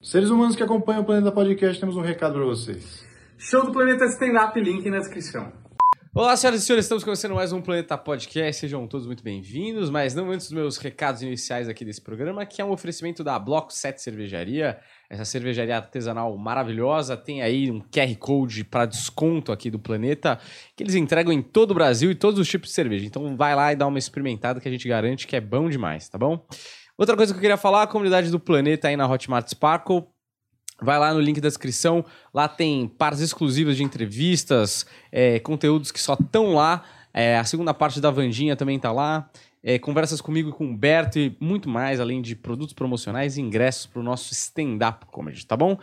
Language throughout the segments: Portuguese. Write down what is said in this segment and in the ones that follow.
Seres humanos que acompanham o Planeta Podcast, temos um recado para vocês. Show do Planeta Stand-Up, link na descrição. Olá, senhoras e senhores, estamos começando mais um Planeta Podcast. Sejam todos muito bem-vindos, mas não antes dos meus recados iniciais aqui desse programa, que é um oferecimento da Bloco 7 Cervejaria, essa cervejaria artesanal maravilhosa. Tem aí um QR Code para desconto aqui do Planeta, que eles entregam em todo o Brasil e todos os tipos de cerveja. Então vai lá e dá uma experimentada que a gente garante que é bom demais, tá bom? Outra coisa que eu queria falar, a comunidade do Planeta aí na Hotmart Sparkle. Vai lá no link da descrição, lá tem partes exclusivas de entrevistas, é, conteúdos que só estão lá. É, a segunda parte da Vandinha também tá lá. É, conversas comigo e com o Humberto e muito mais, além de produtos promocionais e ingressos para o nosso stand-up comedy, tá bom?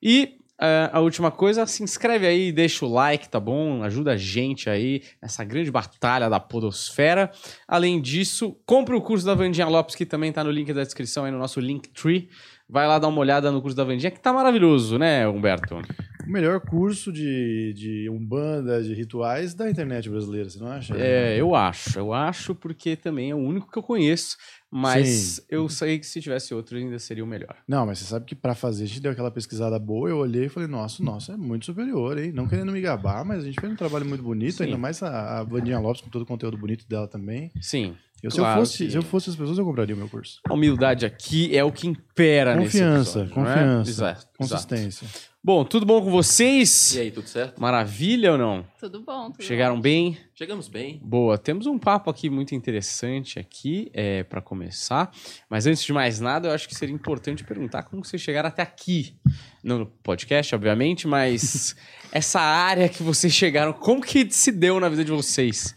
E Uh, a última coisa, se inscreve aí, deixa o like, tá bom? Ajuda a gente aí nessa grande batalha da podosfera. Além disso, compre o curso da Vandinha Lopes, que também tá no link da descrição aí no nosso Linktree. Vai lá dar uma olhada no curso da Vandinha, que tá maravilhoso, né, Humberto? O melhor curso de, de umbanda, de rituais da internet brasileira, você não acha? É, eu acho. Eu acho porque também é o único que eu conheço. Mas Sim. eu sei que se tivesse outro ainda seria o melhor. Não, mas você sabe que para fazer, a gente deu aquela pesquisada boa, eu olhei e falei, nossa, nossa, é muito superior, hein? Não querendo me gabar, mas a gente fez um trabalho muito bonito, Sim. ainda mais a, a Vandinha Lopes com todo o conteúdo bonito dela também. Sim. Eu, claro se, eu fosse, se eu fosse as pessoas, eu compraria o meu curso. A humildade aqui é o que impera confiança, nesse episódio, é? Confiança, Exato, consistência. Exato. Bom, tudo bom com vocês? E aí, tudo certo? Maravilha ou não? Tudo bom. Tudo Chegaram bom. bem? Chegamos bem. Boa. Temos um papo aqui muito interessante aqui é, para começar. Mas antes de mais nada, eu acho que seria importante perguntar como vocês chegaram até aqui. Não no podcast, obviamente, mas essa área que vocês chegaram, como que se deu na vida de vocês?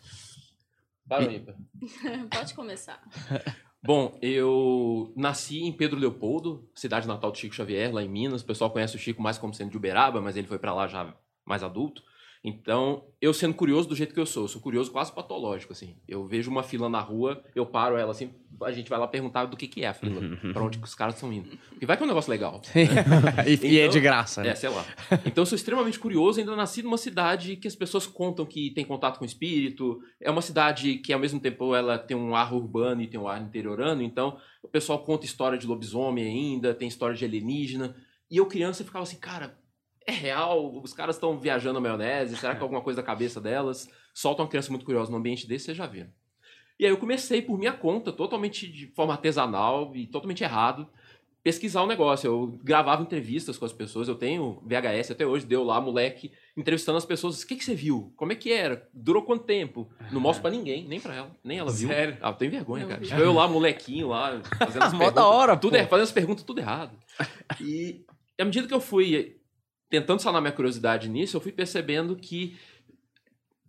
Para, e... Pode começar. Bom, eu nasci em Pedro Leopoldo, cidade natal do Chico Xavier, lá em Minas. O pessoal conhece o Chico mais como sendo de Uberaba, mas ele foi para lá já mais adulto. Então, eu sendo curioso do jeito que eu sou, eu sou curioso quase patológico, assim. Eu vejo uma fila na rua, eu paro ela assim, a gente vai lá perguntar do que, que é a fila, pra onde que os caras estão indo. Porque vai que é um negócio legal. e, então, e, é de graça, né? É, sei lá. Então, eu sou extremamente curioso, ainda nasci numa cidade que as pessoas contam que tem contato com o espírito. É uma cidade que, ao mesmo tempo, ela tem um ar urbano e tem um ar interiorano. Então, o pessoal conta história de lobisomem ainda, tem história de alienígena. E eu, criança, ficava assim, cara, é real? Os caras estão viajando na maionese? Será que é alguma coisa da cabeça delas? Solta uma criança muito curiosa num ambiente desse, você já viu. E aí eu comecei por minha conta, totalmente de forma artesanal e totalmente errado, pesquisar o negócio. Eu gravava entrevistas com as pessoas, eu tenho VHS até hoje, deu lá, moleque, entrevistando as pessoas. O que, que você viu? Como é que era? Durou quanto tempo? Não mostro pra ninguém, nem pra ela. Nem ela viu. Sério? Ah, tem vergonha, cara. Tipo, eu lá, molequinho lá, fazendo as Mó da hora, tudo er, Fazendo as perguntas tudo errado. E à medida que eu fui tentando sanar minha curiosidade nisso, eu fui percebendo que,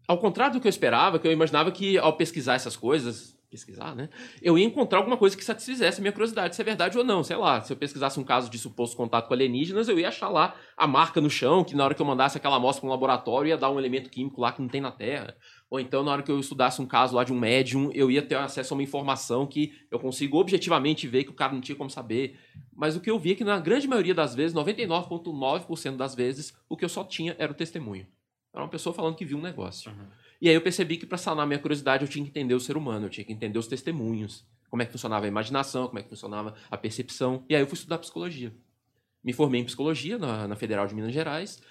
ao contrário do que eu esperava, que eu imaginava que ao pesquisar essas coisas, pesquisar, né? Eu ia encontrar alguma coisa que satisfizesse minha curiosidade, se é verdade ou não. Sei lá, se eu pesquisasse um caso de suposto contato com alienígenas, eu ia achar lá a marca no chão, que na hora que eu mandasse aquela amostra para um laboratório ia dar um elemento químico lá que não tem na Terra. Ou então, na hora que eu estudasse um caso lá de um médium, eu ia ter acesso a uma informação que eu consigo objetivamente ver que o cara não tinha como saber. Mas o que eu vi é que na grande maioria das vezes, 99,9% das vezes, o que eu só tinha era o testemunho. Era uma pessoa falando que viu um negócio. Uhum. E aí eu percebi que para sanar minha curiosidade eu tinha que entender o ser humano, eu tinha que entender os testemunhos, como é que funcionava a imaginação, como é que funcionava a percepção. E aí eu fui estudar psicologia. Me formei em psicologia na, na Federal de Minas Gerais.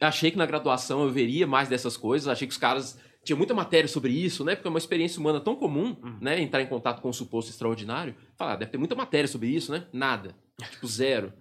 Achei que na graduação eu veria mais dessas coisas, achei que os caras tinha muita matéria sobre isso, né? Porque é uma experiência humana tão comum, uhum. né? Entrar em contato com um suposto extraordinário. Falar, ah, deve ter muita matéria sobre isso, né? Nada. Tipo, zero.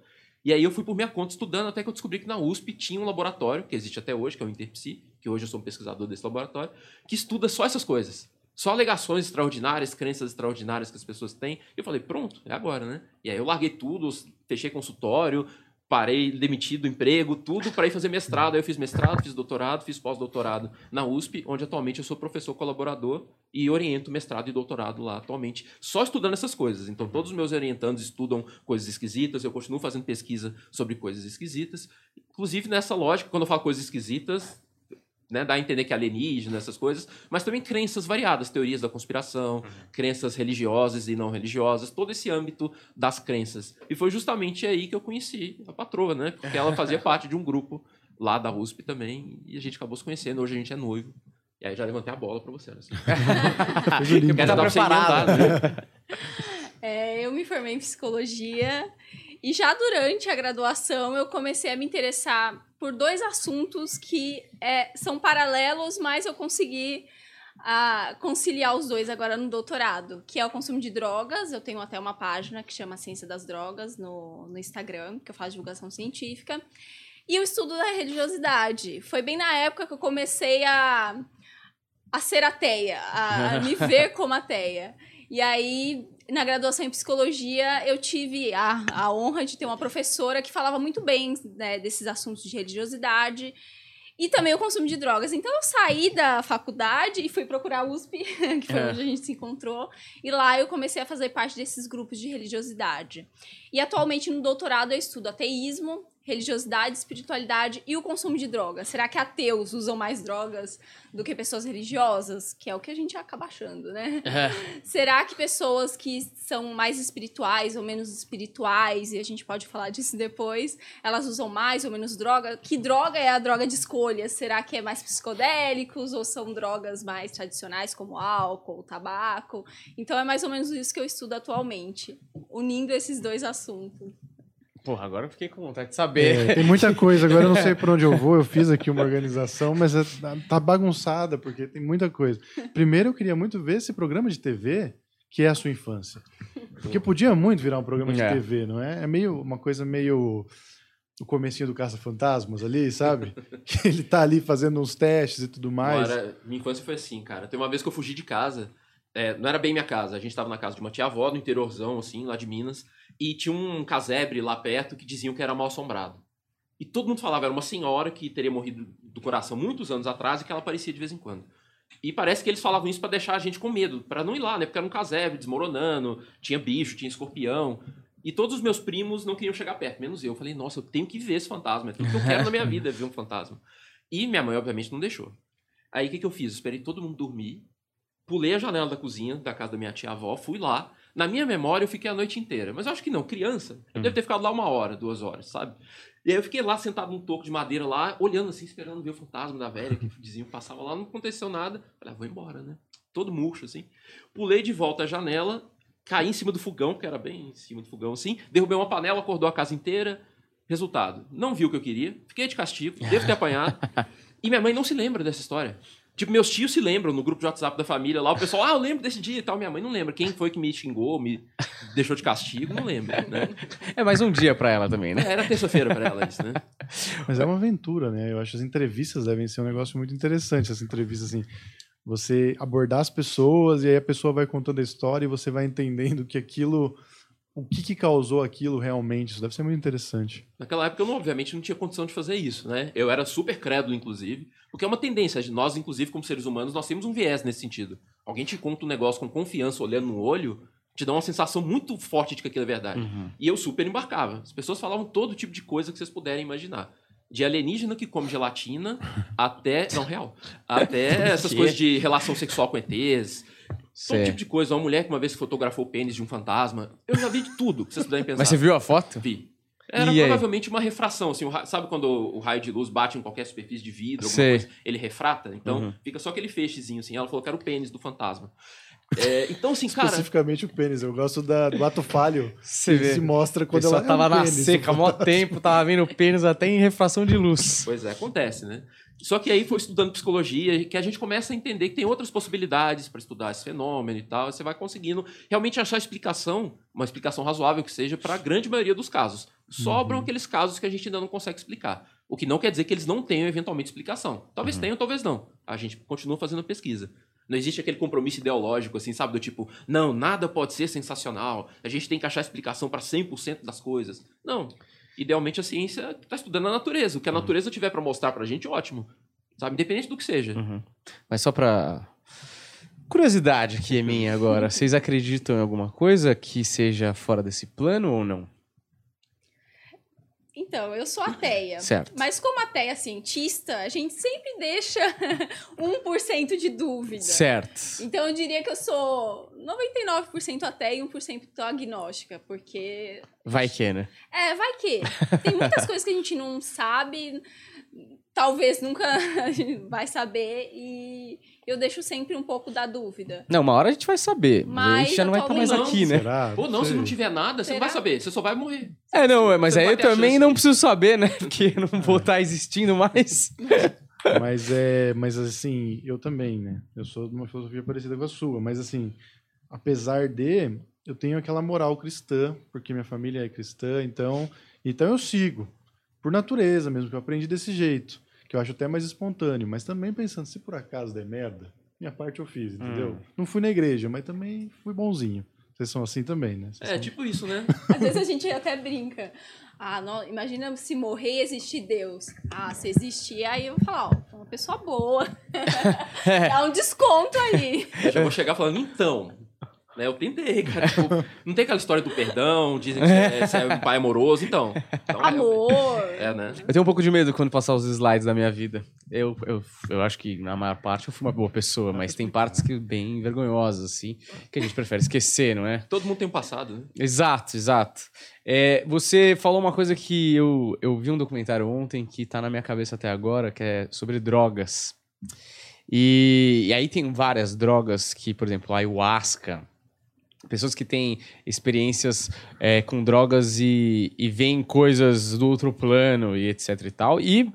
E aí eu fui por minha conta estudando até que eu descobri que na USP tinha um laboratório, que existe até hoje, que é o Interpsi, que hoje eu sou um pesquisador desse laboratório, que estuda só essas coisas. Só alegações extraordinárias, crenças extraordinárias que as pessoas têm. E eu falei, pronto, é agora, né? E aí eu larguei tudo, fechei consultório, parei demitido do emprego, tudo para ir fazer mestrado. Aí eu fiz mestrado, fiz doutorado, fiz pós-doutorado na USP, onde atualmente eu sou professor colaborador e oriento mestrado e doutorado lá atualmente, só estudando essas coisas. Então todos os meus orientandos estudam coisas esquisitas, eu continuo fazendo pesquisa sobre coisas esquisitas. Inclusive nessa lógica, quando eu falo coisas esquisitas, né, dá a entender que é alienígena, essas coisas, mas também crenças variadas, teorias da conspiração, uhum. crenças religiosas e não religiosas, todo esse âmbito das crenças. E foi justamente aí que eu conheci a patroa, né? Porque ela fazia parte de um grupo lá da USP também, e a gente acabou se conhecendo, hoje a gente é noivo. E aí já levantei a bola para você. Assim. eu quero dar preparado. Né? É, eu me formei em psicologia E já durante a graduação, eu comecei a me interessar por dois assuntos que é, são paralelos, mas eu consegui a conciliar os dois agora no doutorado, que é o consumo de drogas. Eu tenho até uma página que chama Ciência das Drogas no, no Instagram, que eu faço divulgação científica. E o estudo da religiosidade. Foi bem na época que eu comecei a, a ser ateia, a, a me ver como ateia. E aí, na graduação em psicologia, eu tive a, a honra de ter uma professora que falava muito bem né, desses assuntos de religiosidade e também o consumo de drogas. Então eu saí da faculdade e fui procurar a USP, que foi é. onde a gente se encontrou, e lá eu comecei a fazer parte desses grupos de religiosidade. E atualmente no doutorado eu estudo ateísmo, religiosidade, espiritualidade e o consumo de drogas. Será que ateus usam mais drogas do que pessoas religiosas? Que é o que a gente acaba achando, né? É. Será que pessoas que são mais espirituais ou menos espirituais, e a gente pode falar disso depois, elas usam mais ou menos droga? Que droga é a droga de escolha? Será que é mais psicodélicos ou são drogas mais tradicionais como álcool, tabaco? Então é mais ou menos isso que eu estudo atualmente, unindo esses dois assuntos. Porra, agora eu fiquei com vontade de saber. É, tem muita coisa, agora eu não sei para onde eu vou. Eu fiz aqui uma organização, mas é, tá bagunçada, porque tem muita coisa. Primeiro, eu queria muito ver esse programa de TV que é a sua infância. Porque podia muito virar um programa de é. TV, não é? É meio uma coisa meio o comecinho do Caça-Fantasmas ali, sabe? que ele tá ali fazendo uns testes e tudo mais. Cara, minha infância foi assim, cara. Tem uma vez que eu fugi de casa, é, não era bem minha casa, a gente tava na casa de uma tia-avó, no interiorzão, assim, lá de Minas. E tinha um casebre lá perto que diziam que era mal assombrado. E todo mundo falava, era uma senhora que teria morrido do coração muitos anos atrás e que ela aparecia de vez em quando. E parece que eles falavam isso para deixar a gente com medo, para não ir lá, né? Porque era um casebre desmoronando, tinha bicho, tinha escorpião. E todos os meus primos não queriam chegar perto, menos eu. Eu falei, nossa, eu tenho que ver esse fantasma. É tudo que eu quero na minha vida, ver um fantasma. E minha mãe, obviamente, não deixou. Aí o que, que eu fiz? esperei todo mundo dormir, pulei a janela da cozinha da casa da minha tia-avó, fui lá, na minha memória, eu fiquei a noite inteira. Mas eu acho que não, criança. Eu devo ter ficado lá uma hora, duas horas, sabe? E aí eu fiquei lá sentado num toco de madeira lá, olhando assim, esperando ver o fantasma da velha que diziam que passava lá. Não aconteceu nada. Falei, ah, vou embora, né? Todo murcho, assim. Pulei de volta à janela, caí em cima do fogão, que era bem em cima do fogão, assim. Derrubei uma panela, acordou a casa inteira. Resultado, não vi o que eu queria. Fiquei de castigo, devo ter apanhado. e minha mãe não se lembra dessa história. Tipo, meus tios se lembram no grupo de WhatsApp da família lá, o pessoal, ah, eu lembro desse dia e tal. Minha mãe não lembra. Quem foi que me xingou, me deixou de castigo, não lembra, né? É mais um dia para ela também, né? É, era terça-feira para ela isso, né? Mas é uma aventura, né? Eu acho que as entrevistas devem ser um negócio muito interessante, essa entrevista assim. Você abordar as pessoas e aí a pessoa vai contando a história e você vai entendendo que aquilo o que, que, causou aquilo realmente. Isso deve ser muito interessante. Naquela época eu, não, obviamente, não tinha condição de fazer isso, né? Eu era super crédulo, inclusive, porque é uma tendência. Nós, inclusive, como seres humanos, nós temos um viés nesse sentido. Alguém te conta um negócio com confiança, olhando no olho, te dá uma sensação muito forte de que aquilo é verdade. Uhum. E eu super embarcava. As pessoas falavam todo tipo de coisa que vocês puderem imaginar. De alienígena que come gelatina até. Não, real. Até essas coisas de relação sexual com ETs Todo tipo de coisa. Uma mulher que uma vez fotografou o pênis de um fantasma. Eu já vi de tudo que vocês puderem pensar. Mas você viu a foto? Vi. Era e provavelmente aí? uma refração, assim, sabe quando o raio de luz bate em qualquer superfície de vidro, alguma coisa, ele refrata? Então uhum. fica só aquele feixezinho, assim. Ela falou que era o pênis do fantasma. É, então, assim, cara. Especificamente o pênis. Eu gosto da, do ato falho. Você vê. se mostra quando ela. tava é um na pênis, seca há mó tempo, tava vendo o pênis até em refração de luz. Pois é, acontece, né? Só que aí foi estudando psicologia que a gente começa a entender que tem outras possibilidades para estudar esse fenômeno e tal. E você vai conseguindo realmente achar explicação, uma explicação razoável que seja para a grande maioria dos casos. Sobram uhum. aqueles casos que a gente ainda não consegue explicar. O que não quer dizer que eles não tenham eventualmente explicação. Talvez uhum. tenham, talvez não. A gente continua fazendo pesquisa. Não existe aquele compromisso ideológico, assim, sabe? Do tipo, não, nada pode ser sensacional. A gente tem que achar explicação para 100% das coisas. Não idealmente a ciência está estudando a natureza. O que a uhum. natureza tiver para mostrar para a gente, ótimo. Sabe? Independente do que seja. Uhum. Mas só para curiosidade que é minha agora, vocês acreditam em alguma coisa que seja fora desse plano ou não? Então, eu sou ateia. Certo. Mas como ateia cientista, a gente sempre deixa 1% de dúvida. Certo. Então, eu diria que eu sou 99% ateia e 1% agnóstica, porque... Vai que, né? É, vai que. Tem muitas coisas que a gente não sabe, talvez nunca a gente vai saber e eu deixo sempre um pouco da dúvida. Não, uma hora a gente vai saber. Mas, a gente já não vai estar mais atualmente aqui, né? Será? Ou não, se sei. não tiver nada, você não vai Será? saber. Você só vai morrer. É, não, é, mas Você aí eu também não preciso saber, né? Porque eu não vou estar existindo mais. Mas é, mas assim, eu também, né? Eu sou de uma filosofia parecida com a sua, mas assim, apesar de eu tenho aquela moral cristã, porque minha família é cristã, então, então eu sigo por natureza mesmo, que eu aprendi desse jeito, que eu acho até mais espontâneo, mas também pensando se por acaso der merda, minha parte eu fiz, entendeu? Hum. Não fui na igreja, mas também fui bonzinho. Vocês são assim também, né? Vocês É, são- tipo isso, né? Às vezes a gente até brinca. Ah, não, imagina se morrer e existir Deus. Ah, se existir, aí eu vou falar, ó, uma pessoa boa. Dá um desconto aí. Eu já vou chegar falando, então. Né, eu tentei, cara. Tipo, não tem aquela história do perdão, dizem que você é, você é um pai amoroso, então. então é- Amor. É, né? Eu tenho um pouco de medo quando passar os slides da minha vida. Eu, eu, eu acho que na maior parte eu fui uma boa pessoa, mas tem partes que bem vergonhosas, assim, que a gente prefere esquecer, não é? Todo mundo tem um passado, né? Exato, exato. É, você falou uma coisa que eu, eu vi um documentário ontem que tá na minha cabeça até agora, que é sobre drogas. E, e aí tem várias drogas que, por exemplo, a ayahuasca. Pessoas que têm experiências é, com drogas e, e veem coisas do outro plano e etc e tal. E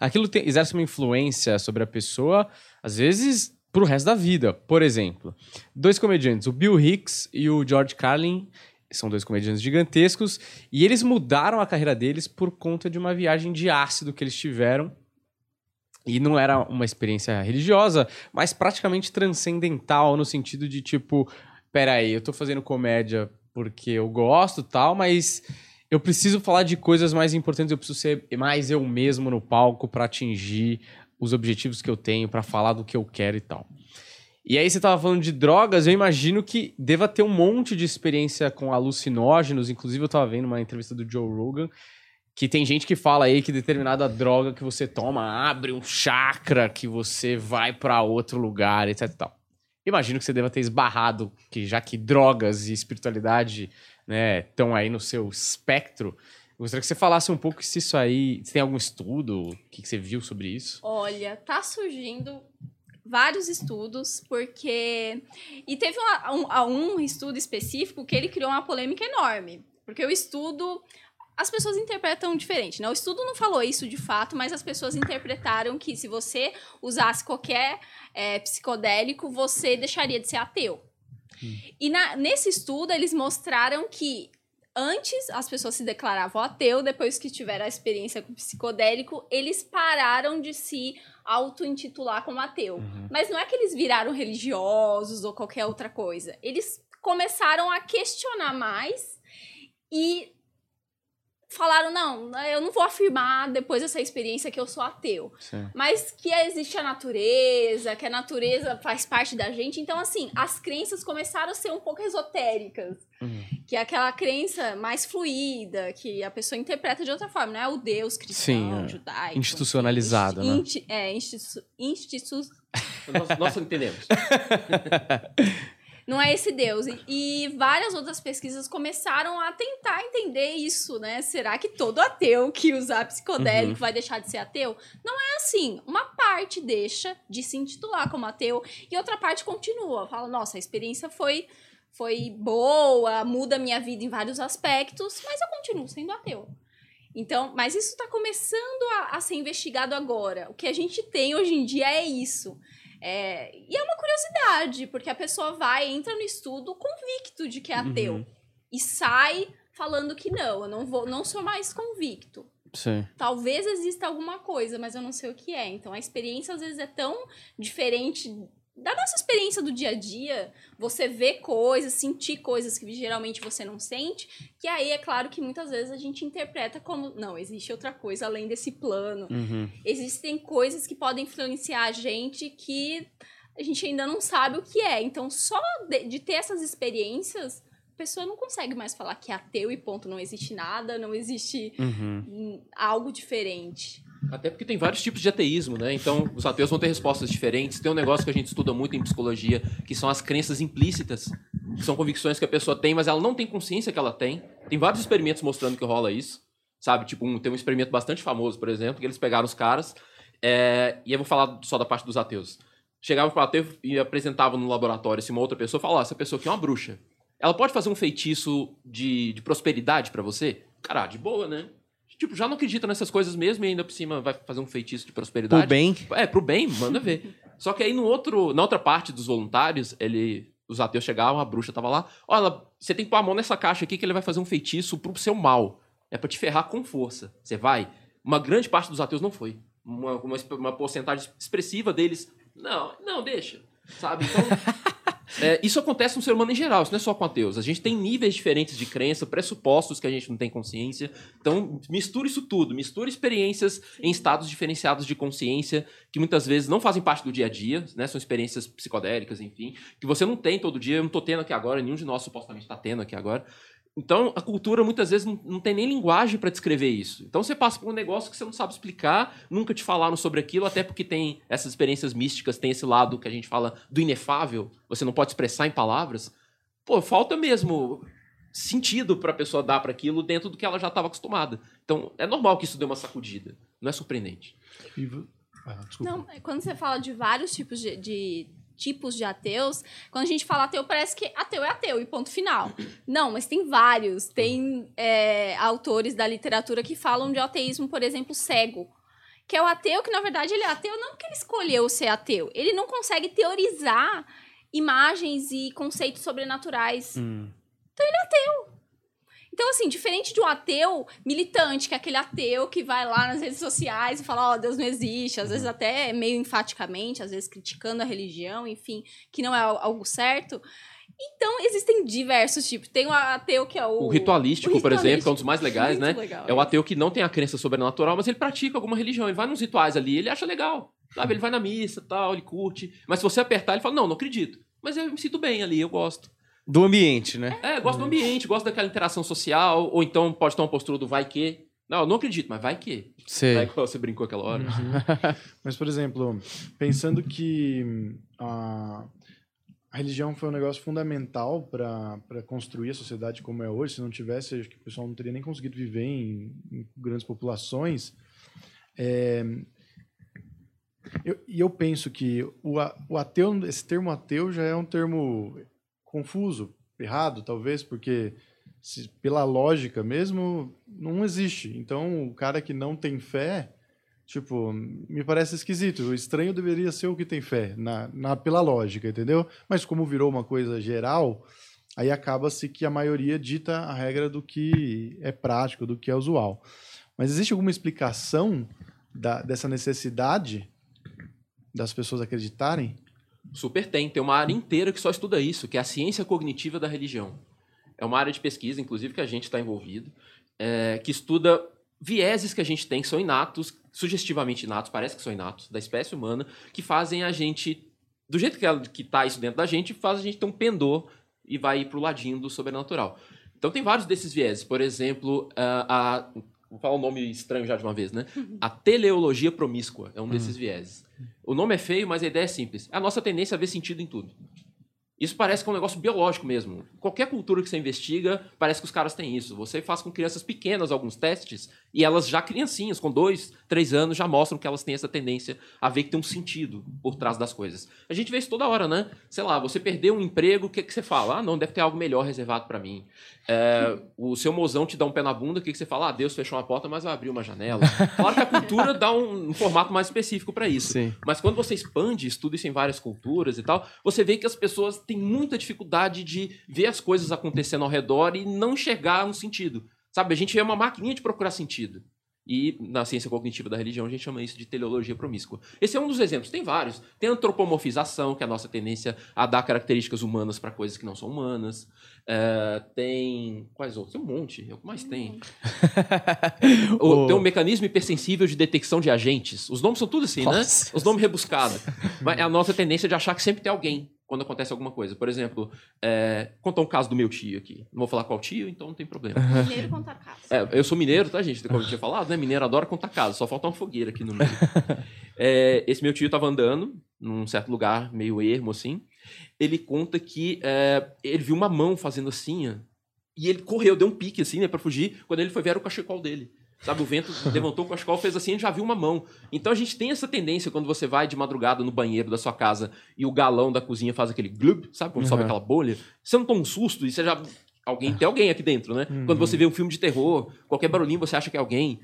aquilo exerce uma influência sobre a pessoa, às vezes, pro resto da vida. Por exemplo, dois comediantes, o Bill Hicks e o George Carlin, são dois comediantes gigantescos, e eles mudaram a carreira deles por conta de uma viagem de ácido que eles tiveram. E não era uma experiência religiosa, mas praticamente transcendental, no sentido de tipo, peraí, eu tô fazendo comédia porque eu gosto tal, mas eu preciso falar de coisas mais importantes, eu preciso ser mais eu mesmo no palco pra atingir os objetivos que eu tenho, pra falar do que eu quero e tal. E aí você tava falando de drogas, eu imagino que deva ter um monte de experiência com alucinógenos, inclusive eu tava vendo uma entrevista do Joe Rogan, que tem gente que fala aí que determinada droga que você toma abre um chakra que você vai pra outro lugar, etc e tal. Imagino que você deva ter esbarrado, que já que drogas e espiritualidade né, estão aí no seu espectro, gostaria que você falasse um pouco se isso aí. Se tem algum estudo, o que, que você viu sobre isso? Olha, tá surgindo vários estudos, porque. E teve um, um estudo específico que ele criou uma polêmica enorme. Porque o estudo. As pessoas interpretam diferente, né? O estudo não falou isso de fato, mas as pessoas interpretaram que se você usasse qualquer é, psicodélico, você deixaria de ser ateu. E na- nesse estudo, eles mostraram que antes as pessoas se declaravam ateu, depois que tiveram a experiência com psicodélico, eles pararam de se auto-intitular como ateu. Mas não é que eles viraram religiosos ou qualquer outra coisa. Eles começaram a questionar mais e falaram: não, eu não vou afirmar depois dessa experiência que eu sou ateu Sim. mas que existe a natureza, que a natureza faz parte da gente. Então, assim, as crenças começaram a ser um pouco esotéricas. Uhum. Que é aquela crença mais fluida, que a pessoa interpreta de outra forma, não é o Deus cristão, Sim, é. judaico. Institucionalizada, né? Insti- É, institu institu Nós, nós entendemos. não é esse Deus. E, e várias outras pesquisas começaram a tentar entender isso, né? Será que todo ateu que usar psicodélico Uhum. vai deixar de ser ateu? Não é assim. Uma parte deixa de se intitular como ateu e outra parte continua. Fala, nossa, a experiência foi, foi boa, muda a minha vida em vários aspectos, mas eu continuo sendo ateu. Então, mas isso está começando a, a ser investigado agora. O que a gente tem hoje em dia é isso. É, e é uma curiosidade, porque a pessoa vai, entra no estudo convicto de que é ateu. Uhum. E sai falando que não, eu não, vou, não sou mais convicto. Sim. Talvez exista alguma coisa, mas eu não sei o que é. Então a experiência às vezes é tão diferente da nossa experiência do dia a dia. Você vê coisas, sentir coisas que geralmente você não sente, que aí é claro que muitas vezes a gente interpreta como não, existe outra coisa além desse plano. Uhum. Existem coisas que podem influenciar a gente que a gente ainda não sabe o que é. Então, só de, de ter essas experiências, a pessoa não consegue mais falar que é ateu e ponto, não existe nada, não existe Uhum. hum, algo diferente. Até porque tem vários tipos de ateísmo, né? Então, os ateus vão ter respostas diferentes. Tem um negócio que a gente estuda muito em psicologia, que são as crenças implícitas. Que são convicções que a pessoa tem, mas ela não tem consciência que ela tem. Tem vários experimentos mostrando que rola isso. Sabe? Tipo, um- tem um experimento bastante famoso, por exemplo, que eles pegaram os caras, é, e eu vou falar só da parte dos ateus. Chegavam pro ateu e apresentavam no laboratório se uma outra pessoa falava, ó, essa pessoa aqui é uma bruxa. Ela pode fazer um feitiço de, de prosperidade pra você? Cara, de boa, né? Tipo, já não acredita nessas coisas mesmo e ainda por cima vai fazer um feitiço de prosperidade. Pro bem. É, pro bem, manda ver. Só que aí no outro, na outra parte dos voluntários, ele, os ateus chegavam, a bruxa tava lá. Olha, você tem que pôr a mão nessa caixa aqui que ele vai fazer um feitiço pro seu mal. É pra te ferrar com força. Você vai? Uma grande parte dos ateus não foi. Uma, uma, uma porcentagem expressiva deles, não, não, deixa. Sabe? Então, é, isso acontece no ser humano em geral, isso não é só com ateus. A gente tem níveis diferentes de crença, pressupostos que a gente não tem consciência. Então, mistura isso tudo. Mistura experiências em estados diferenciados de consciência, que muitas vezes não fazem parte do dia a dia, né? São experiências psicodélicas, enfim, que você não tem todo dia. Eu não tô tendo aqui agora, nenhum de nós supostamente está tendo aqui agora. Então, a cultura muitas vezes não, não tem nem linguagem para descrever isso. Então, você passa por um negócio que você não sabe explicar, nunca te falaram sobre aquilo, até porque tem essas experiências místicas, tem esse lado que a gente fala do inefável, você não pode expressar em palavras. Pô, falta mesmo sentido para a pessoa dar para aquilo dentro do que ela já estava acostumada. Então, é normal que isso dê uma sacudida. Não é surpreendente. Ah. Não, quando você fala de vários tipos de, de tipos de ateus, quando a gente fala ateu, parece que ateu é ateu e ponto final. Não, mas tem vários. Tem é, autores da literatura que falam de ateísmo, por exemplo, cego. Que é o ateu que, na verdade, ele é ateu não porque ele escolheu ser ateu. Ele não consegue teorizar imagens e conceitos sobrenaturais. Hum. Então, assim, diferente de um ateu militante, que é aquele ateu que vai lá nas redes sociais e fala, ó, Deus não existe, às vezes até meio enfaticamente, às vezes criticando a religião, enfim, que não é al- algo certo. Então, existem diversos tipos. Tem o ateu que é o... O ritualístico, o por exemplo, que é um dos ritualístico. mais legais, né? legal, É o ateu que não tem a crença sobrenatural, mas ele pratica alguma religião. Ele vai nos rituais ali, ele acha legal. Sabe? Ele vai na missa tal, ele curte. Mas se você apertar, ele fala: Não, não acredito. Mas eu me sinto bem ali, eu gosto. Do ambiente, né? É, gosto do ambiente, gosto daquela interação social. Ou então pode ter uma postura do vai que. Não, eu não acredito, mas vai que. Sei. Vai que você brincou aquela hora. Mas, por exemplo, pensando que a, a religião foi um negócio fundamental para construir a sociedade como é hoje, se não tivesse, acho que o pessoal não teria nem conseguido viver em, em grandes populações. É, eu- E eu, penso que o, a- o ateu, esse termo ateu já é um termo confuso, errado, talvez, porque se- pela lógica mesmo, não existe. Então, o cara que não tem fé, Tipo, me parece esquisito. O estranho deveria ser o que tem fé, na, na, pela lógica, entendeu? Mas como virou uma coisa geral, aí acaba-se que a maioria dita a regra do que é prático, do que é usual. Mas existe alguma explicação da, dessa necessidade das pessoas acreditarem? Super tem. Tem uma área inteira que só estuda isso, que é a ciência cognitiva da religião. É uma área de pesquisa, inclusive, que a gente está envolvido, é, que estuda vieses que a gente tem, que são inatos, sugestivamente inatos, parece que são inatos, da espécie humana, que fazem a gente, do jeito que, ela, que tá isso dentro da gente, faz a gente ter um pendor e vai pro ladinho do sobrenatural. Então tem vários desses vieses. Por exemplo, a, a- vou falar um nome estranho já de uma vez, né? A teleologia promíscua é um desses vieses. O nome é feio, mas a ideia é simples. É a nossa tendência a ver sentido em tudo. Isso parece que é um negócio biológico mesmo. Qualquer cultura que você investiga, parece que os caras têm isso. Você faz com crianças pequenas alguns testes e elas já criancinhas, com dois, três anos, já mostram que elas têm essa tendência a ver que tem um sentido por trás das coisas. A gente vê isso toda hora, né? Sei lá, você perdeu um emprego, o que, que você fala? Ah, não, deve ter algo melhor reservado para mim. É, o seu mozão te dá um pé na bunda, o que, que você fala? Ah, Deus fechou uma porta, mas vai abrir uma janela. Claro que a cultura dá um, um formato mais específico para isso. Sim. Mas quando você expande, estuda isso em várias culturas e tal, você vê que as pessoas têm muita dificuldade de ver as coisas acontecendo ao redor e não enxergar um sentido. Sabe, a gente é uma maquininha de procurar sentido. E na ciência cognitiva da religião a gente chama isso de teleologia promíscua. Esse é um dos exemplos, tem vários. Tem a antropomorfização, que é a nossa tendência a dar características humanas para coisas que não são humanas. É, tem. Quais outros? Tem um monte. É o que mais tem. O- O- Tem um mecanismo hipersensível de detecção de agentes. Os nomes são tudo assim, Nossa. né? Os nomes rebuscados. Mas é a nossa tendência de achar que sempre tem alguém quando acontece alguma coisa. Por exemplo, é, contar um caso do meu tio aqui. Não vou falar qual tio, então não tem problema. Mineiro conta casa. É, eu sou mineiro, tá, gente? Como eu tinha falado, né? Mineiro adora contar casa, só falta uma fogueira aqui no meio. É, esse meu tio tava andando num certo lugar, meio ermo, assim. Ele conta que é, ele viu uma mão fazendo assim, ó, e ele correu, deu um pique, assim, né, pra fugir. Quando ele foi ver, era o cachecol dele. Sabe, o vento levantou o cachecol, fez assim, a gente já viu uma mão. Então a gente tem essa tendência quando você vai de madrugada no banheiro da sua casa e o galão da cozinha faz aquele glub, sabe, quando sobe Uhum. aquela bolha? Você não toma um susto e você já alguém tem alguém aqui dentro, né? Quando você vê um filme de terror, qualquer barulhinho você acha que é alguém.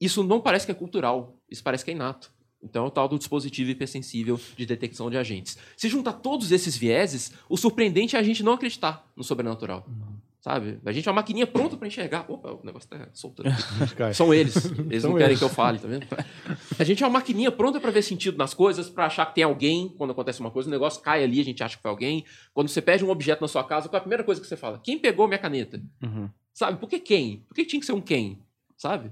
Isso não parece que é cultural, isso parece que é inato. Então é o tal do dispositivo hipersensível de detecção de agentes. Se juntar todos esses vieses, o surpreendente é a gente não acreditar no sobrenatural. Sabe? A gente é uma maquininha pronta pra enxergar. Opa, o negócio tá soltando. São eles. Eles São não querem eles. que eu fale, tá vendo? A gente é uma maquininha pronta pra ver sentido nas coisas, pra achar que tem alguém quando acontece uma coisa, o negócio cai ali, a gente acha que foi alguém. Quando você perde um objeto na sua casa, qual é a primeira coisa que você fala? Quem pegou minha caneta? Uhum. Sabe? Por que quem? Por que tinha que ser um quem? Sabe?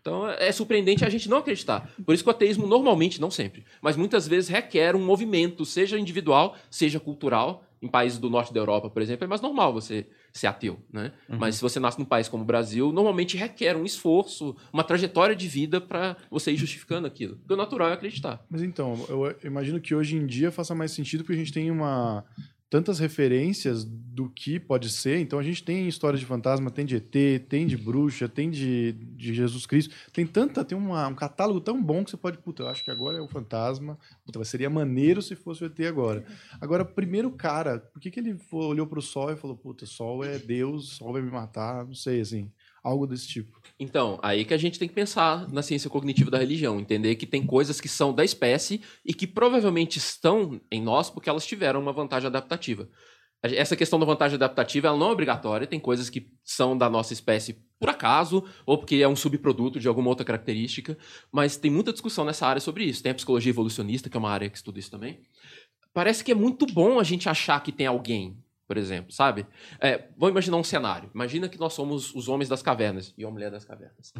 Então é surpreendente a gente não acreditar. Por isso que o ateísmo normalmente, não sempre, mas muitas vezes requer um movimento, seja individual, seja cultural. Em países do norte da Europa, por exemplo, é mais normal você ser ateu, né? Mas se você nasce num país como o Brasil, normalmente requer um esforço, uma trajetória de vida para você ir justificando aquilo. Porque o natural é acreditar. Mas então, eu imagino que hoje em dia faça mais sentido porque a gente tem uma tantas referências do que pode ser. Então a gente tem história de fantasma, tem de ET, tem de bruxa, tem de, de Jesus Cristo. Tem tanta, tem uma- um catálogo tão bom que você pode, puta, eu acho que agora é o fantasma. Puta, seria maneiro se fosse o ET agora. Agora, primeiro cara, por que, que ele olhou pro sol e falou, puta, sol é Deus, sol vai me matar, não sei, assim, algo desse tipo. Então, aí que a gente tem que pensar na ciência cognitiva da religião, entender que tem coisas que são da espécie e que provavelmente estão em nós porque elas tiveram uma vantagem adaptativa. Essa questão da vantagem adaptativa ela não é obrigatória, tem coisas que são da nossa espécie por acaso, ou porque é um subproduto de alguma outra característica, mas tem muita discussão nessa área sobre isso. Tem a psicologia evolucionista, que é uma área que estuda isso também. Parece que é muito bom a gente achar que tem alguém, por exemplo, sabe? É, vamos imaginar um cenário. Imagina que nós somos os homens das cavernas e a mulher das cavernas.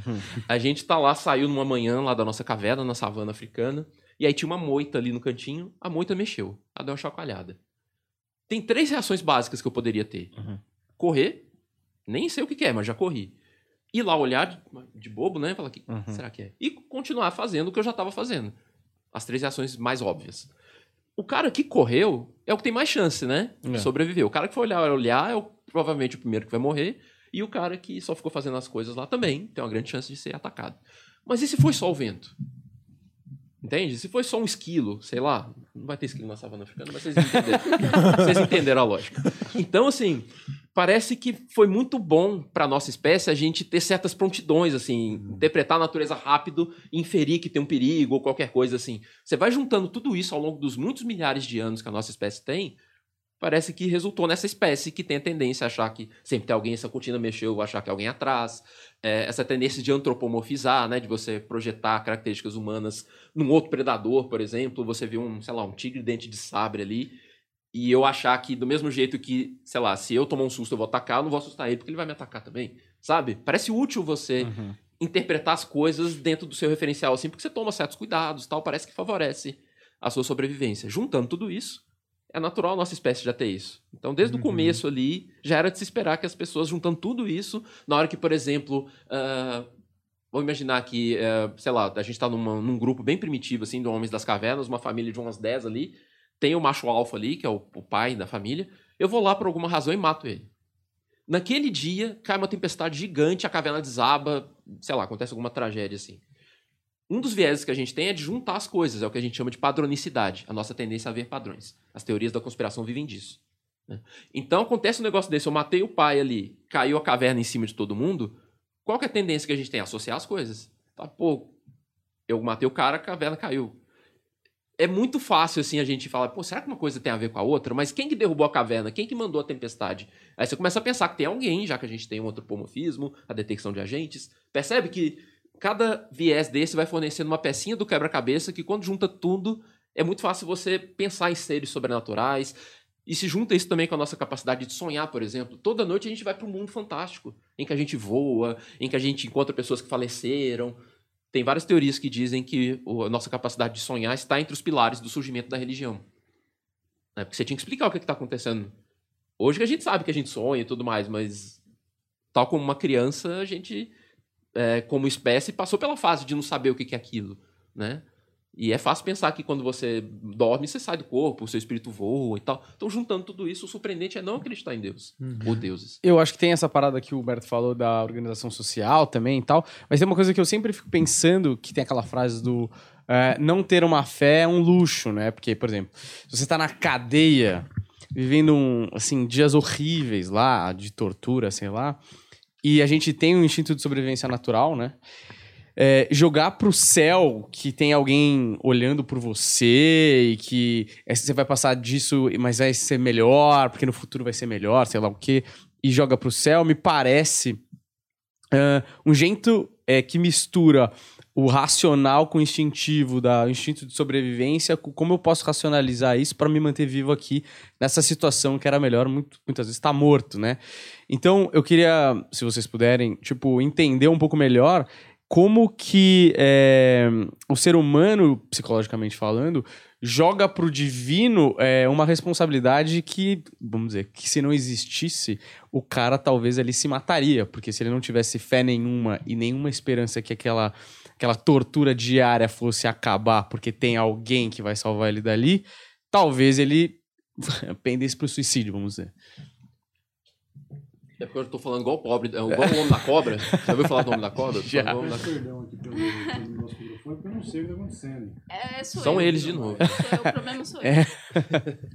A gente tá lá, saiu numa manhã lá da nossa caverna, na savana africana, e aí tinha uma moita ali no cantinho, a moita mexeu, ela deu uma chacoalhada. Tem três reações básicas que eu poderia ter. Uhum. Correr, nem sei o que que é, mas já corri. Ir lá olhar de, bobo, né? Falar, que Uhum. será que é? E continuar fazendo o que eu já estava fazendo. As três reações mais óbvias. O cara que correu é o que tem mais chance, né? É. De sobreviver. O cara que foi olhar, olhar é o- provavelmente o primeiro que vai morrer. E o cara que só ficou fazendo as coisas lá também tem uma grande chance de ser atacado. Mas e se foi só o vento? Entende? Se foi só um esquilo, sei lá, não vai ter esquilo na savana africana, mas vocês entenderam. vocês entenderam a lógica. Então, assim, parece que foi muito bom para nossa espécie a gente ter certas prontidões, assim, interpretar a natureza rápido, inferir que tem um perigo ou qualquer coisa assim. Você vai juntando tudo isso ao longo dos muitos milhares de anos que a nossa espécie tem, parece que resultou nessa espécie que tem a tendência a achar que sempre tem alguém, essa cortina mexeu, achar que alguém atrás. É, essa tendência de antropomorfizar, né, de você projetar características humanas num outro predador, por exemplo. Você viu um, sei lá, um tigre dente de sabre ali. E eu achar que, do mesmo jeito que, sei lá, se eu tomar um susto eu vou atacar, eu não vou assustar ele porque ele vai me atacar também. Sabe? Parece útil você Uhum. interpretar as coisas dentro do seu referencial, assim, porque você toma certos cuidados tal, parece que favorece a sua sobrevivência. Juntando tudo isso, é natural a nossa espécie já ter isso. Então, desde o Uhum. começo ali, já era de se esperar que as pessoas, juntando tudo isso, na hora que, por exemplo, ah, vamos imaginar que, eh, sei lá, a gente tá numa- num grupo bem primitivo, assim, de homens das cavernas, uma família de umas 10 ali, tem o macho alfa ali, que é o, o pai da família, eu vou lá por alguma razão e mato ele. Naquele dia, cai uma tempestade gigante, a caverna desaba, sei lá, acontece alguma tragédia assim. Um dos vieses que a gente tem é de juntar as coisas, é o que a gente chama de padronicidade, a nossa tendência a ver padrões. As teorias da conspiração vivem disso. né? Então acontece um negócio desse, eu matei o pai ali, caiu a caverna em cima de todo mundo, qual é a tendência que a gente tem? Associar as coisas. Tá, pô, eu matei o cara, a caverna caiu. É muito fácil assim a gente falar, pô, será que uma coisa tem a ver com a outra? Mas quem que derrubou a caverna? Quem que mandou a tempestade? Aí você começa a pensar que tem alguém, já que a gente tem um antropomorfismo, a detecção de agentes. Percebe que cada viés desse vai fornecendo uma pecinha do quebra-cabeça que quando junta tudo, é muito fácil você pensar em seres sobrenaturais. E se junta isso também com a nossa capacidade de sonhar, por exemplo. Toda noite a gente vai para um mundo fantástico, em que a gente voa, em que a gente encontra pessoas que faleceram. Tem várias teorias que dizem que a nossa capacidade de sonhar está entre os pilares do surgimento da religião. Né? Porque você tinha que explicar o que está acontecendo. Hoje que a gente sabe que a gente sonha e tudo mais, mas tal como uma criança, a gente, é, como espécie, passou pela fase de não saber o que que é aquilo, né? E é fácil pensar que quando você dorme, você sai do corpo, o seu espírito voa e tal. Então, juntando tudo isso, o surpreendente é não acreditar em Deus ou deuses. Eu acho que tem essa parada que o Humberto falou da organização social também e tal. Mas tem uma coisa que eu sempre fico pensando, que tem aquela frase do é, não ter uma fé é um luxo, né? Porque, por exemplo, se você tá na cadeia, vivendo um, assim, dias horríveis lá, de tortura, sei lá, e a gente tem um instinto de sobrevivência natural, né? É, jogar pro céu que tem alguém olhando por você e que é, você vai passar disso, mas vai ser melhor, porque no futuro vai ser melhor, sei lá o quê, e joga pro céu, me parece ah, um jeito é, que mistura o racional com o instintivo, da, o instinto de sobrevivência, com como eu posso racionalizar isso para me manter vivo aqui nessa situação que era melhor muito, muitas vezes estar morto, né? Então, eu queria, se vocês puderem, tipo, entender um pouco melhor como que é, o ser humano, psicologicamente falando, joga pro divino é, uma responsabilidade que, vamos dizer, que se não existisse, o cara talvez ele se mataria, porque se ele não tivesse fé nenhuma e nenhuma esperança que aquela, aquela tortura diária fosse acabar porque tem alguém que vai salvar ele dali, talvez ele pendesse pro suicídio, vamos dizer. É porque eu tô falando igual o pobre, é igual o homem da cobra. Já ouviu falar do homem da cobra? Já. O homem da- Peço perdão aqui pelo, pelo nosso microfone, porque eu não sei o que está acontecendo. É, sou São eu. eles de novo. Sou eu, o problema sou eu. É.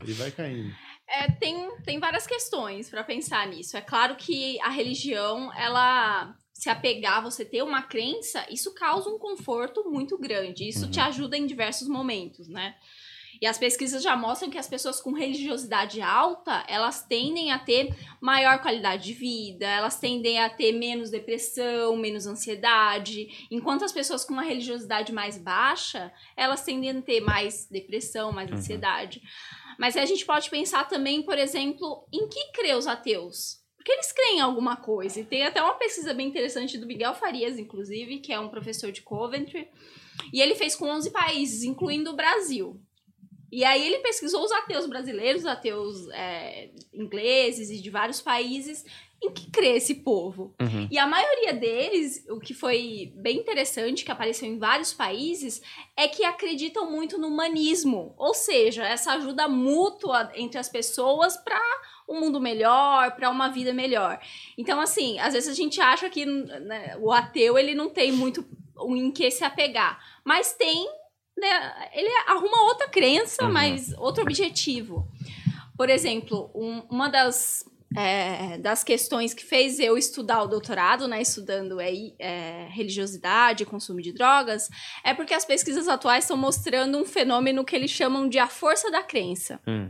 Ele vai caindo. É, tem, tem várias questões para pensar nisso. É claro que a religião, ela se apegar, você ter uma crença, isso causa um conforto muito grande. Isso te ajuda em diversos momentos, né? E as pesquisas já mostram que as pessoas com religiosidade alta, elas tendem a ter maior qualidade de vida, elas tendem a ter menos depressão, menos ansiedade, enquanto as pessoas com uma religiosidade mais baixa, elas tendem a ter mais depressão, mais ansiedade. Mas a gente pode pensar também, por exemplo, em que crê os ateus? Porque eles creem em alguma coisa. E tem até uma pesquisa bem interessante do Miguel Farias, inclusive, que é um professor de Coventry. E ele fez com 11 países, incluindo o Brasil. E aí ele pesquisou os ateus brasileiros, os ateus é, ingleses e de vários países, em que crê esse povo. Uhum. E a maioria deles, o que foi bem interessante, que apareceu em vários países, é que acreditam muito no humanismo. Ou seja, essa ajuda mútua entre as pessoas para um mundo melhor, para uma vida melhor. Então, assim, às vezes a gente acha que né, o ateu ele não tem muito em que se apegar. Mas tem, né, ele arruma outra crença, Uhum. mas outro objetivo. Por exemplo, um- uma das, é, das questões que fez eu estudar o doutorado, né, estudando é, é, religiosidade e consumo de drogas, é porque as pesquisas atuais estão mostrando um fenômeno que eles chamam de a força da crença. Hum.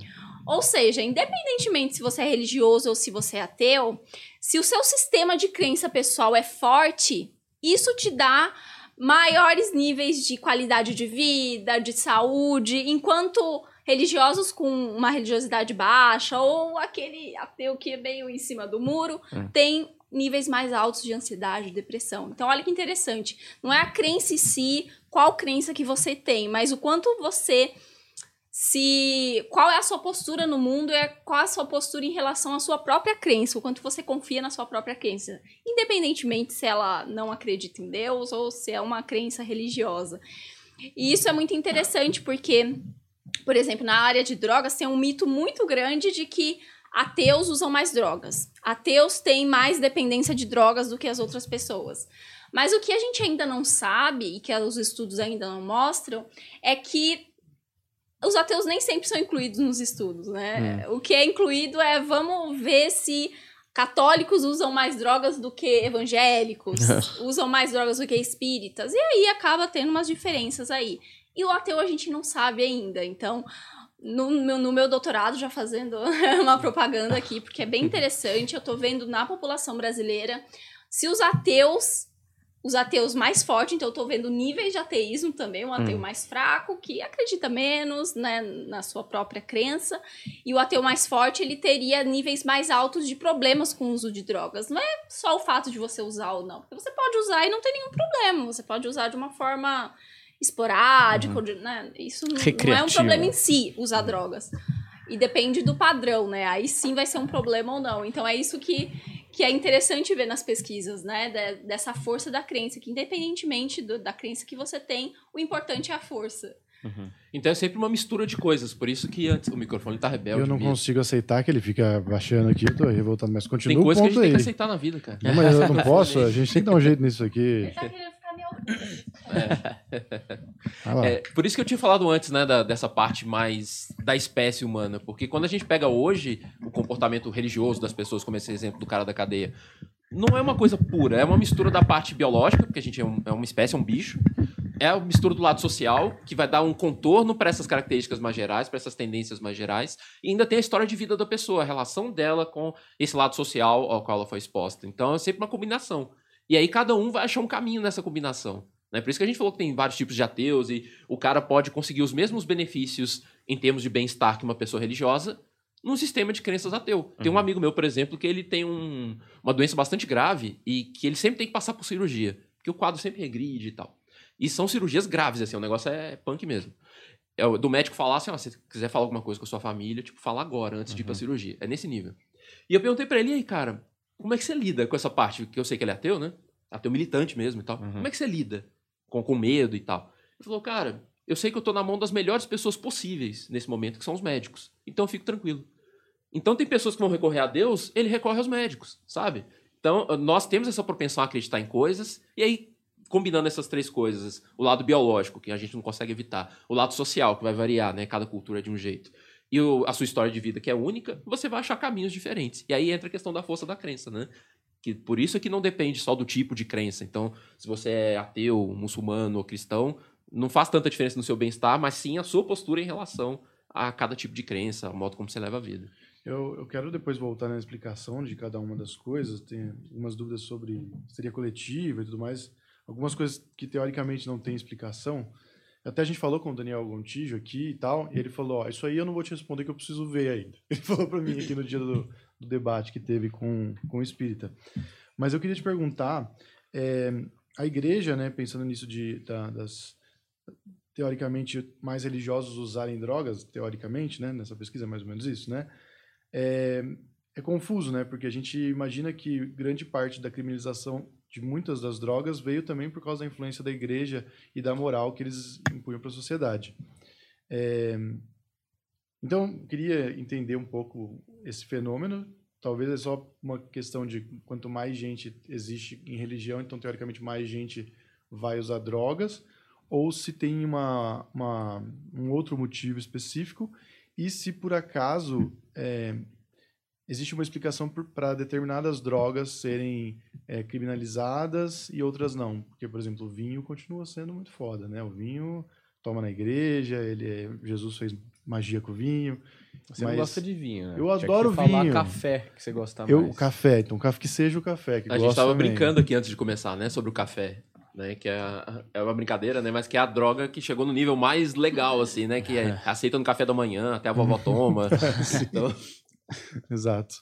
Ou seja, independentemente se você é religioso ou se você é ateu, se o seu sistema de crença pessoal é forte, isso te dá maiores níveis de qualidade de vida, de saúde, enquanto religiosos com uma religiosidade baixa ou aquele ateu que é meio em cima do muro tem níveis mais altos de ansiedade, depressão. Então, olha que interessante. Não é a crença em si, qual crença que você tem, mas o quanto você se qual é a sua postura no mundo é qual é a sua postura em relação à sua própria crença, o quanto você confia na sua própria crença, independentemente se ela não acredita em Deus ou se é uma crença religiosa. E isso é muito interessante porque, por exemplo, na área de drogas tem um mito muito grande de que ateus usam mais drogas. Ateus têm mais dependência de drogas do que as outras pessoas. Mas o que a gente ainda não sabe e que os estudos ainda não mostram é que os ateus nem sempre são incluídos nos estudos, né? O que é incluído é vamos ver se católicos usam mais drogas do que evangélicos, usam mais drogas do que espíritas, e aí acaba tendo umas diferenças aí. E o ateu a gente não sabe ainda, então no meu, no meu doutorado, já fazendo uma propaganda aqui, porque é bem interessante, eu tô vendo na população brasileira se os ateus os ateus mais fortes, então eu tô vendo níveis de ateísmo também, um ateu mais fraco, que acredita menos, né, na sua própria crença, e o ateu mais forte, ele teria níveis mais altos de problemas com o uso de drogas. Não é só o fato de você usar ou não, porque você pode usar e não tem nenhum problema, você pode usar de uma forma esporádica, de- né, isso não, não é um problema em si, usar drogas. E depende do padrão, né? Aí sim vai ser um problema ou não. Então é isso que, que é interessante ver nas pesquisas, né? de- dessa força da crença, que independentemente do- da crença que você tem, o importante é a força. Então é sempre uma mistura de coisas. Por isso que antes o microfone tá rebelde. Eu não mesmo. consigo aceitar que ele fica baixando aqui, eu tô revoltado, mas continua Tem o coisa que a gente tem aí. que aceitar na vida, cara. Não, mas eu não posso, a gente tem que dar um jeito nisso aqui. Ele tá querendo ficar meio Ah lá. É, por isso que eu tinha falado antes, né, da- dessa parte mais da espécie humana. Porque quando a gente pega hoje o comportamento religioso das pessoas, como esse exemplo do cara da cadeia, não é uma coisa pura, é uma mistura da parte biológica, porque a gente é, um- é uma espécie, é um bicho. É a mistura do lado social, que vai dar um contorno para essas características mais gerais, para essas tendências mais gerais. E ainda tem a história de vida da pessoa, a relação dela com esse lado social ao qual ela foi exposta. Então é sempre uma combinação. E aí cada um vai achar um caminho nessa combinação. Né? Por isso que a gente falou que tem vários tipos de ateus e o cara pode conseguir os mesmos benefícios em termos de bem-estar que uma pessoa religiosa num sistema de crenças ateu. Tem um amigo meu, por exemplo, que ele tem um- uma doença bastante grave e que ele sempre tem que passar por cirurgia, porque o quadro sempre regride e tal. E são cirurgias graves, assim, o negócio é punk mesmo. É do médico falar assim, ó, se quiser falar alguma coisa com a sua família, tipo, fala agora, antes de ir pra cirurgia. É nesse nível. E eu perguntei pra ele, e aí, cara, como é que você lida com essa parte? Que eu sei que ele é ateu, né? Ateu militante mesmo e tal. Uhum. Como é que você lida com, com medo e tal? Ele falou, cara, eu sei que eu tô na mão das melhores pessoas possíveis nesse momento, que são os médicos. Então eu fico tranquilo. Então tem pessoas que vão recorrer a Deus, ele recorre aos médicos, sabe? Então nós temos essa propensão a acreditar em coisas, e aí, combinando essas três coisas, o lado biológico, que a gente não consegue evitar, o lado social, que vai variar, né? Cada cultura é de um jeito. E o- a sua história de vida, que é única, você vai achar caminhos diferentes. E aí entra a questão da força da crença, né? Que por isso é que não depende só do tipo de crença. Então, se você é ateu, muçulmano ou cristão, não faz tanta diferença no seu bem-estar, mas sim a sua postura em relação a cada tipo de crença, o modo como você leva a vida. Eu, eu quero depois voltar na explicação de cada uma das coisas. Tem algumas dúvidas sobre seria coletiva e tudo mais. Algumas coisas que teoricamente não tem explicação. Até a gente falou com o Daniel Gontijo aqui e tal, e ele falou: Ó, isso aí eu não vou te responder que eu preciso ver ainda. Ele falou para mim aqui no dia do, do debate que teve com, com o Espírita. Mas eu queria te perguntar: é, a igreja, né, pensando nisso de, da- das teoricamente mais religiosos usarem drogas, teoricamente, né, nessa pesquisa é mais ou menos isso, né? é, é confuso, né? Porque a gente imagina que grande parte da criminalização de muitas das drogas veio também por causa da influência da igreja e da moral que eles impunham para a sociedade. É, então, queria entender um pouco esse fenômeno. Talvez é só uma questão de quanto mais gente existe em religião, então teoricamente mais gente vai usar drogas, ou se tem uma, uma- um outro motivo específico e se por acaso é, existe uma explicação para determinadas drogas serem é, criminalizadas e outras não. Porque, por exemplo, o vinho continua sendo muito foda, né? O vinho toma na igreja, ele é- Jesus fez magia com o vinho. Você não Mas gosta de vinho, né? eu Tinha que adoro falar vinho. café que você gosta Eu, mais. o café, então café que seja o café. Que A gente gosto tava também. brincando aqui antes de começar, né, sobre o café. Né, que é, é uma brincadeira, né? Mas que é a droga que chegou no nível mais legal, assim, né? Que é, aceita no café da manhã, até a vovó toma. então, Exato.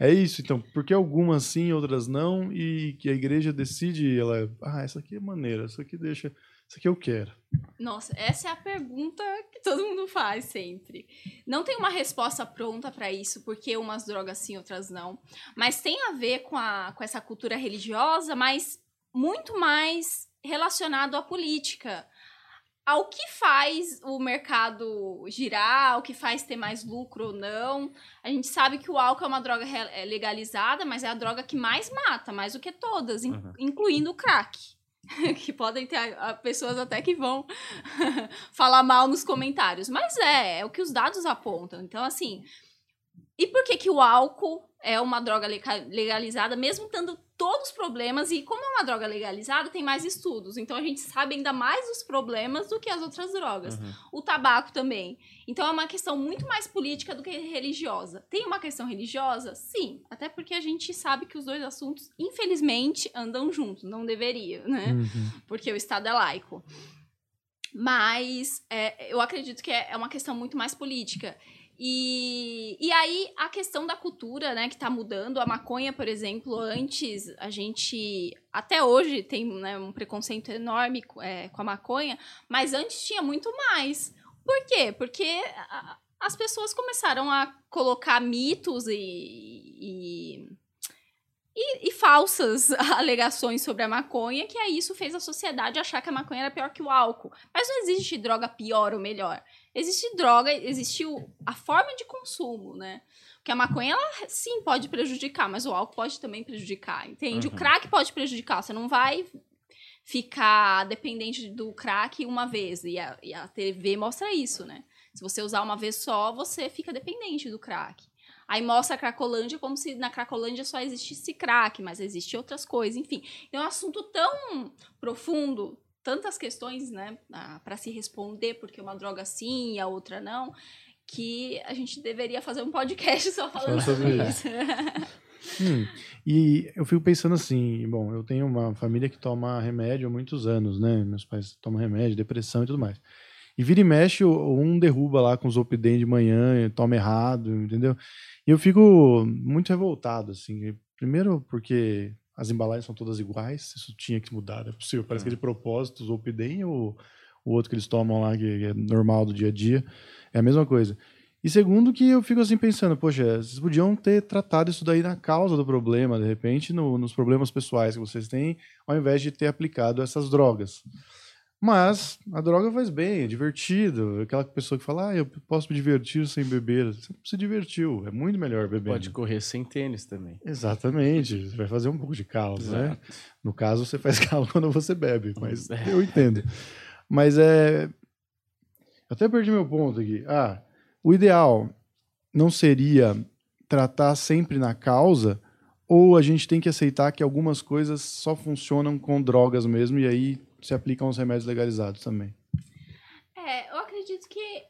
É isso, então. Por que algumas sim, outras não? E que a igreja decide, ela, ah, essa aqui é maneira, essa aqui deixa, essa aqui eu quero. Nossa, essa é a pergunta que todo mundo faz sempre. Não tem uma resposta pronta para isso, porque umas drogas sim, outras não. Mas tem a ver com, a, com essa cultura religiosa, mas muito mais relacionado à política. Ao que faz o mercado girar, ao que faz ter mais lucro ou não. A gente sabe que o álcool é uma droga é legalizada, mas é a droga que mais mata, mais do que todas, Uhum. incluindo o crack. que podem ter pessoas até que vão falar mal nos comentários. Mas é, é o que os dados apontam. Então, assim. E por que, que o álcool é uma droga legalizada, mesmo tendo todos os problemas? E como é uma droga legalizada, tem mais estudos. Então a gente sabe ainda mais os problemas do que as outras drogas. Uhum. O tabaco também. Então é uma questão muito mais política do que religiosa. Tem uma questão religiosa? Sim. Até porque a gente sabe que os dois assuntos, infelizmente, andam juntos. Não deveria, né? porque o Estado é laico. Mas é, eu acredito que é é uma questão muito mais política. E, e aí, a questão da cultura, né, que tá mudando. A maconha, por exemplo, antes a gente. Até hoje tem né, um preconceito enorme é, com a maconha, mas antes tinha muito mais. Por quê? Porque as pessoas começaram a colocar mitos e, e e, e falsas alegações sobre a maconha, que aí isso fez a sociedade achar que a maconha era pior que o álcool. Mas não existe droga pior ou melhor. Existe droga, existe o- a forma de consumo, né? Porque a maconha, ela sim pode prejudicar, mas o álcool pode também prejudicar, entende? Uhum. O crack pode prejudicar, você não vai ficar dependente do crack uma vez. E a, e a TV mostra isso, né? Se você usar uma vez só, você fica dependente do crack. Aí mostra a Cracolândia como se na Cracolândia só existisse crack, mas existe outras coisas, enfim. É um assunto tão profundo, tantas questões, né, para se responder, porque uma droga sim e a outra não, que a gente deveria fazer um podcast só falando Só sobre isso. Hum, e eu fico pensando assim, bom, eu tenho uma família que toma remédio há muitos anos, né? Meus pais tomam remédio, depressão e tudo mais. E vira e mexe, um derruba lá com os Zolpidem de manhã, toma errado, entendeu? E eu fico muito revoltado, assim. Primeiro porque as embalagens são todas iguais, isso tinha que mudar, é possível. Parece que de propósito, o Zolpidem ou o outro que eles tomam lá, que é normal do dia a dia, é a mesma coisa. E segundo que eu fico assim pensando, poxa, vocês podiam ter tratado isso daí na causa do problema, de repente, no- nos problemas pessoais que vocês têm, ao invés de ter aplicado essas drogas. Mas a droga faz bem, é divertido. Aquela pessoa que fala, ah, eu posso me divertir sem beber. Você não se divertiu, é muito melhor beber. Pode correr sem tênis também. Exatamente, você vai fazer um pouco de calo, né? No caso, você faz calo quando você bebe, mas É. eu entendo. Mas é. Até perdi meu ponto aqui. Ah, o ideal não seria tratar sempre na causa, ou a gente tem que aceitar que algumas coisas só funcionam com drogas mesmo, e aí se aplicam os remédios legalizados também. É, eu acredito que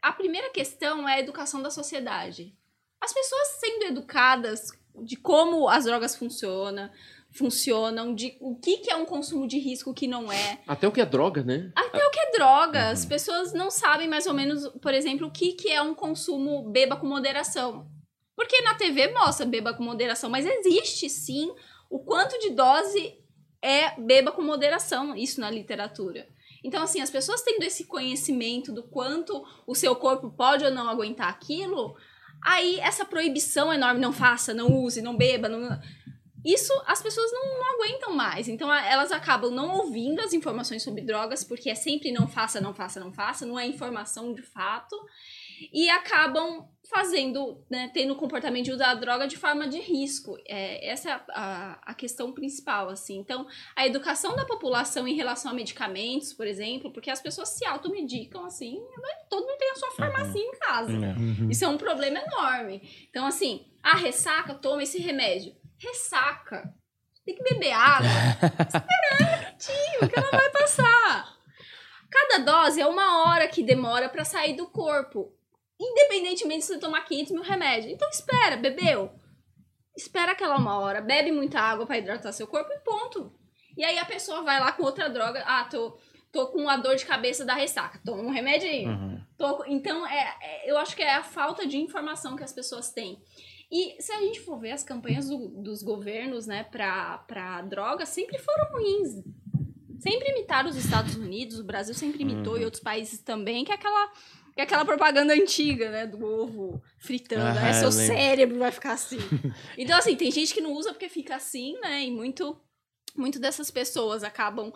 a primeira questão é a educação da sociedade. As pessoas sendo educadas de como as drogas funcionam, funcionam, de o que, que é um consumo de risco, o que não é. Até o que é droga, né? Até o que é droga. As pessoas não sabem mais ou menos, por exemplo, o que, que é um consumo beba com moderação. Porque na TV mostra beba com moderação, mas existe sim o quanto de dose é beba com moderação, isso na literatura. Então, assim, as pessoas tendo esse conhecimento do quanto o seu corpo pode ou não aguentar aquilo, aí essa proibição enorme, não faça, não use, não beba, não... Isso as pessoas não, não aguentam mais. Então elas acabam não ouvindo as informações sobre drogas, porque é sempre não faça, não faça, não faça, não é informação de fato. E acabam fazendo, né, tendo o comportamento de usar a droga de forma de risco. É, essa é a, a, a questão principal, assim. Então, a educação da população em relação a medicamentos, por exemplo, porque as pessoas se automedicam, assim, todo mundo tem a sua farmácia em casa. Uhum. Isso é um problema enorme. Então, assim, a ressaca, toma esse remédio. Ressaca. Tem que beber água. Espera rapidinho, que ela vai passar. Cada dose é uma hora que demora pra sair do corpo. Independentemente se você tomar 500 mil remédios. Então, espera, bebeu. Espera aquela uma hora, bebe muita água pra hidratar seu corpo e ponto. E aí a pessoa vai lá com outra droga. Ah, tô, tô com a dor de cabeça da ressaca. Toma um remedinho. Uhum. Tô- então, é, é- eu acho que é a falta de informação que as pessoas têm. E se a gente for ver as campanhas do- dos governos, né, pra, pra droga, sempre foram ruins. Sempre imitaram os Estados Unidos, o Brasil sempre imitou Uhum. e outros países também, que é aquela, que é aquela propaganda antiga, né, do ovo fritando. Ah, aí seu cérebro vai ficar assim. então, assim, tem gente que não usa porque fica assim, né, e muito, muito dessas pessoas acabam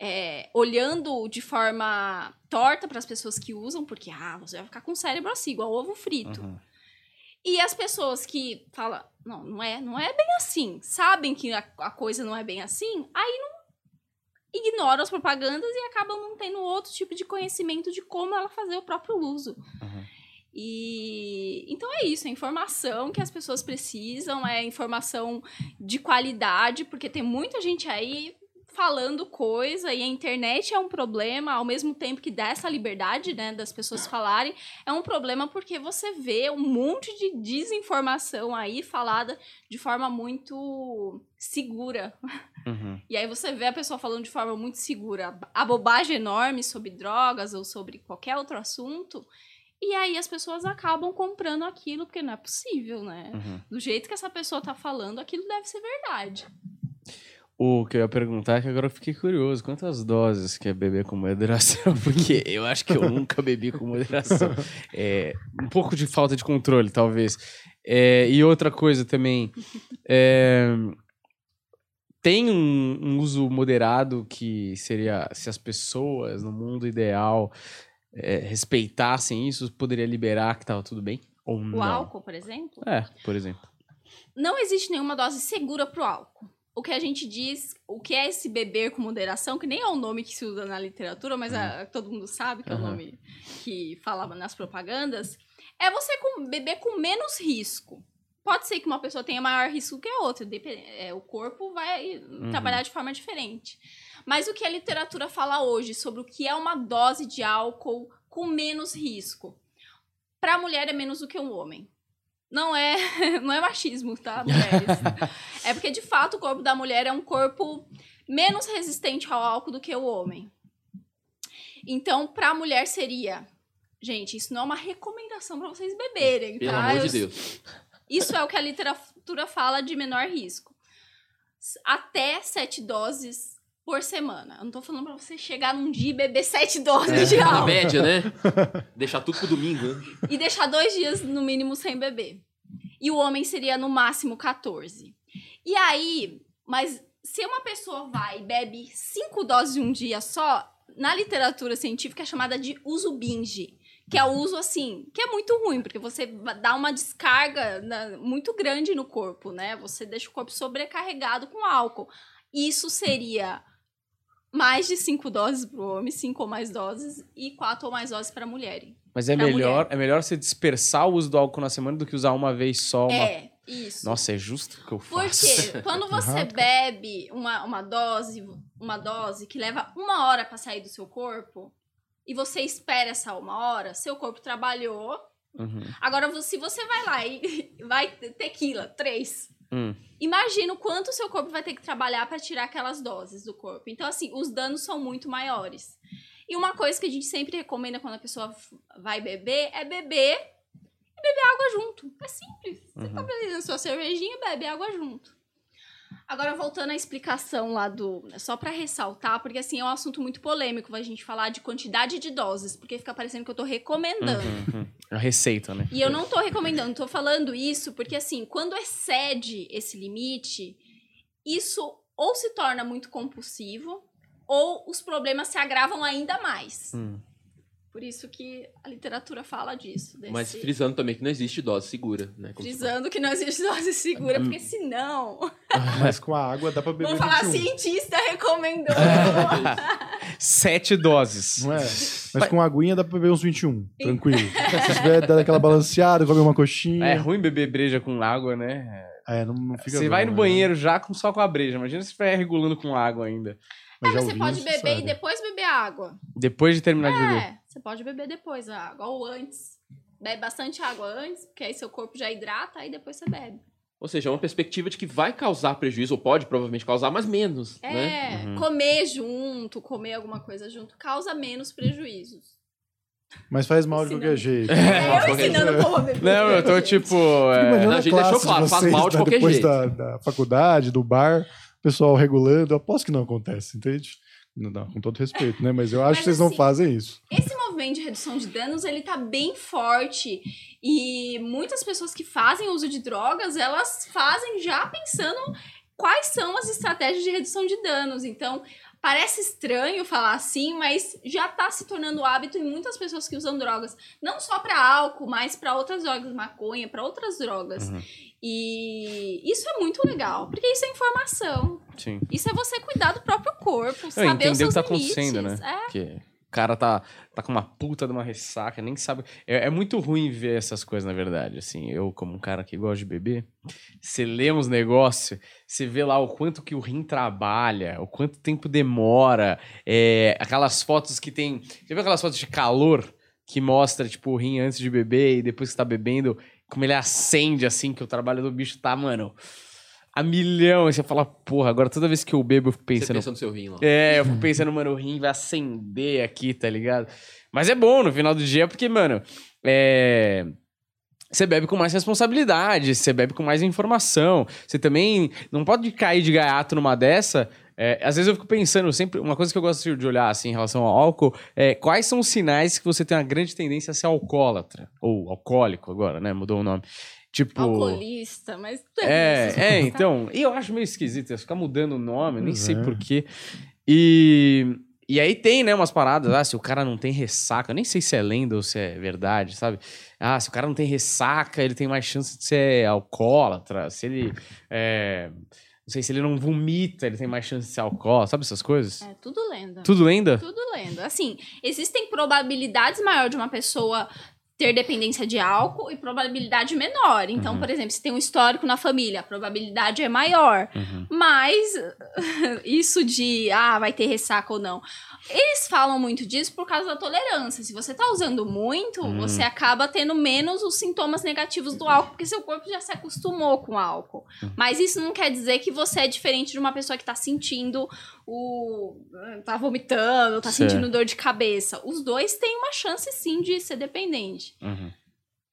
é, olhando de forma torta para as pessoas que usam, porque, ah, você vai ficar com o cérebro assim, igual ovo frito. Uhum. E as pessoas que falam, não, não é, não é bem assim, sabem que a, a coisa não é bem assim, aí não ignoram as propagandas e acabam não tendo outro tipo de conhecimento de como ela fazer o próprio uso. Uhum. E então é isso, é informação que as pessoas precisam, é informação de qualidade, porque tem muita gente aí falando coisa e a internet é um problema, ao mesmo tempo que dá essa liberdade, né, das pessoas falarem, é um problema porque você vê um monte de desinformação aí falada de forma muito segura. Uhum. E aí você vê a pessoa falando de forma muito segura, a bobagem enorme sobre drogas ou sobre qualquer outro assunto. E aí as pessoas acabam comprando aquilo, porque não é possível, né? Uhum. Do jeito que essa pessoa tá falando, aquilo deve ser verdade. O que eu ia perguntar é que agora eu fiquei curioso. Quantas doses que é beber com moderação? Porque eu acho que eu nunca bebi com moderação. É, um pouco de falta de controle, talvez. É, e outra coisa também. é, tem um, um uso moderado que seria se as pessoas no mundo ideal é, respeitassem isso, poderia liberar que tava tudo bem? Ou O não? álcool, por exemplo, É, por exemplo. não existe nenhuma dose segura pro álcool. O que a gente diz, o que é esse beber com moderação, que nem é o nome que se usa na literatura, mas a- todo mundo sabe que é o nome que falava nas propagandas, é você com- beber com menos risco. Pode ser que uma pessoa tenha maior risco que a outra, depe- é, o corpo vai trabalhar de forma diferente. Mas o que a literatura fala hoje sobre o que é uma dose de álcool com menos risco? Para a mulher é menos do que um homem. Não é, não é machismo, tá, mulheres? é porque, de fato, o corpo da mulher é um corpo menos resistente ao álcool do que o homem. Então, para a mulher seria... Gente, isso não é uma recomendação para vocês beberem, Pelo tá? amor de Eu- Deus. isso é o que a literatura fala de menor risco. Até sete doses por semana. Eu não tô falando pra você chegar num dia e beber sete doses de Na álcool. média, né? Deixar tudo pro domingo. né? E deixar dois dias, no mínimo, sem beber. E o homem seria, no máximo, 14. E aí, mas se uma pessoa vai e bebe cinco doses em um dia só, na literatura científica é chamada de uso binge. Que é o uso, assim, que é muito ruim, porque você dá uma descarga na- muito grande no corpo, né? Você deixa o corpo sobrecarregado com álcool. Isso seria mais de cinco doses para o homem, cinco ou mais doses, e quatro ou mais doses para a mulher. Mas é Pra melhor, é melhor você dispersar o uso do álcool na semana do que usar uma vez só. Uma... É, isso. Nossa, é justo que eu faço. Porque quando você Errado, bebe uma, uma dose, uma dose que leva uma hora pra sair do seu corpo, e você espera essa uma hora, seu corpo trabalhou. Uhum. Agora, se você vai lá e vai tequila, três. Hum. Imagina o quanto o seu corpo vai ter que trabalhar pra tirar aquelas doses do corpo. Então, assim, os danos são muito maiores. E uma coisa que a gente sempre recomenda quando a pessoa vai beber é beber e beber água junto. É simples. Você tá Uhum. bebendo sua cervejinha, bebe água junto. Agora, voltando à explicação lá do. Só pra ressaltar, porque assim é um assunto muito polêmico a gente falar de quantidade de doses, porque fica parecendo que eu tô recomendando. Uhum, uhum. A receita, né? E eu não tô recomendando, tô falando isso porque, assim, quando excede esse limite, isso ou se torna muito compulsivo, ou os problemas se agravam ainda mais. Hum. Por isso que a literatura fala disso. Desse... Mas frisando também que não existe dose segura, né? Como Frisando que não existe dose segura, porque senão. Mas com a água dá pra beber Vamos falar, 21. cientista recomendou. Sete doses. Não é? Mas com a aguinha dá pra beber uns 21, tranquilo. Se tiver dando aquela balanceada, comer uma coxinha. É ruim beber breja com água, né? É, não, não fica Você bom, vai no né? banheiro já com, só com a breja. Imagina se estiver regulando com água ainda. Mas já Mas você ouvi pode beber sabe? e depois beber água. Depois de terminar de beber. Você pode beber depois a água, ou antes. Bebe bastante água antes, porque aí seu corpo já hidrata, aí depois você bebe. Ou seja, é uma perspectiva de que vai causar prejuízo, ou pode provavelmente causar, mas menos, né? É, Uhum. comer junto, comer alguma coisa junto, causa menos prejuízos. Mas faz mal de Ensinando. qualquer jeito. É, eu qualquer ensinando como beber. Não, eu tô tipo. É, a gente deixou claro, de faz mal de né, qualquer depois jeito. Da, da faculdade, do bar, o pessoal regulando. Eu aposto que não acontece, entende? Não, não, com todo respeito, né? Mas eu acho Mas que vocês não assim, fazem isso. Esse movimento de redução de danos, ele tá bem forte. E muitas pessoas que fazem uso de drogas, elas fazem já pensando quais são as estratégias de redução de danos. Então, parece estranho falar assim, mas já tá se tornando hábito em muitas pessoas que usam drogas. Não só para álcool, mas para outras drogas, maconha, para outras drogas. Uhum. E isso é muito legal, porque isso é informação. Sim. Isso é você cuidar do próprio corpo, Eu saber entender os o que seus tá limites. acontecendo, né? É. O cara tá, tá com uma puta de uma ressaca, nem sabe. É, é muito ruim ver essas coisas, na verdade. Assim, eu, como um cara que gosta de beber, você lê uns negócios, você vê lá o quanto que o rim trabalha, o quanto tempo demora, é, aquelas fotos que tem. Já viu aquelas fotos de calor que mostra, tipo, o rim antes de beber e depois que tá bebendo, como ele acende, assim, que o trabalho do bicho tá, mano. A milhão, e você fala, porra, agora toda vez que eu bebo, eu fico Você pensando, pensa no seu rim lá. é, eu fico pensando, mano, o rim vai acender aqui, tá ligado? Mas é bom no final do dia, porque, mano, é. Você bebe com mais responsabilidade, você bebe com mais informação. Você também não pode cair de gaiato numa dessa. É, às vezes eu fico pensando, sempre, uma coisa que eu gosto de olhar assim, em relação ao álcool, é quais são os sinais que você tem uma grande tendência a ser alcoólatra, ou alcoólico agora, né? Mudou o nome. Tipo. Alcoolista, mas. É, é, então. E eu acho meio esquisito ia ficar mudando o nome, nem Pois sei é. porquê. E. E aí tem, né, umas paradas, ah, se o cara não tem ressaca, eu nem sei se é lenda ou se é verdade, sabe? Ah, se o cara não tem ressaca, ele tem mais chance de ser alcoólatra. Se ele. é, não sei, se ele não vomita, ele tem mais chance de ser alcoólatra, sabe essas coisas? É tudo lenda. Tudo lenda? Tudo lenda. Assim, existem probabilidades maior de uma pessoa ter dependência de álcool e probabilidade menor. Então, Uhum. por exemplo, se tem um histórico na família, a probabilidade é maior. Uhum. Mas isso de ah, vai ter ressaca ou não. Eles falam muito disso por causa da tolerância. Se você tá usando muito, Hum. você acaba tendo menos os sintomas negativos do álcool, porque seu corpo já se acostumou com o álcool. Hum. Mas isso não quer dizer que você é diferente de uma pessoa que tá sentindo o. tá vomitando, tá Certo. sentindo dor de cabeça. Os dois têm uma chance sim de ser dependente. Uhum.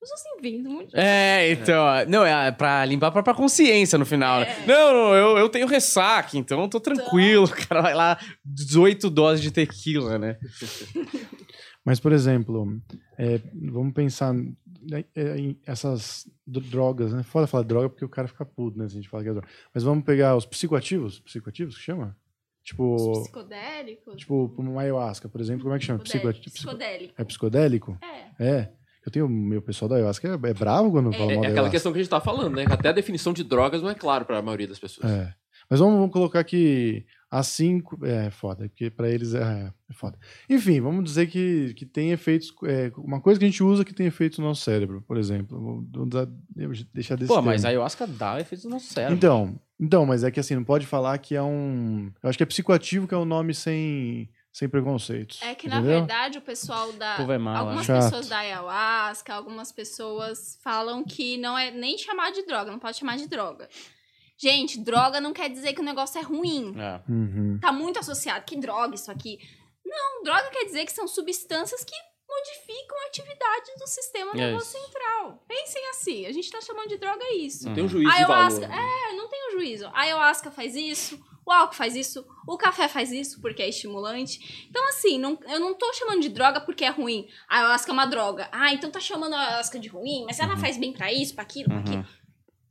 Eu sou assim, vindo muito. É, então, não, é pra limpar a própria consciência no final, né? É. Não, não, eu, eu tenho ressaca, então eu tô tranquilo. O cara vai lá, 18 doses de tequila, né? Mas, por exemplo, é, vamos pensar né, é, em essas dro- drogas, né? Foda falar droga porque o cara fica puto, né? Se a gente fala que é droga. Mas vamos pegar os psicoativos? Psicoativos que chama? Tipo, Os psicodélicos. tipo uma ayahuasca, por exemplo, como é que chama? psicodélico. Psico- Psicodélico. É psicodélico? É. É. Eu tenho meu pessoal da ayahuasca é, é bravo quando É, fala É, mal é aquela questão que a gente tá falando, né? Até a definição de drogas não é claro pra maioria das pessoas. É. Mas vamos, vamos colocar que assim. É foda, porque pra eles é, é foda. Enfim, vamos dizer que, que tem efeitos. é, uma coisa que a gente usa que tem efeitos no nosso cérebro, por exemplo. Dar- deixar desse Pô, mas termo. a ayahuasca dá efeitos no nosso cérebro. Então, então, mas é que assim, não pode falar que é um. Eu acho que é psicoativo que é um nome sem, sem preconceitos. É que, na entendeu? verdade, o pessoal da. O povo é algumas né? pessoas da ayahuasca, algumas pessoas falam que não é nem chamar de droga, não pode chamar de droga. Gente, droga não quer dizer que o negócio é ruim. É. Uhum. Tá muito associado. Que droga isso aqui? Não, droga quer dizer que são substâncias que modificam a atividade do sistema É nervoso isso. central. Pensem assim, a gente tá chamando de droga isso. Tem um juízo de Ayahuasca, valor. né? é, não tem um juízo. A ayahuasca faz isso, o álcool faz isso, o café faz isso porque é estimulante. Então, assim, não- eu não tô chamando de droga porque é ruim. A ayahuasca é uma droga. Ah, então tá chamando a ayahuasca de ruim, mas ela faz bem pra isso, pra aquilo, pra Uhum. aquilo.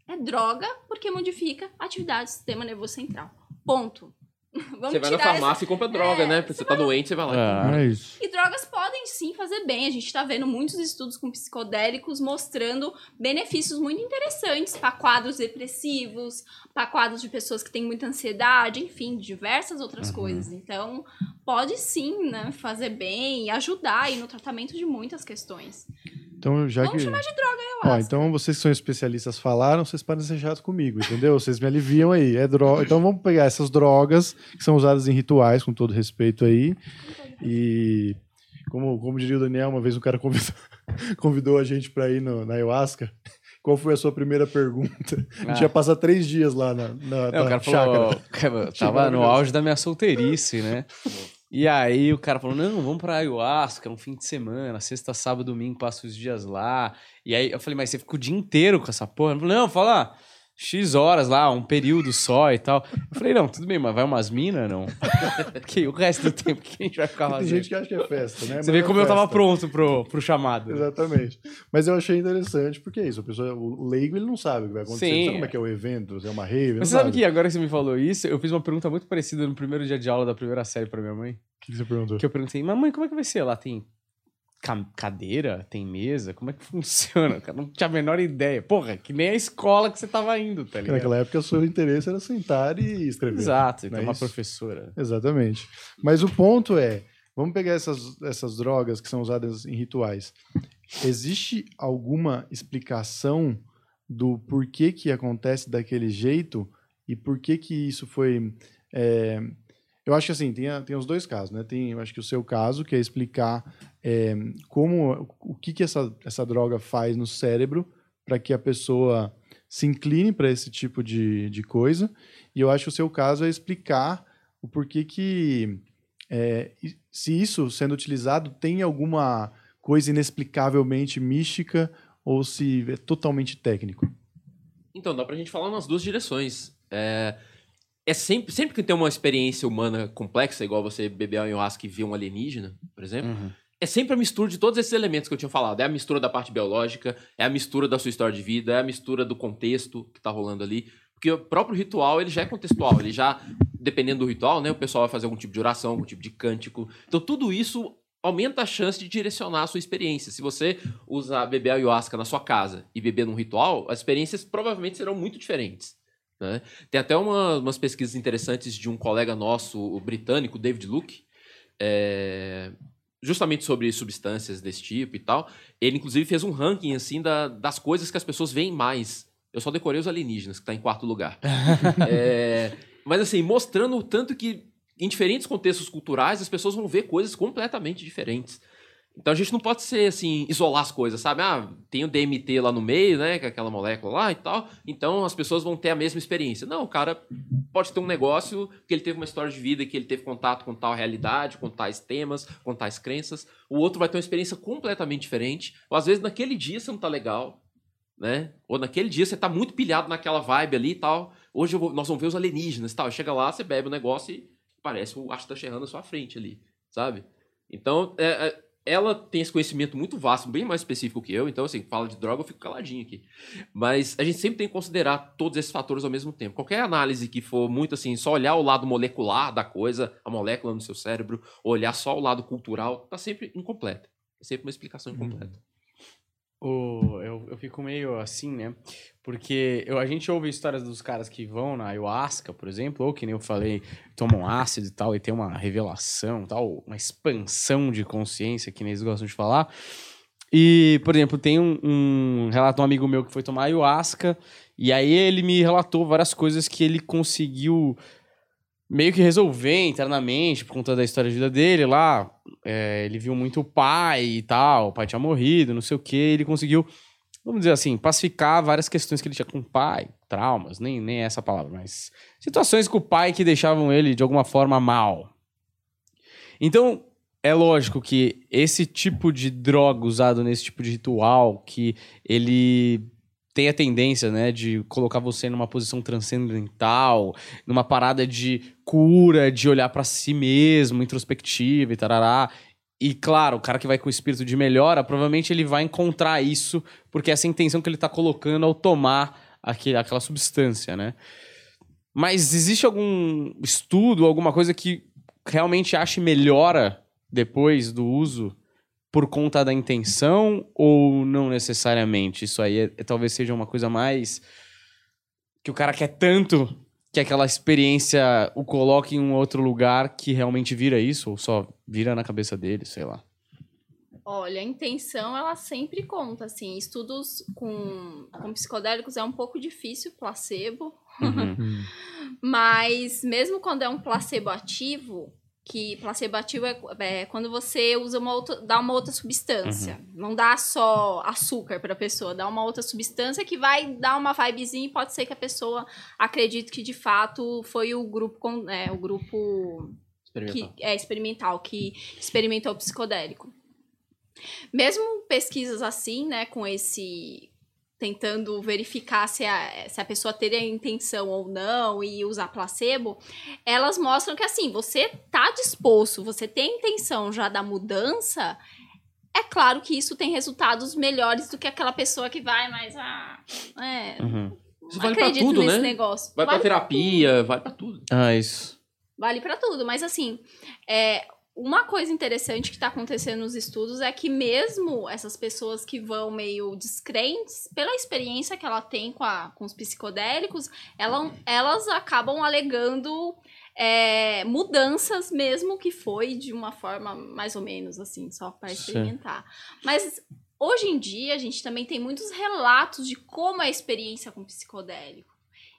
É droga porque modifica a atividade do sistema nervoso central. Ponto. Vamos Você vai na tirar essa- farmácia e compra droga, É, né? Porque você tá doente, você vai lá. e É. É isso. E drogas podem sim fazer bem. A gente tá vendo muitos estudos com psicodélicos mostrando benefícios muito interessantes para quadros depressivos, para quadros de pessoas que têm muita ansiedade, enfim, diversas outras Uhum. coisas. Então, pode sim, né, fazer bem e ajudar aí no tratamento de muitas questões. Então, já Vamos que. chamar de droga, eu Ó, acho. então vocês que são especialistas falaram, vocês podem ser chatos comigo, entendeu? Vocês me aliviam aí. É droga. Então vamos pegar essas drogas que são usadas em rituais, com todo respeito aí. E como, como diria o Daniel, uma vez o cara convidou, convidou a gente para ir no, na ayahuasca. Qual foi a sua primeira pergunta? A gente Ah. ia passar três dias lá na, na, É, o na cara chácara. falou. Tava no auge da minha solteirice, né? E aí o cara falou: não, vamos pra ayahuasca, é um fim de semana, sexta, sábado, domingo, passa os dias lá. E aí eu falei, mas você fica o dia inteiro com essa porra? Falou, não, fala X horas lá, um período só e tal. Eu falei, não, tudo bem, mas vai umas minas, não? Porque o resto do tempo que a gente vai ficar Tem fazendo? gente que acha que é festa, né? Você Mas vê é como eu tava pronto pro, pro chamado. né? Exatamente. Mas eu achei interessante, porque é isso. A pessoa, o leigo, ele não sabe o que vai acontecer. Sim. Não sabe como é que é o evento, se é uma rave. Mas você sabe que agora que você me falou isso, eu fiz uma pergunta muito parecida no primeiro dia de aula da primeira série pra minha mãe. O que você perguntou? Que eu perguntei, mamãe, como é que vai ser? Lá tem cadeira? Tem mesa? Como é que funciona? Eu não tinha a menor ideia. Porra, que nem a escola que você tava indo, tá ligado? naquela época o seu interesse era sentar e escrever. Exato, Não então é uma isso? professora. Exatamente. Mas o ponto é, vamos pegar essas, essas drogas que são usadas em rituais. Existe alguma explicação do porquê que acontece daquele jeito e por que que isso foi... é, eu acho que assim, tem, tem os dois casos, né? Tem, eu acho que o seu caso, que é explicar é, como, o que que essa, essa droga faz no cérebro para que a pessoa se incline para esse tipo de, de coisa. E eu acho que o seu caso é explicar o porquê que, é, se isso sendo utilizado tem alguma coisa inexplicavelmente mística ou se é totalmente técnico. Então, dá pra gente falar nas duas direções. É, é sempre, sempre que tem uma experiência humana complexa, igual você beber uma ayahuasca e ver um alienígena, por exemplo, Uhum. É sempre a mistura de todos esses elementos que eu tinha falado. É a mistura da parte biológica, é a mistura da sua história de vida, é a mistura do contexto que tá rolando ali. Porque o próprio ritual, ele já é contextual, ele já, dependendo do ritual, né, o pessoal vai fazer algum tipo de oração, algum tipo de cântico. Então tudo isso aumenta a chance de direcionar a sua experiência. Se você usar beber ayahuasca na sua casa e beber num ritual, as experiências provavelmente serão muito diferentes. Né? Tem até uma, umas pesquisas interessantes de um colega nosso, o britânico, David Luke, é, justamente sobre substâncias desse tipo e tal. Ele, inclusive, fez um ranking assim da, das coisas que as pessoas veem mais. Eu só decorei os alienígenas, que está em quarto lugar. é, mas, assim, mostrando o tanto que em diferentes contextos culturais, as pessoas vão ver coisas completamente diferentes. Então a gente não pode ser assim, isolar as coisas, sabe? Ah, tem o DMT lá no meio, né? É aquela molécula lá e tal. Então as pessoas vão ter a mesma experiência. Não, o cara pode ter um negócio que ele teve uma história de vida, que ele teve contato com tal realidade, com tais temas, com tais crenças. O outro vai ter uma experiência completamente diferente. Ou às vezes naquele dia você não tá legal, né? Ou naquele dia você tá muito pilhado naquela vibe ali e tal. Hoje vou, nós vamos ver os alienígenas e tal. Chega lá, você bebe o negócio e parece o tá chegando na sua frente ali, sabe? Então, é, é, ela tem esse conhecimento muito vasto, bem mais específico que eu, então, assim, fala de droga, eu fico caladinho aqui. Mas a gente sempre tem que considerar todos esses fatores ao mesmo tempo. Qualquer análise que for muito assim, só olhar o lado molecular da coisa, a molécula no seu cérebro, olhar só o lado cultural, tá sempre incompleta. É sempre uma explicação incompleta. O, eu, eu fico meio assim, né? Porque eu, a gente ouve histórias dos caras que vão na ayahuasca, por exemplo, ou que nem eu falei, tomam ácido e tal, e tem uma revelação, tal, uma expansão de consciência, que nem eles gostam de falar. E, por exemplo, tem um, um relato de um amigo meu que foi tomar ayahuasca, e aí ele me relatou várias coisas que ele conseguiu meio que resolver internamente por conta da história de vida dele lá. É, ele viu muito o pai e tal, o pai tinha morrido, não sei o que. Ele conseguiu, vamos dizer assim, pacificar várias questões que ele tinha com o pai, traumas, nem, nem essa palavra, mas situações com o pai que deixavam ele de alguma forma mal. Então, é lógico que esse tipo de droga usado nesse tipo de ritual, que ele tem a tendência, né, de colocar você numa posição transcendental, numa parada de cura, de olhar para si mesmo, introspectiva e tarará. E claro, o cara que vai com o espírito de melhora, provavelmente ele vai encontrar isso, porque essa é a intenção que ele tá colocando ao tomar aquele, aquela substância, né? Mas existe algum estudo, alguma coisa que realmente ache melhora depois do uso por conta da intenção ou não necessariamente? Isso aí é, é, talvez seja uma coisa mais que o cara quer tanto que aquela experiência o coloque em um outro lugar que realmente vira isso ou só vira na cabeça dele, sei lá. Olha, a intenção ela sempre conta, assim, estudos com, com psicodélicos é um pouco difícil, placebo, uhum. mas mesmo quando é um placebo ativo, que placebo ativo é, é, quando você usa uma outra, dá uma outra substância. Uhum. Não dá só açúcar para a pessoa, dá uma outra substância que vai dar uma vibezinha e pode ser que a pessoa acredite que de fato foi o grupo com, é, o grupo experimental. que é experimental que experimentou o psicodélico. Mesmo pesquisas assim, né, com esse tentando verificar se a, se a pessoa teria intenção ou não e usar placebo, elas mostram que assim, você tá disposto, você tem intenção já da mudança, é claro que isso tem resultados melhores do que aquela pessoa que vai mais ah, é, uhum. Isso vale pra tudo, né? Negócio. Vai vale pra terapia, pra vale pra tudo. Ah, isso. Vale para tudo, mas assim, é, uma coisa interessante que está acontecendo nos estudos é que mesmo essas pessoas que vão meio descrentes, pela experiência que ela tem com, a, com os psicodélicos, ela, elas acabam alegando é, mudanças, mesmo que foi de uma forma mais ou menos assim, só para experimentar. Sim. Mas hoje em dia a gente também tem muitos relatos de como é a experiência com psicodélico.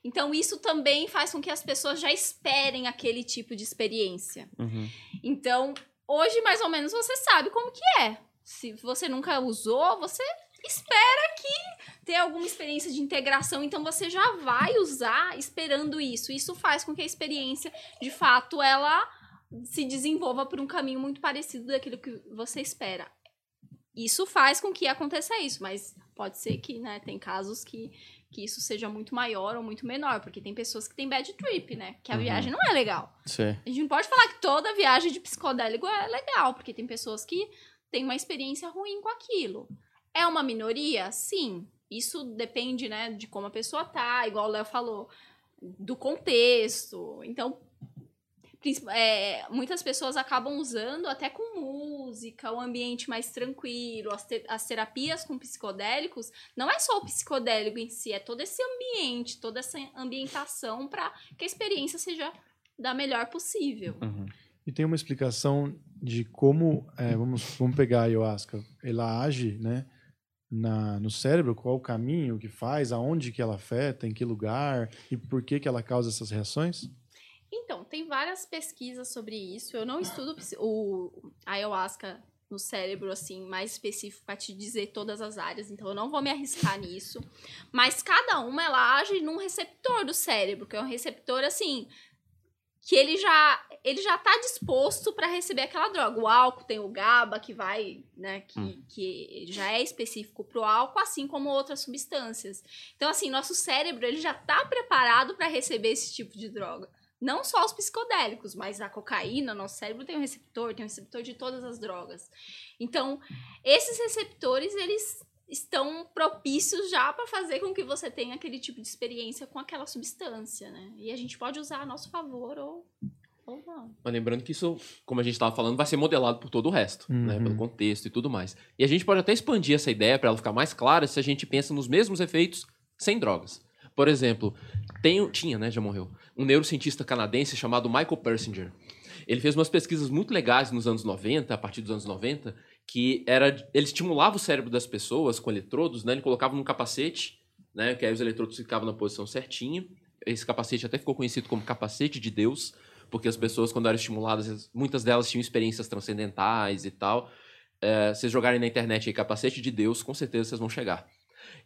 Então, isso também faz com que as pessoas já esperem aquele tipo de experiência. Uhum. Então, hoje, mais ou menos, você sabe como que é. Se você nunca usou, você espera que tenha alguma experiência de integração, então você já vai usar esperando isso. Isso faz com que a experiência, de fato, ela se desenvolva por um caminho muito parecido daquilo que você espera. Isso faz com que aconteça isso, mas pode ser que, né, tem casos que que isso seja muito maior ou muito menor, porque tem pessoas que têm bad trip, né? Que a uhum. viagem não é legal. Sim. A gente não pode falar que toda viagem de psicodélico é legal, porque tem pessoas que tem uma experiência ruim com aquilo. É uma minoria? Sim. Isso depende, né, de como a pessoa tá, igual o Léo falou, do contexto. Então, é, muitas pessoas acabam usando até com música, o ambiente mais tranquilo, as, te- as terapias com psicodélicos. Não é só o psicodélico em si, é todo esse ambiente, toda essa ambientação para que a experiência seja da melhor possível. Uhum. E tem uma explicação de como, é, vamos, vamos pegar a ayahuasca, ela age, né, na, no cérebro, qual o caminho que faz, aonde que ela afeta, em que lugar e por que que ela causa essas reações? Então, tem várias pesquisas sobre isso. Eu não estudo o ayahuasca no cérebro, assim, mais específico para te dizer todas as áreas, então eu não vou me arriscar nisso. Mas cada uma, ela age num receptor do cérebro, que é um receptor, assim, que ele já ele já tá disposto para receber aquela droga. O álcool tem o GABA que vai, né, que, Hum. que já é específico pro álcool, assim como outras substâncias. Então assim, nosso cérebro ele já tá preparado para receber esse tipo de droga. Não só os psicodélicos, mas a cocaína, nosso cérebro tem um receptor, tem um receptor de todas as drogas. Então, esses receptores, eles estão propícios já para fazer com que você tenha aquele tipo de experiência com aquela substância, né? E a gente pode usar a nosso favor ou, ou não. Mas lembrando que isso, como a gente estava falando, vai ser modelado por todo o resto, né? Uhum. Pelo contexto e tudo mais. E a gente pode até expandir essa ideia para ela ficar mais clara se a gente pensa nos mesmos efeitos sem drogas. Por exemplo, tem, tinha, né? Já morreu. Um neurocientista canadense chamado Michael Persinger. Ele fez umas pesquisas muito legais nos anos 90, a partir dos anos 90, que era ele estimulava o cérebro das pessoas com eletrodos, né? Ele colocava num capacete, né? Que aí os eletrodos ficavam na posição certinha. Esse capacete até ficou conhecido como capacete de Deus, porque as pessoas, quando eram estimuladas, muitas delas tinham experiências transcendentais e tal. É, vocês jogarem na internet aí capacete de Deus, com certeza vocês vão chegar.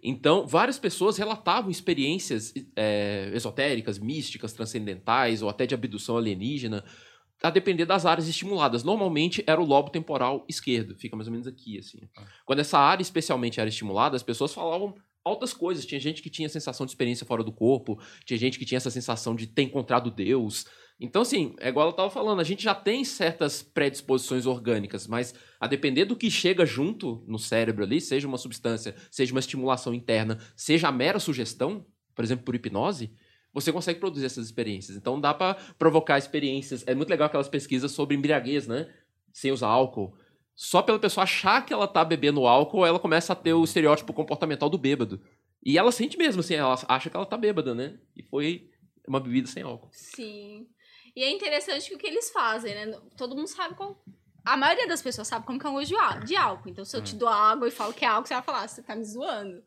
Então, várias pessoas relatavam experiências é, esotéricas, místicas, transcendentais, ou até de abdução alienígena, a depender das áreas estimuladas. Normalmente era o lobo temporal esquerdo, fica mais ou menos aqui, assim. Quando essa área especialmente era estimulada, as pessoas falavam altas coisas. Tinha gente que tinha sensação de experiência fora do corpo, tinha gente que tinha essa sensação de ter encontrado Deus. Então, assim, é igual eu tava falando, a gente já tem certas predisposições orgânicas, mas a depender do que chega junto no cérebro ali, seja uma substância, seja uma estimulação interna, seja a mera sugestão, por exemplo, por hipnose, você consegue produzir essas experiências. Então dá pra provocar experiências. É muito legal aquelas pesquisas sobre embriaguez, né? Sem usar álcool. Só pela pessoa achar que ela tá bebendo álcool, ela começa a ter o estereótipo comportamental do bêbado. E ela sente mesmo, assim, ela acha que ela tá bêbada, né? E foi uma bebida sem álcool. Sim. E é interessante que o que eles fazem, né? Todo mundo sabe qual. A maioria das pessoas sabe como que é um gosto de álcool. Então, se eu te dou água e falo que é álcool, você vai falar, "Ah, você tá me zoando.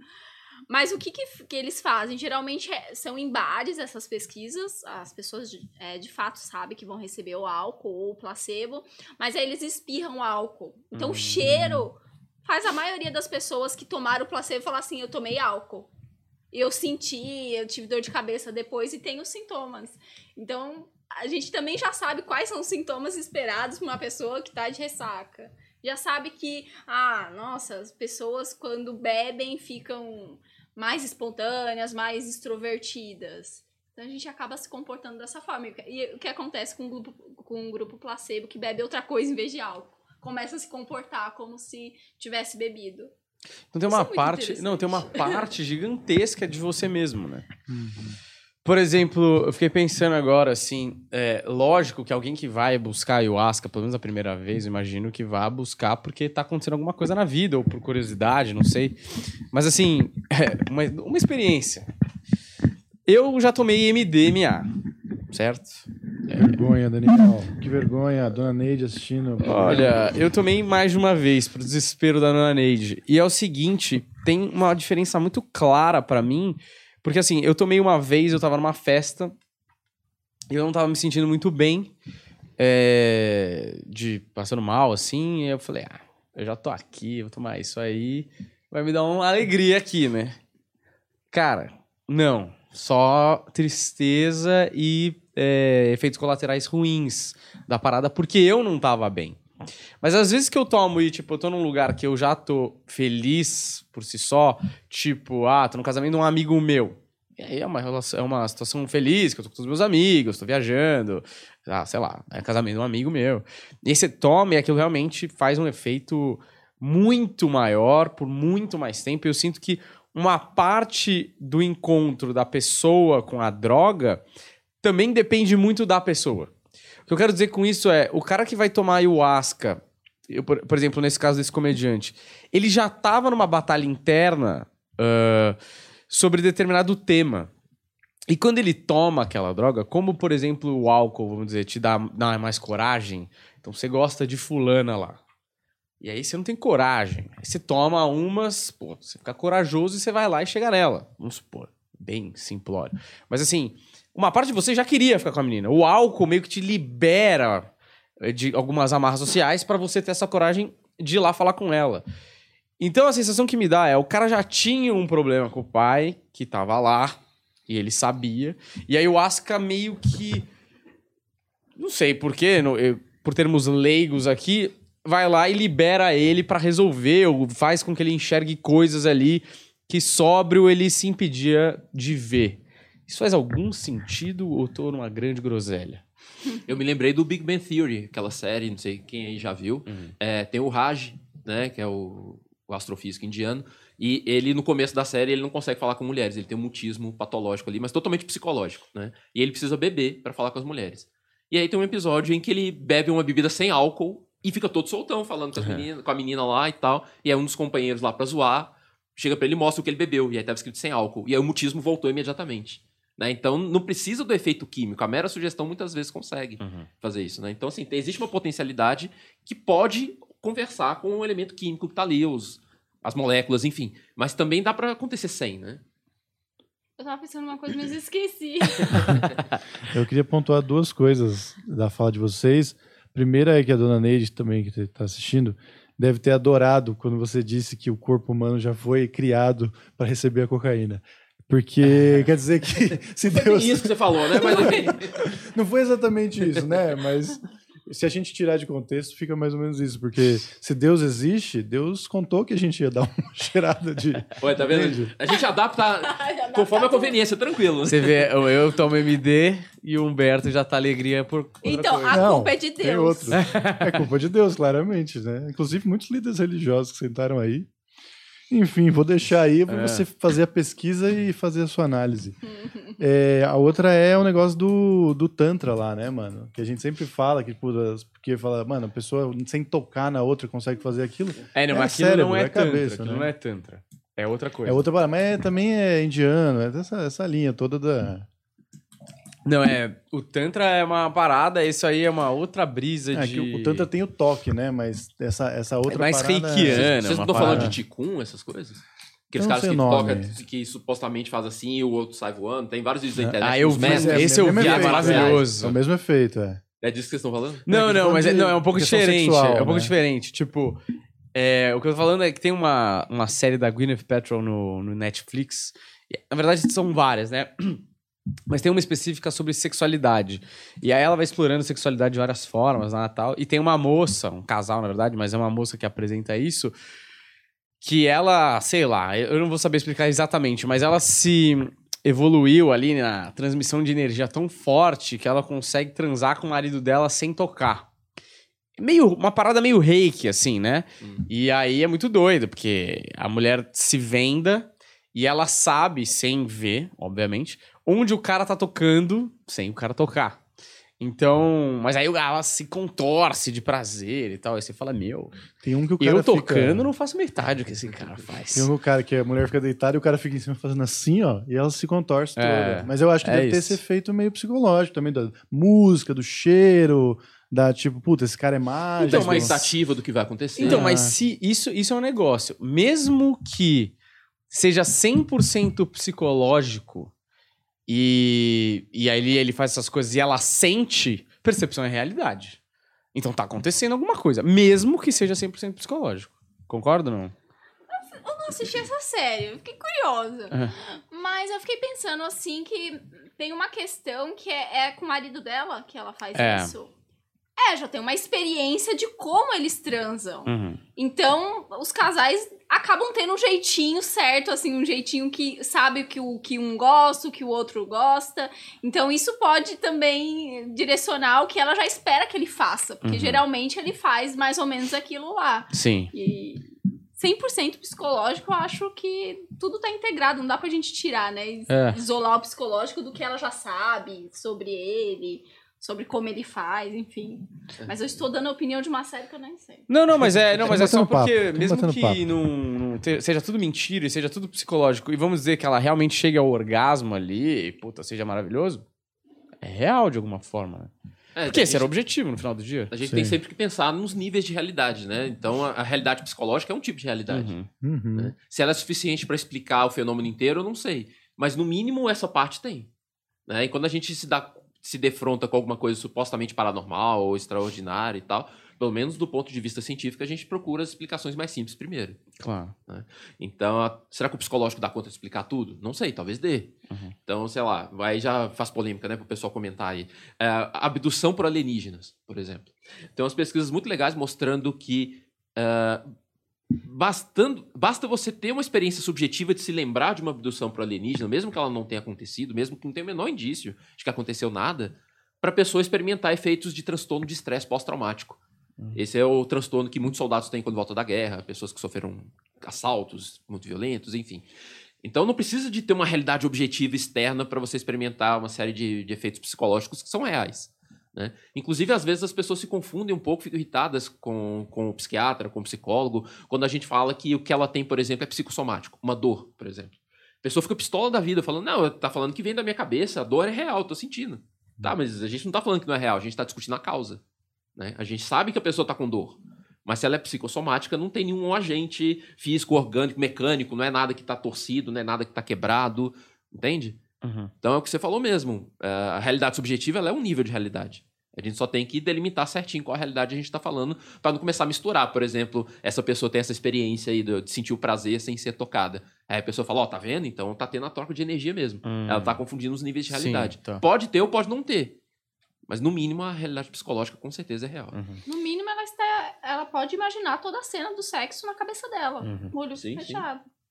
Mas o que, que, que eles fazem? Geralmente é- são em bares essas pesquisas. As pessoas de, é, de fato sabem que vão receber o álcool ou o placebo. Mas aí eles espirram o álcool. Então, Hum. o cheiro faz a maioria das pessoas que tomaram o placebo falar assim: eu tomei álcool. Eu senti, eu tive dor de cabeça depois e tenho sintomas. Então, a gente também já sabe quais são os sintomas esperados para uma pessoa que tá de ressaca. Já sabe que, ah, nossa, as pessoas quando bebem ficam mais espontâneas, mais extrovertidas. Então a gente acaba se comportando dessa forma. E o que acontece com um grupo, com um grupo placebo que bebe outra coisa em vez de álcool? Começa a se comportar como se tivesse bebido. Então tem Isso uma é muito parte. Não, tem uma parte gigantesca de você mesmo, né? Por exemplo, eu fiquei pensando agora, assim, é lógico que alguém que vai buscar ayahuasca, pelo menos a primeira vez, imagino que vá buscar porque tá acontecendo alguma coisa na vida, ou por curiosidade, não sei. Mas assim, é uma, uma experiência. Eu já tomei MDMA, certo? Que vergonha, Daniel. Que vergonha, a dona Neide assistindo. Olha, eu tomei mais de uma vez, pro desespero da Dona Neide. E é o seguinte, tem uma diferença muito clara pra mim, porque assim, eu tomei uma vez, eu tava numa festa, e eu não tava me sentindo muito bem, é, de passando mal, assim, eu falei, ah, eu já tô aqui, vou tomar isso aí, vai me dar uma alegria aqui, né? Cara, não, só tristeza e é, efeitos colaterais ruins da parada, porque eu não tava bem. Mas às vezes que eu tomo e, tipo, eu tô num lugar que eu já tô feliz por si só, tipo, ah, tô no casamento de um amigo meu. E aí é uma, relação, é uma situação feliz, que eu tô com os meus amigos, tô viajando, ah, sei lá, é casamento de um amigo meu. E aí você toma e aquilo realmente faz um efeito muito maior por muito mais tempo. E eu sinto que uma parte do encontro da pessoa com a droga também depende muito da pessoa. Que eu quero dizer com isso é, o cara que vai tomar ayahuasca, eu, por, por exemplo, nesse caso desse comediante, ele já estava numa batalha interna ah, sobre determinado tema. E quando ele toma aquela droga, como por exemplo o álcool, vamos dizer, te dá, dá mais coragem, então você gosta de fulana lá. E aí você não tem coragem. Aí você toma umas, pô, você fica corajoso e você vai lá e chega nela. Vamos supor. Bem simplório. Mas assim, uma parte de você já queria ficar com a menina. O álcool meio que te libera eh, de algumas amarras sociais pra você ter essa coragem de ir lá falar com ela. Então a sensação que me dá é o cara já tinha um problema com o pai, que tava lá, e ele sabia. E aí o Asca meio que. Não sei porquê, por termos leigos aqui, vai lá e libera ele pra resolver, ou faz com que ele enxergue coisas ali que sóbrio ele se impedia de ver. Isso faz algum sentido ou tô numa grande groselha? Eu me lembrei do Big Bang Theory, aquela série, não sei quem aí já viu. É, tem o Raj, né, que é o, o astrofísico indiano, e ele, no começo da série, ele não consegue falar com mulheres, ele tem um mutismo patológico ali, mas totalmente psicológico, né? E ele precisa beber pra falar com as mulheres. E aí tem um episódio em que ele bebe uma bebida sem álcool e fica todo soltão, falando com, Uhum. meninas, com a menina lá e tal. E aí um dos companheiros lá pra zoar, chega pra ele e mostra o que ele bebeu, e aí tava escrito sem álcool. E aí o mutismo voltou imediatamente. Né? Então não precisa do efeito químico, a mera sugestão muitas vezes consegue fazer isso, né? Então, assim, existe uma potencialidade que pode conversar com o elemento químico que tá ali, os, as moléculas, enfim. Mas também dá pra acontecer sem, né? Eu tava pensando numa coisa, mas eu esqueci. Eu queria pontuar duas coisas da fala de vocês. Primeira é que a dona Neide, também que está assistindo, deve ter adorado quando você disse que o corpo humano já foi criado para receber a cocaína. Porque quer dizer que se Foi Deus. isso que você falou, né? Mas. Não foi exatamente isso, né? Mas se a gente tirar de contexto, fica mais ou menos isso. Porque se Deus existe, Deus contou que a gente ia dar uma cheirada de. Ué, tá vendo? A gente adapta conforme a conveniência, tranquilo. Você vê, eu, tomo MD e o Humberto já tá alegria por. Então, coisa. a Não, culpa é de Tem Deus. outro. É culpa de Deus, claramente, né? Inclusive, muitos líderes religiosos que sentaram aí. Enfim, vou deixar aí para É. você fazer a pesquisa e fazer a sua análise. É, a outra é o negócio do, do Tantra lá, né, mano? Que a gente sempre fala que, porque fala, mano, a pessoa sem tocar na outra consegue fazer aquilo. É, não, É mas aquilo cérebro, não é, é tantra. cabeça, né? não é tantra. É outra coisa. É outra parada, mas é- também é indiano, é essa, essa linha toda da. Não, é. O Tantra é uma parada, isso aí é uma outra brisa É de. que o, o Tantra tem o toque, né? Mas essa, essa outra É mais parada... reikiano. Vocês uma não estão falando de Ticum, essas coisas? Aqueles caras que tocam, que supostamente faz assim e o outro sai voando. Tem vários vídeos na internet. Ah, eu vi. é- Esse eu vi, é maravilhoso. É o mesmo efeito, é. É disso que vocês estão falando? Não, É não, mas é, de não, é um pouco questão diferente. sexual, é um pouco né? diferente. Tipo, é, o que eu tô falando é que tem uma, uma série da Gwyneth Paltrow no, no Netflix. Na verdade, são várias, né? Mas tem uma específica sobre sexualidade. E aí ela vai explorando sexualidade de várias formas, né, tal. E tem uma moça, um casal, na verdade, mas é uma moça que apresenta isso, que ela, sei lá, eu não vou saber explicar exatamente, mas ela se evoluiu ali na transmissão de energia tão forte que ela consegue transar com o marido dela sem tocar. Meio, uma parada meio reiki, assim, né? Hum. E aí é muito doido, porque a mulher se venda e ela sabe, sem ver, obviamente, onde o cara tá tocando sem o cara tocar. Então, mas aí ela se contorce de prazer e tal. Aí você fala, meu, Tem um que o cara eu tocando fica... não faço metade do que esse cara faz. Tem um cara que a mulher fica deitada e o cara fica em cima fazendo assim, ó, e ela se contorce toda. É, Mas eu acho que é deve ter isso. esse efeito meio psicológico também, da música, do cheiro, da tipo, puta, esse cara é mágico. Então, Então, mas- expectativa do que vai acontecer. Então, Ah. mas se isso, isso é um negócio. Mesmo que seja 100% psicológico e, e aí ele, ele faz essas coisas e ela sente, percepção é realidade. Então tá acontecendo alguma coisa, mesmo que seja 100% psicológico. Concorda ou não? Eu não assisti essa série, eu fiquei curiosa. É. Mas eu fiquei pensando assim que tem uma questão que é, é com o marido dela que ela faz É. isso. É, já tem uma experiência de como eles transam. Uhum. Então, os casais acabam tendo um jeitinho certo, assim, um jeitinho que sabe que o que um gosta, o que o outro gosta. Então isso pode também direcionar o que ela já espera que ele faça, porque Uhum. geralmente ele faz mais ou menos aquilo lá. Sim. E 100% psicológico, eu acho que tudo tá integrado, não dá pra gente tirar, né? É. Isolar o psicológico do que ela já sabe sobre ele, sobre como ele faz, enfim. Mas eu estou dando a opinião de uma série que eu nem sei. Não, não, mas é, não, mas é só papo, porque tamo mesmo que papo. não, não seja tudo mentira e seja tudo psicológico, e vamos dizer que ela realmente chegue ao orgasmo ali, e, puta, seja maravilhoso, é real de alguma forma, né? É, Porque esse gente- era o objetivo no final do dia. A gente Sim. tem sempre que pensar nos níveis de realidade, né? Então, a, a realidade psicológica é um tipo de realidade. Uhum. Uhum. né? Se ela é suficiente para explicar o fenômeno inteiro, eu não sei. Mas, no mínimo, essa parte tem. Né? E quando a gente se, dá, se defronta com alguma coisa supostamente paranormal ou extraordinária e tal, pelo menos do ponto de vista científico, a gente procura as explicações mais simples primeiro. Claro. Então, a- será que o psicológico dá conta de explicar tudo? Não sei, talvez dê. Uhum. Então, sei lá, aí já faz polêmica, né, pro pessoal comentar aí. É, abdução por alienígenas, por exemplo. Tem umas pesquisas muito legais mostrando que é, bastando, basta você ter uma experiência subjetiva de se lembrar de uma abdução por alienígena, mesmo que ela não tenha acontecido, mesmo que não tenha o menor indício de que aconteceu nada, para a pessoa experimentar efeitos de transtorno de estresse pós-traumático. Esse é o transtorno que muitos soldados têm quando voltam da guerra, pessoas que sofreram assaltos muito violentos, enfim. Então não precisa de ter uma realidade objetiva externa para você experimentar uma série de, de efeitos psicológicos que são reais. Né? Inclusive, às vezes as pessoas se confundem um pouco, ficam irritadas com, com o psiquiatra, com o psicólogo, quando a gente fala que o que ela tem, por exemplo, é psicossomático, uma dor, por exemplo. A pessoa fica pistola da vida, falando, não, tá falando que vem da minha cabeça, a dor é real, tô sentindo. Tá, mas a gente não tá falando que não é real, a gente tá discutindo a causa. Né? A gente sabe que a pessoa tá com dor. Mas se ela é psicossomática, não tem nenhum agente físico, orgânico, mecânico, não é nada que tá torcido, não é nada que tá quebrado, entende? Uhum. Então é o que você falou mesmo. É, A realidade subjetiva ela é um nível de realidade. A gente só tem que delimitar certinho qual a realidade a gente está falando para não começar a misturar. Por exemplo, essa pessoa tem essa experiência aí de sentir o prazer sem ser tocada. Aí a pessoa fala, ó, tá vendo? Então tá tendo a troca de energia mesmo. Hum. Ela tá confundindo os níveis de Sim, realidade. tá. Pode ter ou pode não ter. Mas no mínimo a realidade psicológica com certeza é real. Uhum. No mínimo, ela, está, ela pode imaginar toda a cena do sexo na cabeça dela, Uhum. com o olho Sim, sim.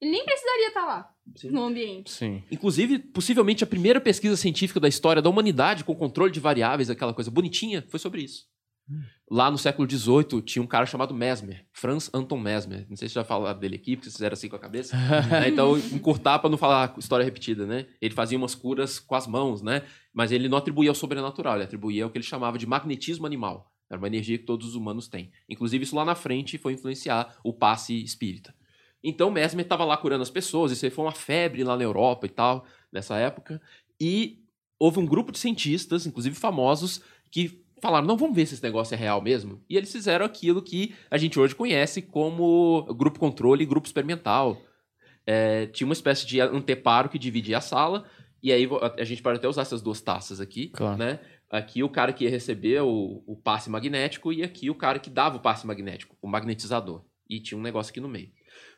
Ele nem precisaria estar lá, Sim. no ambiente. Sim. Inclusive, possivelmente a primeira pesquisa científica da história da humanidade com controle de variáveis, aquela coisa bonitinha, foi sobre isso. Lá no século XVIII, tinha um cara chamado Mesmer, Franz Anton Mesmer. Não sei se já falaram dele aqui, porque vocês fizeram assim com a cabeça. né? Então, encurtar para não falar história repetida, né? Ele fazia umas curas com as mãos, né? Mas ele não atribuía ao sobrenatural, ele atribuía ao que ele chamava de magnetismo animal. Era uma energia que todos os humanos têm. Inclusive, isso lá na frente foi influenciar o passe espírita. Então, Mesmer estava lá curando as pessoas, isso aí foi uma febre lá na Europa e tal, nessa época. E houve um grupo de cientistas, inclusive famosos, que falaram: não, vamos ver se esse negócio é real mesmo. E eles fizeram aquilo que a gente hoje conhece como grupo controle e grupo experimental. É, tinha uma espécie de anteparo que dividia a sala, e aí a gente pode até usar essas duas taças aqui, Claro. né? Aqui o cara que ia receber o, o passe magnético e aqui o cara que dava o passe magnético, o magnetizador. E tinha um negócio aqui no meio.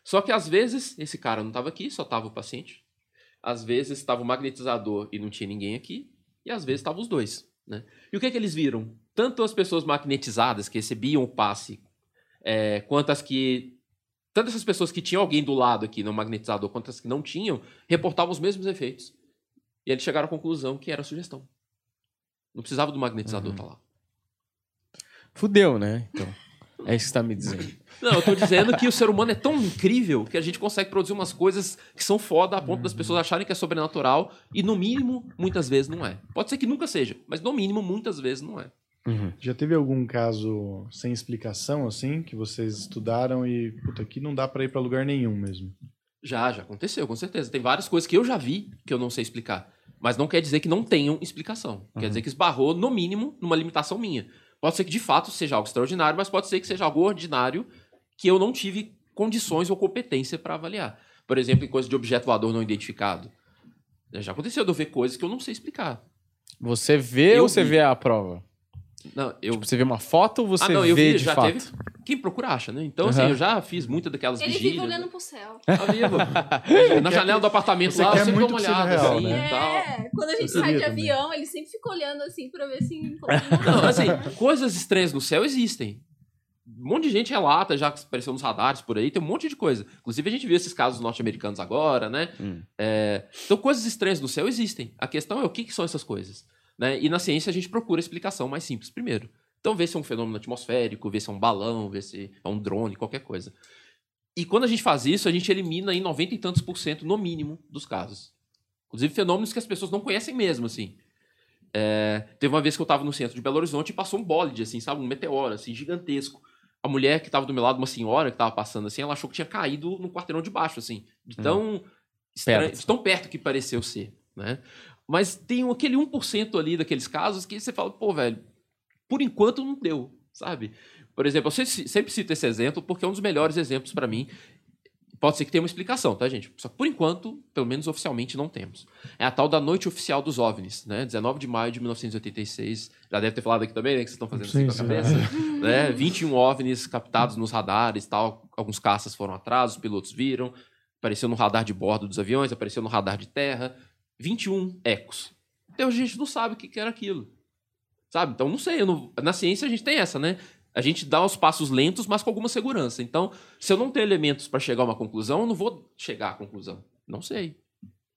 Só que às vezes esse cara não estava aqui, só estava o paciente. Às vezes estava o magnetizador e não tinha ninguém aqui. E às vezes estavam os dois. Né? E o que, é que eles viram? Tanto as pessoas magnetizadas que recebiam o passe, é, quanto as que. Tanto essas pessoas que tinham alguém do lado aqui no magnetizador, quanto as que não tinham, reportavam os mesmos efeitos. E eles chegaram à conclusão que era sugestão. Não precisava do magnetizador Uhum. estar lá. Fudeu, né? Então. É isso que você tá me dizendo. Não, eu tô dizendo que o ser humano é tão incrível que a gente consegue produzir umas coisas que são foda a ponto das pessoas acharem que é sobrenatural e, no mínimo, muitas vezes não é. Pode ser que nunca seja, mas no mínimo, muitas vezes não é. Uhum. Já teve algum caso sem explicação, assim, que vocês estudaram e, puta, aqui não dá pra ir pra lugar nenhum mesmo? Já, já aconteceu, com certeza. Tem várias coisas que eu já vi que eu não sei explicar. Mas não quer dizer que não tenham explicação. Quer Uhum. dizer que esbarrou, no mínimo, numa limitação minha. Pode ser que de fato seja algo extraordinário, mas pode ser que seja algo ordinário que eu não tive condições ou competência para avaliar. Por exemplo, em coisa de objeto voador não identificado. Já aconteceu de eu ver coisas que eu não sei explicar. Você vê Eu ou você vi. vê a prova? Não, eu. Tipo, você vê uma foto ou você ah, não, eu vê vi, de já fato? teve. Quem procura acha, né? Então, assim, Aham. eu já fiz muita daquelas Ele vigílias. vive olhando pro céu. Tá vivo. Na janela do apartamento Você lá, quer eu sempre dou muito uma olhada real, assim né? e tal. É, quando a gente sai de também. avião, ele sempre fica olhando assim pra ver se. Não, assim, coisas estranhas no céu existem. Um monte de gente relata, já que apareceu nos radares por aí, tem um monte de coisa. Inclusive, a gente viu esses casos norte-americanos agora, né? Hum. É, então, coisas estranhas no céu existem. A questão é o que, que são essas coisas. Né? E na ciência a gente procura a explicação mais simples primeiro. Então, vê se é um fenômeno atmosférico, vê se é um balão, vê se é um drone, qualquer coisa. E quando a gente faz isso, a gente elimina em 90 e tantos por cento, no mínimo, dos casos. Inclusive fenômenos que as pessoas não conhecem mesmo, assim. É, teve uma vez que eu estava no centro de Belo Horizonte e passou um bólide, assim, sabe? Um meteoro, assim, gigantesco. A mulher que estava do meu lado, uma senhora que estava passando, assim, ela achou que tinha caído no quarteirão de baixo, assim. De tão, estranho, Perto. de tão perto que pareceu ser, né? Mas tem aquele 1% ali daqueles casos que você fala, pô, velho, por enquanto não deu, sabe? Por exemplo, eu sempre, cito esse exemplo porque é um dos melhores exemplos para mim. Pode ser que tenha uma explicação, tá, gente? Só que por enquanto, pelo menos oficialmente, não temos. É a tal da Noite Oficial dos OVNIs, né? 19 de maio de 1986. Já deve ter falado aqui também, né? Que vocês estão fazendo Sim, assim com a sim. cabeça. né? 21 OVNIs captados nos radares tal. Alguns caças foram atrás, os pilotos viram. Apareceu no radar de bordo dos aviões, apareceu no radar de terra. 21 ecos. Então a gente não sabe o que era aquilo. Sabe? Então não sei. não- Na ciência a gente tem essa, né? A gente dá os passos lentos, mas com alguma segurança. Então, se eu não tenho elementos para chegar a uma conclusão, eu não vou chegar à conclusão. Não sei.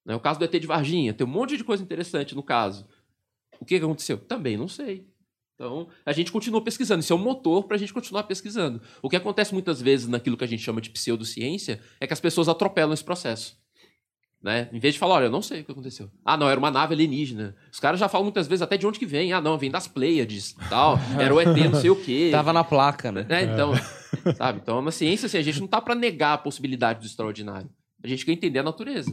Né? O caso do ET de Varginha, tem um monte de coisa interessante no caso. O que aconteceu? Também não sei. Então, a gente continua pesquisando. Isso é um motor para a gente continuar pesquisando. O que acontece muitas vezes naquilo que a gente chama de pseudociência é que as pessoas atropelam esse processo. Né? Em vez de falar, olha, eu não sei o que aconteceu. Ah, não, era uma nave alienígena. Os caras já falam muitas vezes até de onde que vem. Ah, não, vem das Pleiades, tal. Era o ET, não sei o quê. Tava na placa, né? Né? Então, sabe? Então, na ciência, assim, a gente não tá para negar a possibilidade do extraordinário. A gente quer entender a natureza.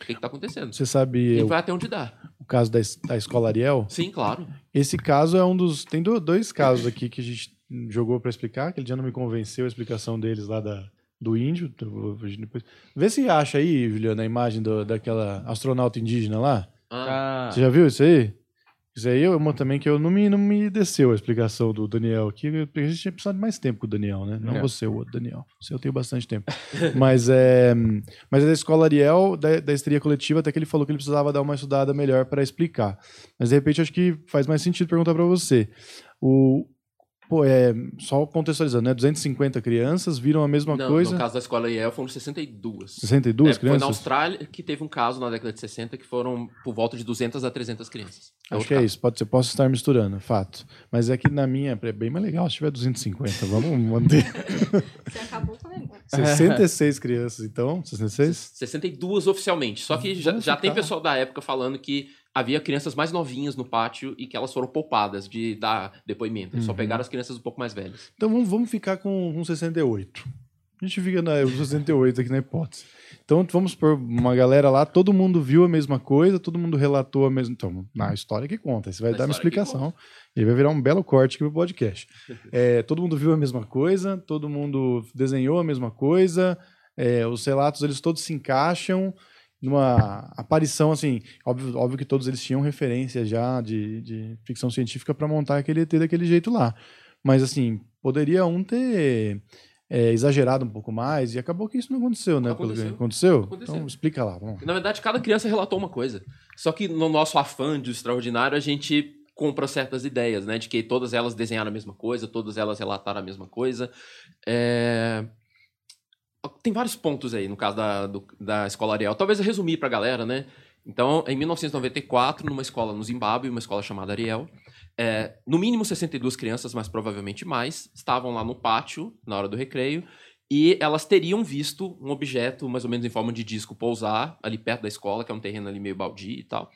O que, que tá acontecendo? Você sabe E o, vai até onde dá. o caso da, da escola Ariel? Sim, claro. Esse caso é um dos. Tem do- dois casos aqui que a gente jogou pra explicar. Aquele dia não me convenceu a explicação deles lá da, do índio. então. Vê se acha aí, Juliana, a imagem do- daquela astronauta indígena lá. Ah, Ah, Você já viu isso aí? Isso aí é uma também que eu não me, não me desceu a explicação do Daniel aqui, porque a gente tinha precisado de mais tempo com o Daniel, né? Não É. você, o outro Daniel. Você eu tenho bastante tempo. mas é. Mas é da escola Ariel, da, da histeria coletiva, até que ele falou que ele precisava dar uma estudada melhor para explicar. Mas de repente acho que faz mais sentido perguntar para você. O. Pô, é. Só contextualizando, né? 250 crianças viram a mesma não, coisa. no caso da escola IEL foram 62. 62 É, foi crianças? na Austrália que teve um caso na década de 60 que foram por volta de 200 a 300 crianças. Acho outro que é caso. isso, pode ser, posso estar misturando, fato. Mas é que na minha é bem mais legal se tiver 250, vamos manter. Você acabou com o negócio. 66 crianças, então, 66? 62 oficialmente. Só que já, já tem pessoal da época falando que havia crianças mais novinhas no pátio e que elas foram poupadas de dar depoimento. Eles Só Uhum. pegaram as crianças um pouco mais velhas. Então vamos, vamos ficar com um 68. A gente fica na 68 aqui na hipótese. Então vamos por uma galera lá, todo mundo viu a mesma coisa, todo mundo relatou a mesma. Então, na história que conta, você vai Na dar uma explicação. E vai virar um belo corte aqui pro podcast. É, todo mundo viu a mesma coisa, todo mundo desenhou a mesma coisa, é, os relatos eles todos se encaixam numa aparição assim. Óbvio, óbvio que todos eles tinham referência já de, de ficção científica para montar aquele ET daquele jeito lá. Mas assim, poderia um ter é, exagerado um pouco mais e acabou que isso não aconteceu, né? Pelo que Aconteceu. aconteceu? Aconteceu. Então explica lá, vamos. Na verdade, cada criança relatou uma coisa. Só que no nosso afã de extraordinário, a gente compra certas ideias, né? De que todas elas desenharam a mesma coisa, todas elas relataram a mesma coisa. É, Tem vários pontos aí no caso da, do- da escola Ariel. Talvez eu resumir pra galera, né? Então, em 1994, numa escola no Zimbábue, uma escola chamada Ariel, é, no mínimo 62 crianças, mas provavelmente mais, estavam lá no pátio, na hora do recreio, e elas teriam visto um objeto, mais ou menos em forma de disco, pousar ali perto da escola, que é um terreno ali meio baldio e tal.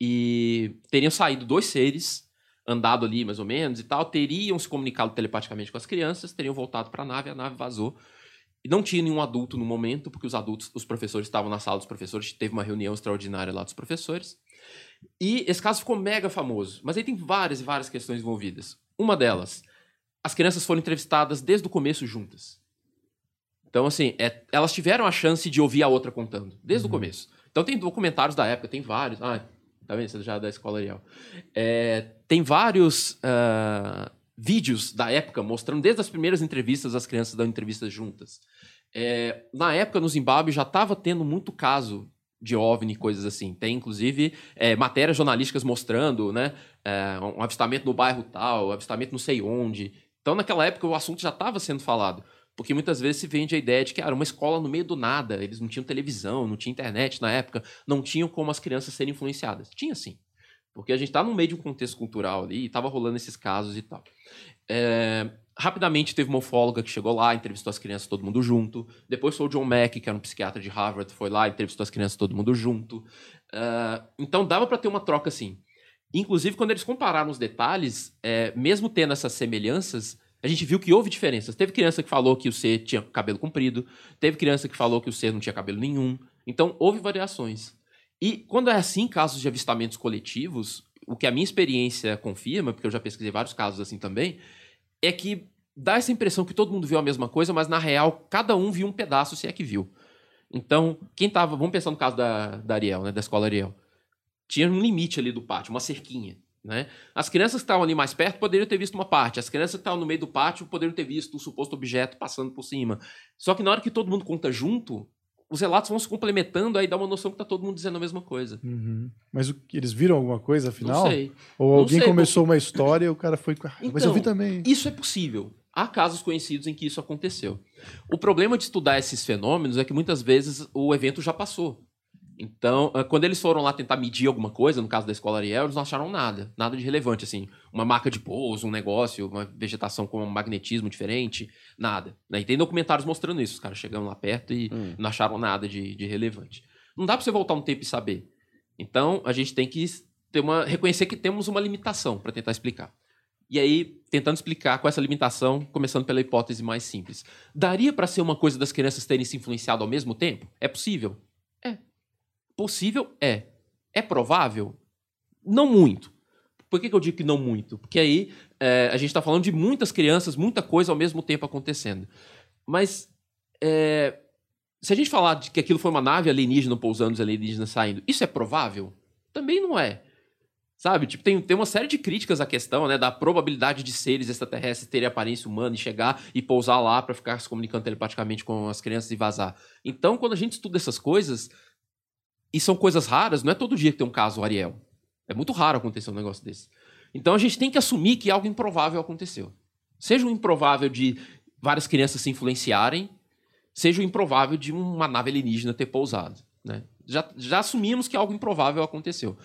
E teriam saído dois seres, andado ali mais ou menos e tal, teriam se comunicado telepaticamente com as crianças, teriam voltado para a nave, a nave vazou. E não tinha nenhum adulto no momento, porque os adultos, os professores estavam na sala dos professores, teve uma reunião extraordinária lá dos professores. E esse caso ficou mega famoso. Mas aí tem várias e várias questões envolvidas. Uma delas, as crianças foram entrevistadas desde o começo juntas. Então, assim, é- elas tiveram a chance de ouvir a outra contando, desde o começo. Então, tem documentários da época, tem vários. Ah, tá vendo? Você já é da escola Ariel. É, tem vários ah, vídeos da época mostrando desde as primeiras entrevistas, as crianças dando entrevistas juntas. É, na época, no Zimbábue, já estava tendo muito caso de OVNI, coisas assim. Tem, inclusive, é, matérias jornalísticas mostrando, né? é, um avistamento no bairro tal, avistamento não sei onde. Então, naquela época, o assunto já estava sendo falado. Porque muitas vezes se vende a ideia de que ah, era uma escola no meio do nada, eles não tinham televisão, não tinha internet na época, não tinham como as crianças serem influenciadas. Tinha sim. Porque a gente está no meio de um contexto cultural ali e estava rolando esses casos e tal. É, rapidamente teve uma ufóloga que chegou lá, entrevistou as crianças todo mundo junto. Depois foi o John Mack, que era um psiquiatra de Harvard, foi lá, entrevistou as crianças todo mundo junto. Uh, então dava para ter uma troca assim. Inclusive, quando eles compararam os detalhes, é, mesmo tendo essas semelhanças, a gente viu que houve diferenças. Teve criança que falou que o C tinha cabelo comprido, teve criança que falou que o C não tinha cabelo nenhum. Então, houve variações. E quando é assim, casos de avistamentos coletivos, o que a minha experiência confirma, porque eu já pesquisei vários casos assim também, é que dá essa impressão que todo mundo viu a mesma coisa, mas na real, cada um viu um pedaço, se é que viu. Então, quem tava. Vamos pensar no caso da, da Ariel, né? Da escola Ariel. Tinha um limite ali do pátio, uma cerquinha. Né? As crianças que estavam ali mais perto poderiam ter visto uma parte, as crianças que estavam no meio do pátio poderiam ter visto o suposto objeto passando por cima. Só que na hora que todo mundo conta junto, os relatos vão se complementando, aí dá uma noção que tá todo mundo dizendo a mesma coisa. Uhum. Mas o, eles viram alguma coisa afinal? Não sei. Ou Não alguém sei, começou uma história e o cara foi. Ah, mas eu vi Então, também. Isso é possível. Há casos conhecidos em que isso aconteceu. O problema de estudar esses fenômenos é que muitas vezes o evento já passou. Então, ah, quando eles foram lá tentar medir alguma coisa, no caso da escola Ariel, eles não acharam nada, nada de relevante, assim, uma marca de pouso, um negócio, uma vegetação com um magnetismo diferente, nada. Né? E tem documentários mostrando isso, os caras chegando lá perto e Hum. não acharam nada de, de relevante. Não dá pra você voltar no tempo e saber. Então, a gente tem que ter uma, reconhecer que temos uma limitação para tentar explicar. E aí, tentando explicar com essa limitação, começando pela hipótese mais simples. Daria para ser uma coisa das crianças terem se influenciado ao mesmo tempo? É possível? Possível? É. É provável? Não muito. Por que, que eu digo que não muito? Porque aí é, a gente está falando de muitas crianças, muita coisa ao mesmo tempo acontecendo. Mas é, se a gente falar de que aquilo foi uma nave alienígena pousando, os alienígenas saindo, isso é provável? Também não é. Sabe? Tipo, tem, tem uma série de críticas à questão, né? Da probabilidade de seres extraterrestres terem aparência humana e chegar e pousar lá para ficar se comunicando telepaticamente com as crianças e vazar. Então, quando a gente estuda essas coisas, e são coisas raras, não é todo dia que tem um caso Ariel. É muito raro acontecer um negócio desse. Então a gente tem que assumir que algo improvável aconteceu. Seja o improvável de várias crianças se influenciarem, seja o improvável de uma nave alienígena ter pousado. Né? Já, já assumimos que algo improvável aconteceu.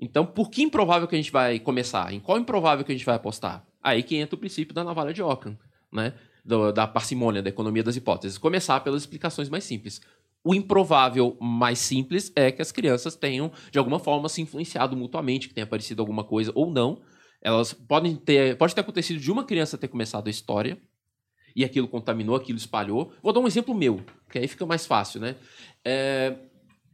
Então, por que improvável que a gente vai começar? Em qual improvável que a gente vai apostar? Aí que entra o princípio da navalha de Ockham, né? Da parcimônia, da economia das hipóteses. Começar pelas explicações mais simples. O improvável mais simples é que as crianças tenham, de alguma forma, se influenciado mutuamente, que tenha aparecido alguma coisa ou não. Elas podem ter. Pode ter acontecido de uma criança ter começado a história e aquilo contaminou, aquilo espalhou. Vou dar um exemplo meu, que aí fica mais fácil, né? É,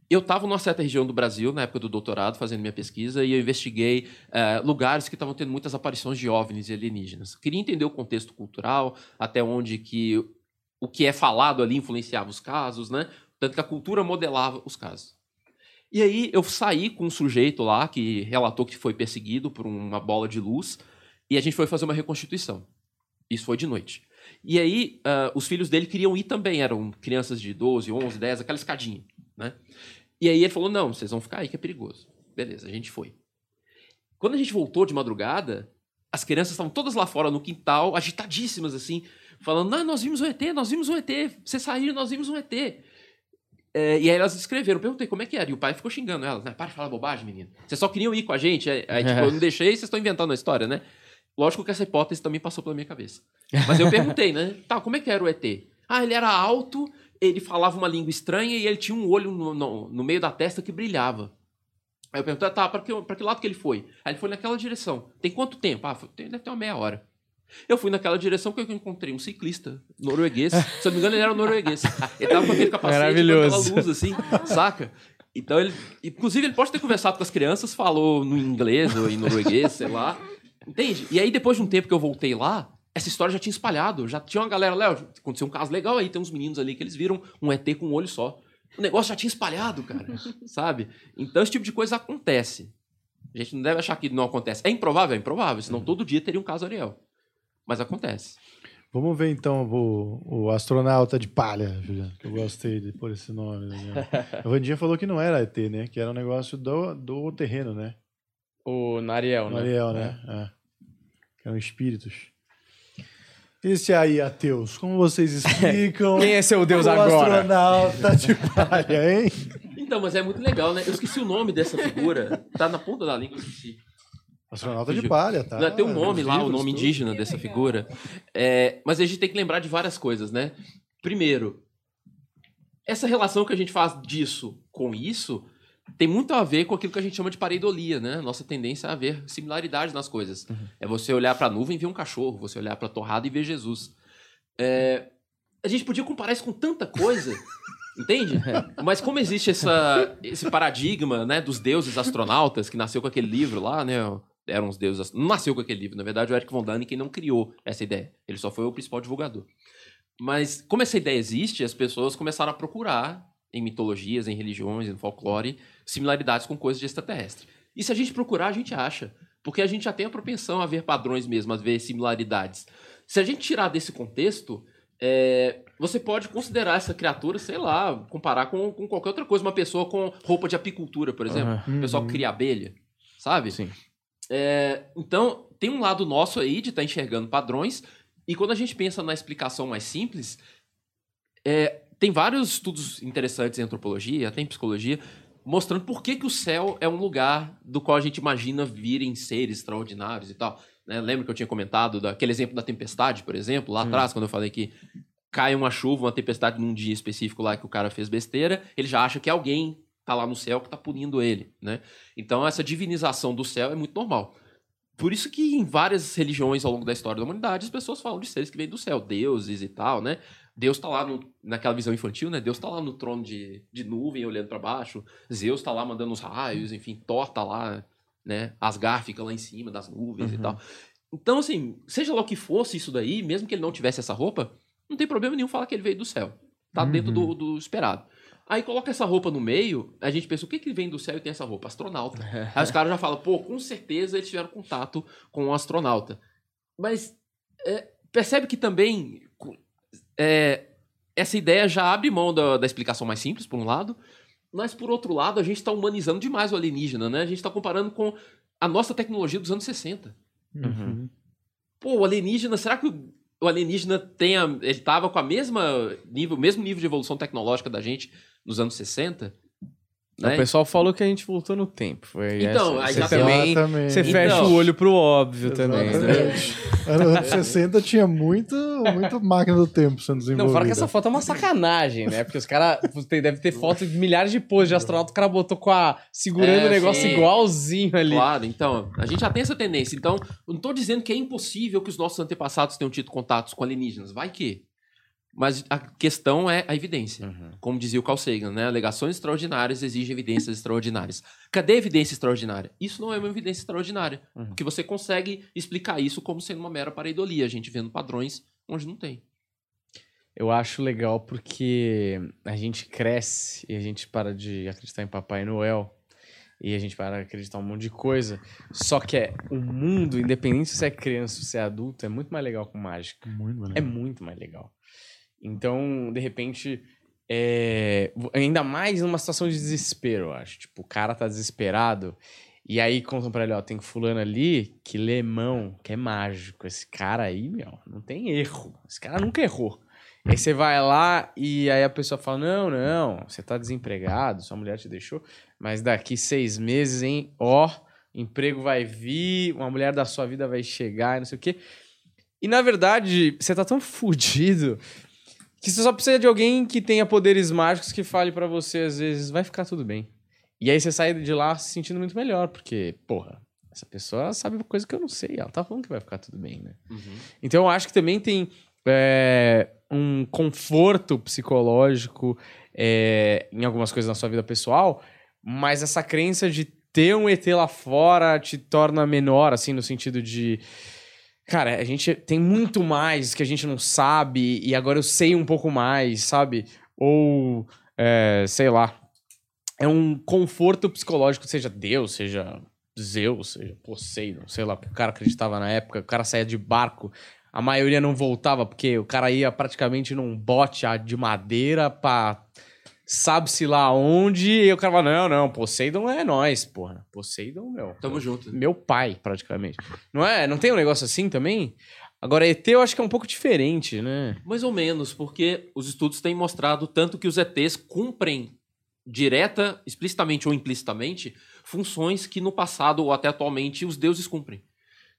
eu estava numa certa região do Brasil, na época do doutorado, fazendo minha pesquisa, e eu investiguei é, lugares que estavam tendo muitas aparições de OVNIs e alienígenas. Queria entender o contexto cultural, até onde que o que é falado ali influenciava os casos, né? Tanto que a cultura modelava os casos. E aí eu saí com um sujeito lá que relatou que foi perseguido por uma bola de luz, e a gente foi fazer uma reconstituição. Isso foi de noite. E aí, ah, os filhos dele queriam ir também, eram crianças de 12, 11, 10, aquela escadinha, né? E aí ele falou: não, vocês vão ficar aí que é perigoso. Beleza, a gente foi. Quando a gente voltou de madrugada, as crianças estavam todas lá fora no quintal, agitadíssimas assim, falando: ah, nós vimos um ET, nós vimos um ET, vocês saíram, nós vimos um ET. É, e aí elas escreveram, perguntei como é que era. E o pai ficou xingando elas, né? Para de falar bobagem, menino. Vocês só queriam ir com a gente. Aí, aí, tipo, eu não deixei, vocês estão inventando a história, né? Lógico que essa hipótese também passou pela minha cabeça. Mas eu perguntei, né? Tá, como é que era o ET? Ah, ele era alto, ele falava uma língua estranha e ele tinha um olho no, no, no meio da testa que brilhava. Aí eu perguntei, tá, pra que, pra que lado que ele foi? Aí ele foi naquela direção. Tem quanto tempo? Ah, foi- tem- deve ter uma meia hora. Eu fui naquela direção porque eu encontrei um ciclista norueguês. Se eu não me engano, ele era norueguês. Ele tava com aquele capacete, com aquela luz assim, saca? Então ele. Inclusive, ele pode ter conversado com as crianças, falou no inglês ou em norueguês, sei lá. Entende? E aí, depois de um tempo que eu voltei lá, essa história já tinha espalhado. Já tinha uma galera, Léo, aconteceu um caso legal aí, tem uns meninos ali que eles viram um ET com um olho só. O negócio já tinha espalhado, cara. sabe? Então esse tipo de coisa acontece. A gente não deve achar que não acontece. É improvável? É improvável, senão todo dia teria um caso Ariel. Mas acontece. Vamos ver então o, o astronauta de palha, Juliano, que eu gostei de pôr esse nome. Né? A Vandinha falou que não era ET, né? Que era um negócio do, do terreno, né? O Nariel, né? Ariel, né? É. Que eram espíritos. Esse aí, ateus, como vocês explicam? Quem é seu Deus o agora? astronauta de palha, hein? Então, mas é muito legal, né? Eu esqueci o nome dessa figura. Tá na ponta da língua, eu esqueci. Astronauta de palha, tá? Não, tem um nome lá, o Livros, nome tudo. indígena dessa figura. É, mas a gente tem que lembrar de várias coisas, né? Primeiro, essa relação que a gente faz disso com isso tem muito a ver com aquilo que a gente chama de pareidolia, né? Nossa tendência a ver similaridades nas coisas. É você olhar para a nuvem e ver um cachorro, você olhar para a torrada e ver Jesus. É, a gente podia comparar isso com tanta coisa, entende? Mas como existe essa, esse paradigma, né, dos deuses astronautas que nasceu com aquele livro lá, né? Eram os deuses. Não nasceu com aquele livro, na verdade, o Eric von Däniken não criou essa ideia. Ele só foi o principal divulgador. Mas como essa ideia existe, as pessoas começaram a procurar em mitologias, em religiões, em folclore, similaridades com coisas de extraterrestre. E se a gente procurar, a gente acha. Porque a gente já tem a propensão a ver padrões mesmo, a ver similaridades. Se a gente tirar desse contexto, é, você pode considerar essa criatura, sei lá, comparar com, com qualquer outra coisa. Uma pessoa com roupa de apicultura, por exemplo. Aham. O pessoal que cria abelha, sabe? Sim. É, então, tem um lado nosso aí de estar enxergando padrões, e quando a gente pensa na explicação mais simples, é, tem vários estudos interessantes em antropologia, até em psicologia, mostrando por que, que o céu é um lugar do qual a gente imagina virem seres extraordinários e tal. né? Lembra que eu tinha comentado daquele exemplo da tempestade, por exemplo, lá Hum. atrás, quando eu falei que cai uma chuva, uma tempestade num dia específico lá que o cara fez besteira, ele já acha que alguém tá lá no céu que tá punindo ele, né? Então essa divinização do céu é muito normal. Por isso que em várias religiões ao longo da história da humanidade as pessoas falam de seres que vêm do céu, deuses e tal, né? Deus tá lá no- naquela visão infantil, né? Deus tá lá no trono de, de nuvem olhando para baixo, Zeus tá lá mandando os raios, enfim, Thor tá lá, né? Asgar fica lá em cima das nuvens e Uhum. tal. Então, assim, seja lá o que fosse isso daí, mesmo que ele não tivesse essa roupa, não tem problema nenhum falar que ele veio do céu. Tá Uhum. dentro do, do esperado. Aí coloca essa roupa no meio, a gente pensa, o que que vem do céu e tem essa roupa? Astronauta. Aí os caras já falam, pô, com certeza eles tiveram contato com um astronauta. Mas é, percebe que também é, essa ideia já abre mão da, da explicação mais simples, por um lado, mas por outro lado, a gente está humanizando demais o alienígena, né? A gente está comparando com a nossa tecnologia dos anos 60. Uhum. Pô, o alienígena, será que o, o alienígena tem a, ele tava com a mesma nível, mesmo nível de evolução tecnológica da gente nos anos 60? O Né? pessoal falou que a gente voltou no tempo. Foi Então, essa- aí você já- também. Exatamente. Você fecha Então. o olho pro óbvio também. né? Exatamente. Nos anos 60 tinha muito, muito máquina do tempo sendo desenvolvida. Não, fora que essa foto é uma sacanagem, né? Porque os caras deve ter foto de milhares de poses de astronauta, o cara botou com a. segurando É, o negócio sim. igualzinho ali. Claro, então, a gente já tem essa tendência. Então, eu não tô dizendo que é impossível que os nossos antepassados tenham tido contatos com alienígenas. Vai que. Mas a questão é a evidência. Uhum. Como dizia o Carl Sagan, né? Alegações extraordinárias exigem evidências extraordinárias. Cadê a evidência extraordinária? Isso não é uma evidência extraordinária. Uhum. Porque você consegue explicar isso como sendo uma mera pareidolia, a gente vendo padrões onde não tem. Eu acho legal porque a gente cresce e a gente para de acreditar em Papai Noel. E a gente para de acreditar em um monte de coisa. Só que é o mundo, independente se você é criança ou se é adulto, é muito mais legal com mágica. Muito maneiro. É muito mais legal. Então, de repente, é, ainda mais numa situação de desespero, eu acho. Tipo, o cara tá desesperado e aí contam pra ele, ó, tem fulano ali que lê mão, que é mágico. Esse cara aí, meu, não tem erro. Esse cara nunca errou. Aí você vai lá e aí a pessoa fala, não, não, você tá desempregado, sua mulher te deixou, mas daqui seis meses, hein, ó, emprego vai vir, uma mulher da sua vida vai chegar, não sei o quê. E na verdade, você tá tão fudido que você só precisa de alguém que tenha poderes mágicos que fale pra você, às vezes, vai ficar tudo bem. E aí você sai de lá se sentindo muito melhor, porque, porra, essa pessoa sabe coisa que eu não sei, ela tá falando que vai ficar tudo bem, né? Então eu acho que também tem é, um conforto psicológico é, em algumas coisas na sua vida pessoal, mas essa crença de ter um ET lá fora te torna menor, assim, no sentido de. Cara, a gente tem muito mais que a gente não sabe e agora eu sei um pouco mais, sabe? Ou, é, sei lá. É um conforto psicológico, seja Deus, seja Zeus, seja Poseidon, sei lá, o cara acreditava na época, o cara saía de barco, a maioria não voltava, porque o cara ia praticamente num bote de madeira pra sabe-se lá onde, e o cara fala, não, não, Poseidon é nós, porra. Poseidon, meu. Tamo junto. Meu pai, praticamente. Não é? Não tem um negócio assim também? Agora, ET eu acho que é um pouco diferente, né? Mais ou menos, porque os estudos têm mostrado tanto que os ETs cumprem direta, explicitamente ou implicitamente, funções que no passado ou até atualmente os deuses cumprem.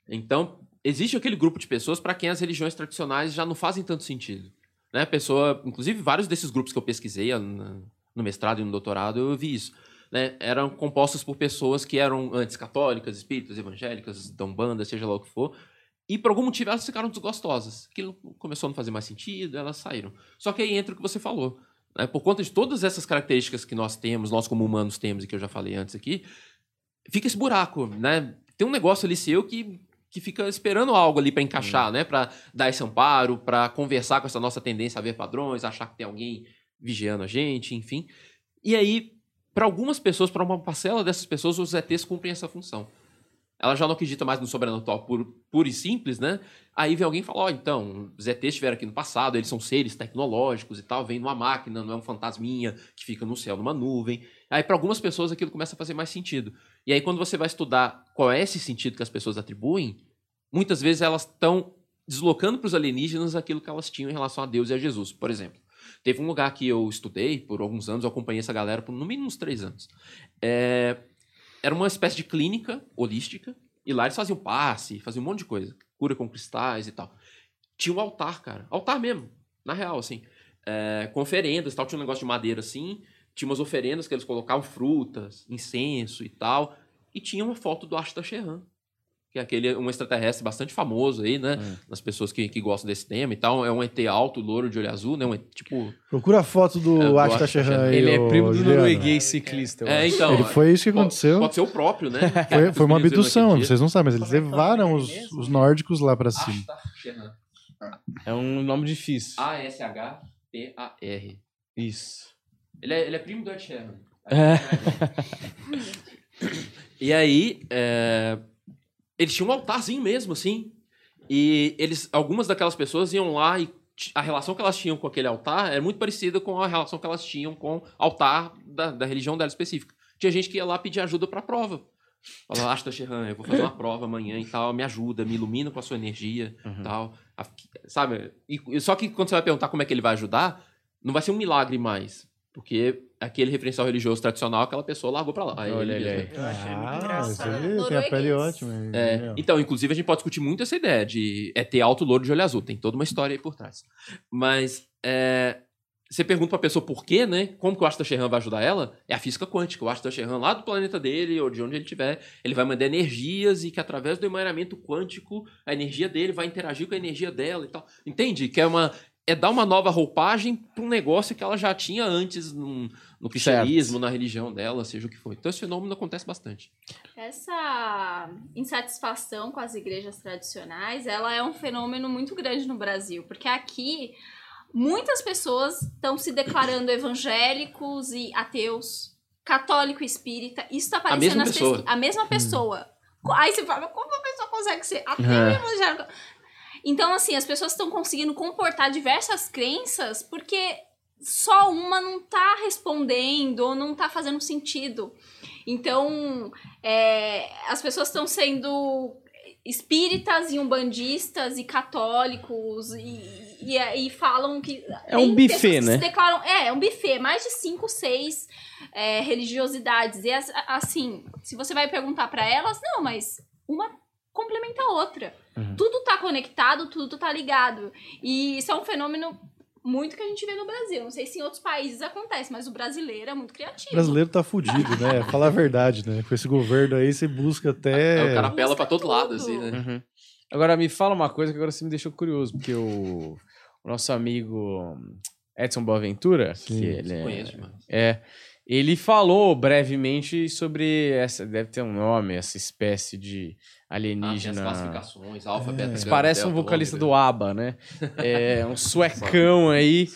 Então, existe aquele grupo de pessoas para quem as religiões tradicionais já não fazem tanto sentido. Né? Pessoa, inclusive, vários desses grupos que eu pesquisei no mestrado e no doutorado, eu vi isso. Né? Eram compostos por pessoas que eram antes católicas, espíritas, evangélicas, da Umbanda, seja lá o que for, e por algum motivo elas ficaram desgostosas. Aquilo começou a não fazer mais sentido, elas saíram. Só que aí entra o que você falou. Né? Por conta de todas essas características que nós temos, nós como humanos temos e que eu já falei antes aqui, fica esse buraco, né? Tem um negócio ali seu que, que fica esperando algo ali para encaixar, hum. né? Para dar esse amparo, para conversar com essa nossa tendência a ver padrões, achar que tem alguém vigiando a gente, enfim. E aí, para algumas pessoas, para uma parcela dessas pessoas, os ETs cumprem essa função ela já não acredita mais no sobrenatural puro, puro e simples, né? Aí vem alguém e fala: Ó, oh, então, os ETs estiveram aqui no passado, eles são seres tecnológicos e tal, vem numa máquina, não é um fantasminha que fica no céu, numa nuvem. Aí, para algumas pessoas, aquilo começa a fazer mais sentido. E aí, quando você vai estudar qual é esse sentido que as pessoas atribuem, muitas vezes elas estão deslocando para os alienígenas aquilo que elas tinham em relação a Deus e a Jesus, por exemplo. Teve um lugar que eu estudei por alguns anos, eu acompanhei essa galera por no mínimo uns três anos. É, era uma espécie de clínica holística, e lá eles faziam passe, faziam um monte de coisa, cura com cristais e tal. Tinha um altar, cara, altar mesmo, na real, assim, é, oferendas tal, tinha um negócio de madeira assim, tinha umas oferendas que eles colocavam frutas, incenso e tal, e tinha uma foto do Ashta Sheran, que é aquele um extraterrestre bastante famoso aí, né? É. Das pessoas que, que gostam desse tema e tal. É um ET alto, louro de olho azul, né? Um, tipo. Procura a foto do, é, do Ashta Sheran Ele é primo do norueguês ciclista. É, então. Ele foi isso que aconteceu. Pode ser o próprio, né? foi, foi uma abdução, vocês não sabem, mas eles levaram os, os nórdicos lá pra cima. É um nome difícil. A-S-H-T-A-R. Isso. Ele é, ele é primo do Ed Sheeran. É. e aí, é, eles tinham um altarzinho mesmo, assim. E eles, algumas daquelas pessoas iam lá e a relação que elas tinham com aquele altar é muito parecida com a relação que elas tinham com o altar da, da religião dela específica. Tinha gente que ia lá pedir ajuda para a prova. Falava, Asta Shehan, eu vou fazer uma prova amanhã e tal, me ajuda, me ilumina com a sua energia uhum. tal. Sabe? E, só que quando você vai perguntar como é que ele vai ajudar, não vai ser um milagre mais. Porque aquele referencial religioso tradicional, aquela pessoa largou pra lá. Aí Olha ele, ele. Eu achei muito ah, engraçado. Tem a pele ótima. É, então, inclusive, a gente pode discutir muito essa ideia de é ter alto louro de olho azul. Tem toda uma história aí por trás. Mas é, você pergunta pra pessoa por quê, né? Como que o Asta Sheran vai ajudar ela? É a física quântica. O Asta Sheran, lá do planeta dele, ou de onde ele estiver, ele vai mandar energias e que através do emaranhamento quântico, a energia dele vai interagir com a energia dela e tal. Entende? Que é uma, é dar uma nova roupagem para um negócio que ela já tinha antes no, no cristianismo, certo. na religião dela, seja o que for. Então esse fenômeno acontece bastante. Essa insatisfação com as igrejas tradicionais, ela é um fenômeno muito grande no Brasil, porque aqui muitas pessoas estão se declarando evangélicos e ateus, católico e espírita. Isso está aparecendo a mesma nas pessoa. A mesma pessoa. Hum. Aí você fala, como a pessoa consegue ser ateu e evangélico? Então, assim, as pessoas estão conseguindo comportar diversas crenças porque só uma não tá respondendo ou não tá fazendo sentido. Então, é, as pessoas estão sendo espíritas e umbandistas e católicos e, e, e falam que. É um buffet, né? declaram, é, é um buffet, mais de cinco, seis é, religiosidades. E assim, se você vai perguntar para elas, não, mas uma complementa a outra. Uhum. Tudo tá conectado, tudo tá ligado. E isso é um fenômeno muito que a gente vê no Brasil. Não sei se em outros países acontece, mas o brasileiro é muito criativo. O brasileiro tá fudido, né? Falar a verdade, né? Com esse governo aí, você busca até. É, o cara apela pra todo tudo. lado, assim, né? Uhum. Agora, me fala uma coisa que agora você me deixou curioso, porque o, o nosso amigo Edson Boaventura, Sim, que ele é, conheço, é, ele falou brevemente sobre essa, deve ter um nome, essa espécie de alienígena. Ah, as classificações, alfa, é. beta, Parece um vocalista do ABBA, né? É um suecão aí.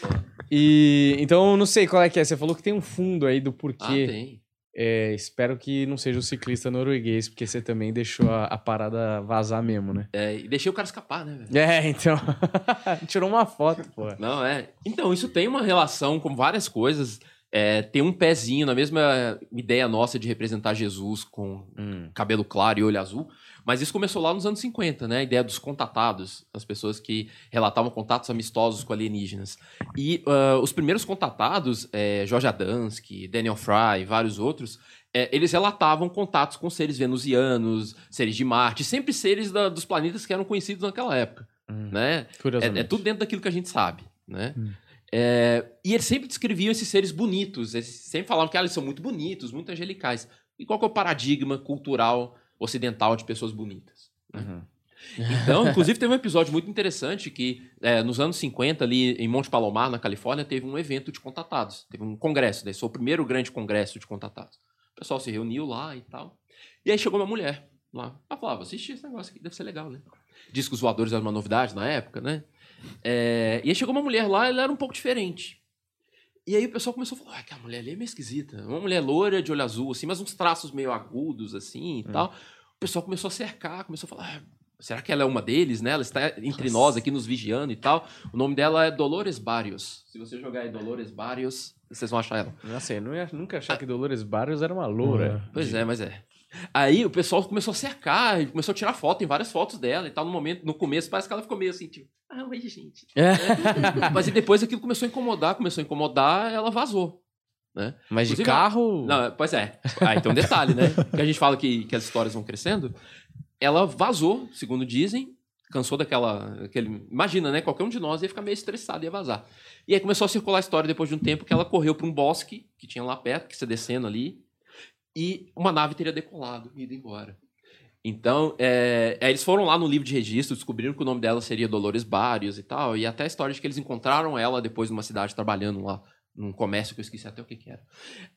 E então não sei qual é que é. Você falou que tem um fundo aí do porquê. Ah, tem. É, espero que não seja o ciclista norueguês, porque você também deixou a, a parada vazar mesmo, né? É, e deixei o cara escapar, né, velho? É, então. Tirou uma foto, pô. Não, é. Então, isso tem uma relação com várias coisas. É, tem um pezinho na mesma ideia nossa de representar Jesus com hum. cabelo claro e olho azul. Mas isso começou lá nos anos 50, né? A ideia dos contatados, as pessoas que relatavam contatos amistosos com alienígenas. E uh, os primeiros contatados, é, George Adamski, Daniel Fry, vários outros, é, eles relatavam contatos com seres venusianos, seres de Marte, sempre seres da, dos planetas que eram conhecidos naquela época, Hum, né? É, é tudo dentro daquilo que a gente sabe, né? Hum. É, e eles sempre descreviam esses seres bonitos, eles sempre falavam que ah, eles são muito bonitos, muito angelicais. E qual que é o paradigma cultural ocidental de pessoas bonitas? Uhum. Então, inclusive, teve um episódio muito interessante que, é, nos anos 50, ali em Monte Palomar, na Califórnia, teve um evento de contatados. Teve um congresso, esse foi o primeiro grande congresso de contatados. O pessoal se reuniu lá e tal. E aí chegou uma mulher lá. Ela falava, vou assistir esse negócio aqui, deve ser legal, né? Discos voadores era uma novidade na época, né? É, e aí chegou uma mulher lá, ela era um pouco diferente. E aí o pessoal começou a falar, ah, que a mulher ali é meio esquisita. Uma mulher loira, de olho azul, assim, mas uns traços meio agudos, assim, e tal. O pessoal começou a cercar, começou a falar, ah, será que ela é uma deles, né? Ela está entre nós aqui nos vigiando e tal. O nome dela é Dolores Barrios. Se você jogar aí Dolores Barrios, vocês vão achar ela. Nossa, eu não ia nunca achar que Dolores Barrios era uma loura. Pois é, mas é. Aí o pessoal começou a cercar, começou a tirar foto, tem várias fotos dela e tal. No momento, no começo, parece que ela ficou meio assim, tipo, ah, oi, gente. É. Mas e depois aquilo começou a incomodar, começou a incomodar, ela vazou. Né? Mas de Inclusive, carro. Não, pois é. Aí tem um detalhe, né? Que a gente fala que, que as histórias vão crescendo. Ela vazou, segundo dizem, cansou daquela. Aquele, imagina, né? Qualquer um de nós ia ficar meio estressado e ia vazar. E aí começou a circular a história depois de um tempo que ela correu para um bosque que tinha lá perto, que você descendo ali, e uma nave teria decolado e ido embora. Então, é, aí eles foram lá no livro de registro, descobriram que o nome dela seria Dolores Barrios e tal, e até a história de que eles encontraram ela depois numa cidade trabalhando lá, num comércio que eu esqueci até o que, que era.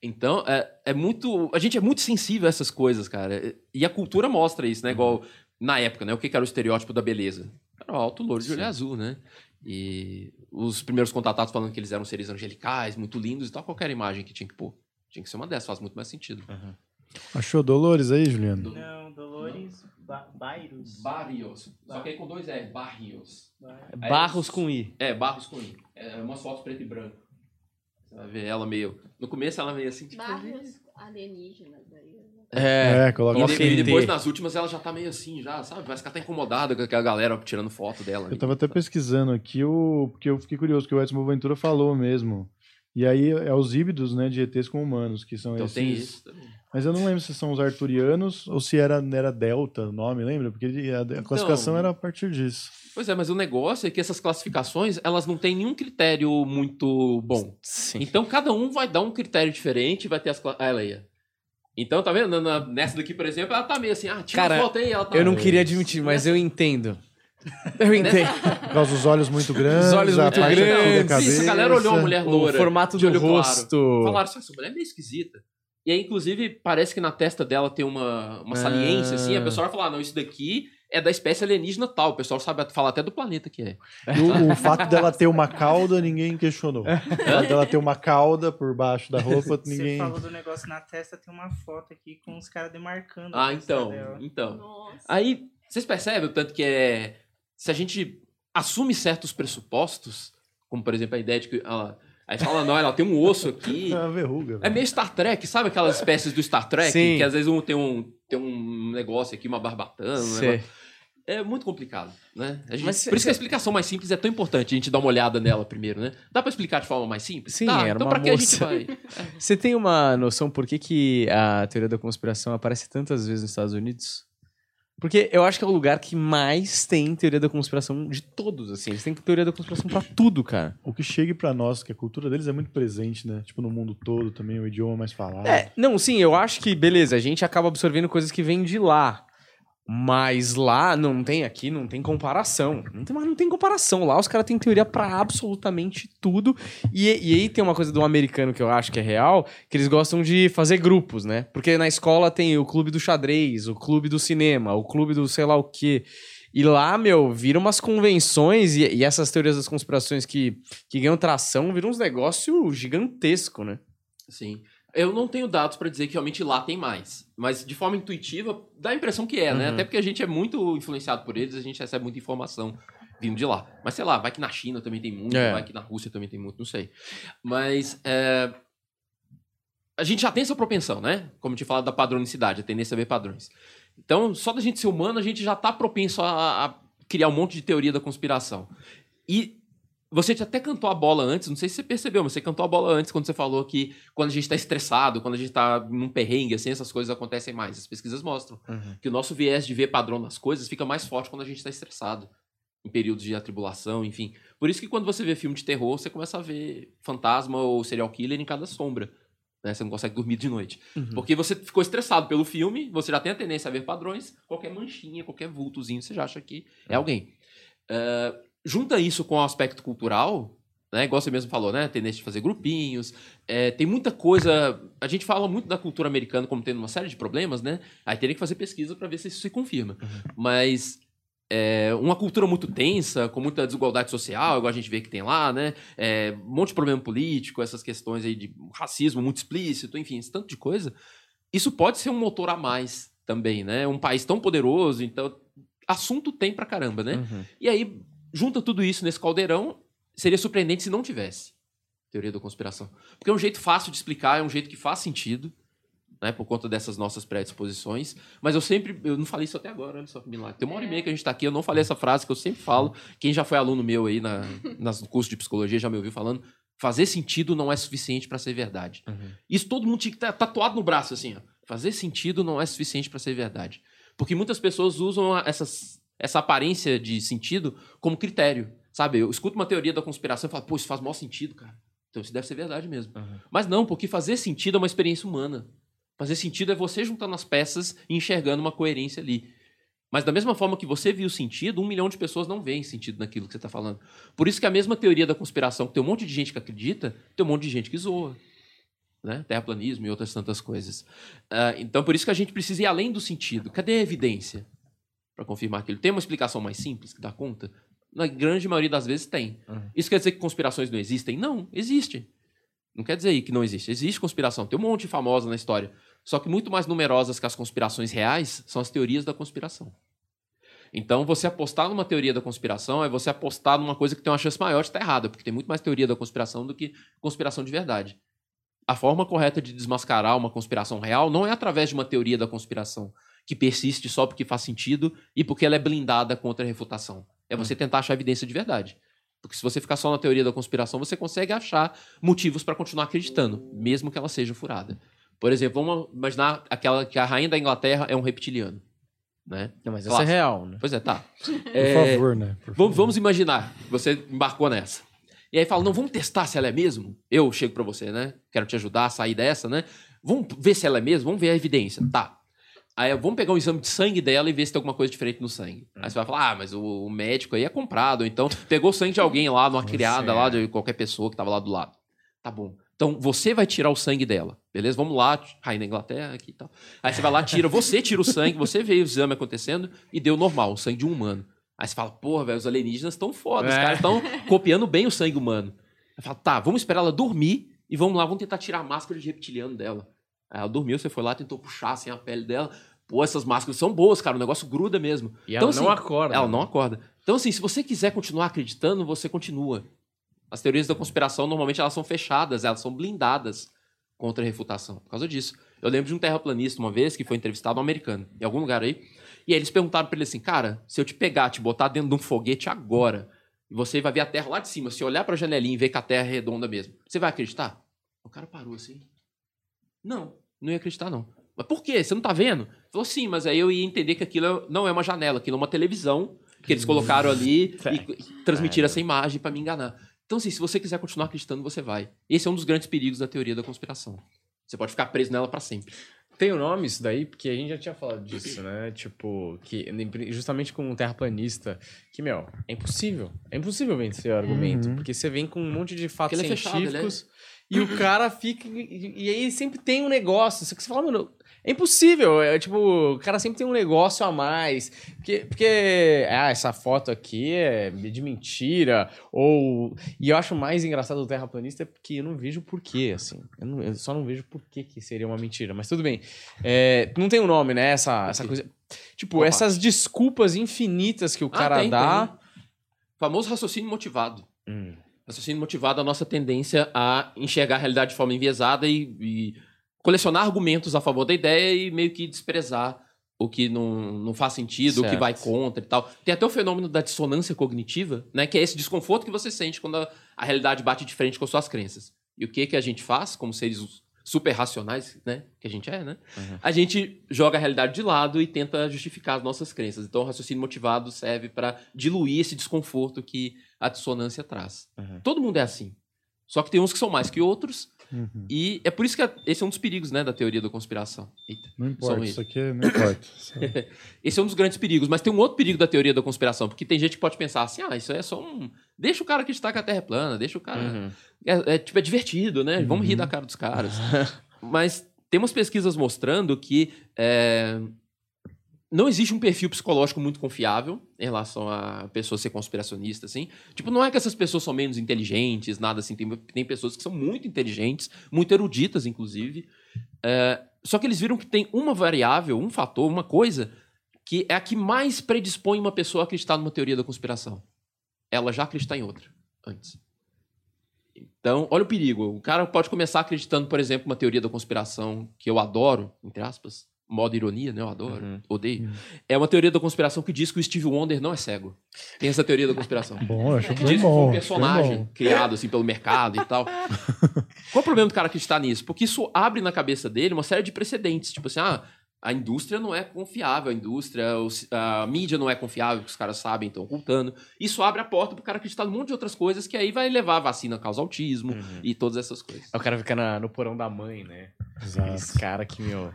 Então, é, é muito. A gente é muito sensível a essas coisas, cara. E a cultura mostra isso, né? Igual na época, né? O que, que era o estereótipo da beleza? Era o alto louro de olho azul, né? E os primeiros contatados falando que eles eram seres angelicais, muito lindos e tal, qualquer imagem que tinha que pôr. Tinha que ser uma dessas, faz muito mais sentido. Achou Dolores aí, Juliano? Não, Dolores ba Bairros. Barrios. Só que aí com dois R, Barrios. Barros com I. É, Barros com I. É umas fotos preto e branco. Você vai ver ela meio. No começo ela meio assim, tipo. Barros alienígenas aí. É. É, coloca E, uma de- e depois, nas últimas, ela já tá meio assim, já, sabe? Parece que ela tá incomodada com aquela galera tirando foto dela. Eu tava até pesquisando aqui, o... porque eu fiquei curioso, que o Edson Boaventura falou mesmo. E aí é os híbridos, né, de ETs com humanos, que são Então esses... tem isso também. Mas eu não lembro se são os arturianos ou se era, era Delta o nome, lembra? Porque a, a classificação era a partir disso. Pois é, mas o negócio é que essas classificações, elas não têm nenhum critério muito bom. Sim. Então, cada um vai dar um critério diferente e vai ter as... Ah, ela ia. Então, tá vendo? Nessa daqui, por exemplo, ela tá meio assim, ah, tira Cara, a foto aí. Ela tá... Eu não queria admitir, mas eu entendo. Eu entendo. Por causa dos olhos muito grandes, olhos a muito parte aqui da grandes. cabeça. Isso, a galera olhou a mulher O loura. formato de do olho claro. rosto. Falaram assim, essa mulher é meio esquisita. E aí, inclusive, parece que na testa dela tem uma, uma saliência, assim. A Ah. pessoa vai falar, não, isso daqui é da espécie alienígena tal. O pessoal sabe falar até do planeta que é. O, o fato dela ter uma cauda, ninguém questionou. O fato dela ter uma cauda por baixo da roupa, Você ninguém... falou do negócio na testa, tem uma foto aqui com os caras demarcando. Ah, então, dela. então. Nossa. Aí, vocês percebem o tanto que é... Se a gente assume certos pressupostos, como, por exemplo, a ideia de que ela... Aí fala, não, ela tem um osso aqui... É uma verruga. É meio Star Trek, sabe aquelas espécies do Star Trek? Sim. Que às vezes um tem um, tem um negócio aqui, uma barbatana, um negócio- É muito complicado, né? A gente- Mas por isso que a explicação mais simples é tão importante a gente dar uma olhada nela primeiro, né? Dá pra explicar de forma mais simples? Sim, Tá, era então uma pra que a gente vai? Você tem uma noção por que, que a teoria da conspiração aparece tantas vezes nos Estados Unidos? Porque eu acho que é o lugar que mais tem teoria da conspiração de todos, assim. Eles têm teoria da conspiração pra tudo, cara. O que chegue pra nós, que a cultura deles é muito presente, né? Tipo, no mundo todo também, o idioma mais falado. É, não, sim, eu acho que, beleza, a gente acaba absorvendo coisas que vêm de lá. Mas lá não tem aqui, não tem comparação. Não tem, mas não tem comparação. Lá os caras têm teoria pra absolutamente tudo. E, e aí tem uma coisa do americano que eu acho que é real, que eles gostam de fazer grupos, né? Porque na escola tem o clube do xadrez, o clube do cinema, o clube do sei lá o quê. E lá, meu, viram umas convenções e, e essas teorias das conspirações que, que ganham tração viram uns negócios gigantescos, né? Sim. Eu não tenho dados pra dizer que realmente lá tem mais. Mas de forma intuitiva, dá a impressão que é, né? Uhum. Até porque a gente é muito influenciado por eles, a gente recebe muita informação vindo de lá. Mas sei lá, vai que na China também tem muito, É. vai que na Rússia também tem muito, não sei. Mas é, a gente já tem essa propensão, né? Como eu tinha falado da padronicidade, a tendência a ver padrões. Então, só da gente ser humano, a gente já tá propenso a, a criar um monte de teoria da conspiração. E você até cantou a bola antes, não sei se você percebeu, mas você cantou a bola antes quando você falou que quando a gente tá estressado, quando a gente tá num perrengue, assim, essas coisas acontecem mais. As pesquisas mostram Uhum. que o nosso viés de ver padrão nas coisas fica mais forte quando a gente tá estressado. Em períodos de atribulação, enfim. Por isso que quando você vê filme de terror, você começa a ver fantasma ou serial killer em cada sombra. Né? Você não consegue dormir de noite. Uhum. Porque você ficou estressado pelo filme, você já tem a tendência a ver padrões, qualquer manchinha, qualquer vultozinho, você já acha que é alguém. Eh, junta isso com o aspecto cultural, né? Igual você mesmo falou, né? Tendência de fazer grupinhos. eh, tem muita coisa. A gente fala muito da cultura americana como tendo uma série de problemas, né? Aí teria que fazer pesquisa para ver se isso se confirma. Mas é, uma cultura muito tensa, com muita desigualdade social, igual a gente vê que tem lá, né? É, um monte de problema político, essas questões aí de racismo muito explícito, enfim, esse tanto de coisa. Isso pode ser um motor a mais também, né? Um país tão poderoso, então assunto tem pra caramba, né? Uhum. E aí, junta tudo isso nesse caldeirão, seria surpreendente se não tivesse teoria da conspiração. Porque é um jeito fácil de explicar, é um jeito que faz sentido, né, por conta dessas nossas predisposições. Mas eu sempre, eu não falei isso até agora, olha só que milagre. Tem uma hora e meia que a gente tá aqui, eu não falei essa frase que eu sempre falo. Quem já foi aluno meu aí na, nas, no curso de psicologia já me ouviu falando. Fazer sentido não é suficiente para ser verdade. Uhum. Isso todo mundo tinha que estar tatuado no braço, assim, ó. Fazer sentido não é suficiente para ser verdade. Porque muitas pessoas usam essas, essa aparência de sentido como critério. Sabe? Eu escuto uma teoria da conspiração e falo, pô, isso faz maior sentido, cara. Então isso deve ser verdade mesmo. Uhum. Mas não, porque fazer sentido é uma experiência humana. Fazer sentido é você juntando as peças e enxergando uma coerência ali. Mas da mesma forma que você viu sentido, um milhão de pessoas não veem sentido naquilo que você está falando. Por isso que a mesma teoria da conspiração, que tem um monte de gente que acredita, tem um monte de gente que zoa. Né? Terraplanismo e outras tantas coisas. Ah, então, por isso que a gente precisa ir além do sentido. Cadê a evidência para confirmar aquilo? Tem uma explicação mais simples que dá conta? Na grande maioria das vezes tem. Uhum. Isso quer dizer que conspirações não existem? Não, existe. Não quer dizer aí que não existe. Existe conspiração. Tem um monte de famosa na história. Só que muito mais numerosas que as conspirações reais são as teorias da conspiração. Então, você apostar numa teoria da conspiração é você apostar numa coisa que tem uma chance maior de estar errada, porque tem muito mais teoria da conspiração do que conspiração de verdade. A forma correta de desmascarar uma conspiração real não é através de uma teoria da conspiração que persiste só porque faz sentido e porque ela é blindada contra a refutação. É você tentar achar evidência de verdade. Porque se você ficar só na teoria da conspiração, você consegue achar motivos para continuar acreditando, mesmo que ela seja furada. Por exemplo, vamos imaginar aquela que a rainha da Inglaterra é um reptiliano, né? Não, mas Clássico. é real, né? Pois é, tá. Por É, favor, né? Por Vamos, favor. vamos imaginar que você embarcou nessa. E aí fala, não, vamos testar se ela é mesmo? Eu chego pra você, né? Quero te ajudar a sair dessa, né? Vamos ver se ela é mesmo, vamos ver a evidência. Tá. Aí vamos pegar um exame de sangue dela e ver se tem alguma coisa diferente no sangue. Aí você vai falar, ah, mas o, médico aí é comprado. ou Então, pegou o sangue de alguém lá, numa criada é. lá, de qualquer pessoa que tava lá do lado. Tá bom. Então, você vai tirar o sangue dela, beleza? Vamos lá, rainha da Inglaterra aqui e tal. Aí você vai lá, tira, você tira o sangue, você vê o exame acontecendo e deu normal, o sangue de um humano. Aí você fala, porra, velho, os alienígenas estão foda, os É. caras estão copiando bem o sangue humano. Aí fala, tá, vamos esperar ela dormir e vamos lá, vamos tentar tirar a máscara de reptiliano dela. Aí ela dormiu, você foi lá, tentou puxar assim a pele dela. Pô, essas máscaras são boas, cara, o negócio gruda mesmo. E Então, ela não assim, acorda. Ela né? não acorda. Então, assim, se você quiser continuar acreditando, você continua. As teorias da conspiração, normalmente, elas são fechadas, elas são blindadas contra a refutação. Por causa disso. Eu lembro de um terraplanista uma vez que foi entrevistado, um americano, em algum lugar aí. E aí eles perguntaram pra ele assim, cara, se eu te pegar, te botar dentro de um foguete agora, e você vai ver a Terra lá de cima, se olhar pra janelinha e ver que a Terra é redonda mesmo, você vai acreditar? O cara parou assim. Não, não ia acreditar, não. Mas por quê? Você não tá vendo? Falou, sim, mas aí eu ia entender que aquilo não é uma janela, aquilo é uma televisão que eles colocaram ali e transmitiram essa imagem pra me enganar. Então, assim, se você quiser continuar acreditando, você vai. Esse é um dos grandes perigos da teoria da conspiração. Você pode ficar preso nela pra sempre. Tem o nome isso daí? Porque a gente já tinha falado disso, né? Tipo, que justamente com um terraplanista, que, meu, é impossível. É impossível vencer o argumento. Uhum. Porque você vem com um monte de fatos Porque ele é fechado, ele é- científicos e o cara fica. E, e aí sempre tem um negócio. Só que você fala, mano. É impossível, é tipo, o cara sempre tem um negócio a mais. Porque, porque ah, essa foto aqui é de mentira. Ou. E eu acho mais engraçado do terraplanista é porque eu não vejo porquê, assim. Eu, não- eu só não vejo porquê que seria uma mentira. Mas tudo bem. É, não tem um nome, né? Essa, essa coisa. Tipo, Qual essas desculpas infinitas que o Ah, cara tem, dá. tem. Famoso raciocínio motivado. Hum. Raciocínio motivado a nossa tendência a enxergar a realidade de forma enviesada e, e colecionar argumentos a favor da ideia e meio que desprezar o que não, não faz sentido, o que Certo. vai contra e tal. Tem até o fenômeno da dissonância cognitiva, né? Que é esse desconforto que você sente quando a, a realidade bate de frente com suas crenças. E o que que a gente faz, como seres super racionais, né? Que a gente é, né? Uhum. A gente joga a realidade de lado e tenta justificar as nossas crenças. Então, o raciocínio motivado serve para diluir esse desconforto que a dissonância traz. Uhum. Todo mundo é assim. Só que tem uns que são mais que outros. Uhum. E é por isso que a- esse é um dos perigos, né, da teoria da conspiração. Eita. Não importa, São isso aqui é- não importa. Só- Esse é um dos grandes perigos, mas tem um outro perigo da teoria da conspiração, porque tem gente que pode pensar assim, ah, isso é só um... Deixa o cara acreditar que a Terra é plana, deixa o cara... Uhum. É, é, tipo, é divertido, né? Vamos rir Uhum. da cara dos caras. mas temos pesquisas mostrando que é, não existe um perfil psicológico muito confiável em relação a pessoa ser conspiracionista, assim. Tipo, não é que essas pessoas são menos inteligentes, nada assim. Tem, tem pessoas que são muito inteligentes, muito eruditas, inclusive. É, só que eles viram que tem uma variável, um fator, uma coisa, que é a que mais predispõe uma pessoa a acreditar numa teoria da conspiração. Ela já acreditar em outra, antes. Então, olha o perigo. O cara pode começar acreditando, por exemplo, uma teoria da conspiração que eu adoro, entre aspas, modo ironia, né? Eu adoro, Uhum. odeio. É uma teoria da conspiração que diz que o Steve Wonder não é cego. Tem essa teoria da conspiração. Bom, eu acho Que bem diz que foi bom. um personagem bom. criado assim pelo mercado e tal. Qual o problema do cara acreditar nisso? Porque isso abre na cabeça dele uma série de precedentes. Tipo assim, ah, a indústria não é confiável, a indústria, a mídia não é confiável, que os caras sabem, estão ocultando. Isso abre a porta pro cara acreditar num monte de outras coisas que aí vai levar a vacina a causa autismo Uhum. e todas essas coisas. O cara fica na- no porão da mãe, né? Exato. Esse cara que, meu.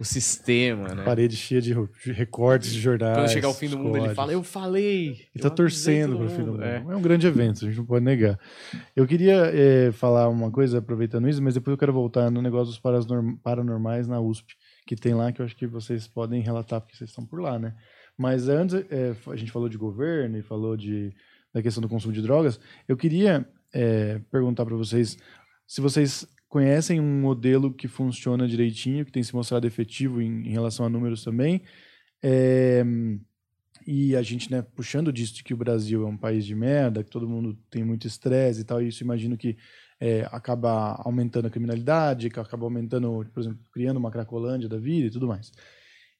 O sistema, né? Parede cheia de recortes de jornais. Quando chegar o fim do mundo, ele fala, eu falei. Ele eu tá torcendo pro fim do mundo. É. É. um grande evento, a gente não pode negar. Eu queria eh, falar uma coisa, aproveitando isso, mas depois eu quero voltar no negócio dos paranorm- paranormais na USP, que tem lá, que eu acho que vocês podem relatar, porque vocês estão por lá, né? Mas antes, eh, a gente falou de governo e falou de, da questão do consumo de drogas. Eu queria eh, perguntar para vocês se vocês conhecem um modelo que funciona direitinho, que tem se mostrado efetivo em, em relação a números também. Eh, e a gente, né, puxando disso de que o Brasil é um país de merda, que todo mundo tem muito estresse e tal, e isso imagino que é, acaba aumentando a criminalidade, acaba aumentando, por exemplo, criando uma cracolândia da vida e tudo mais.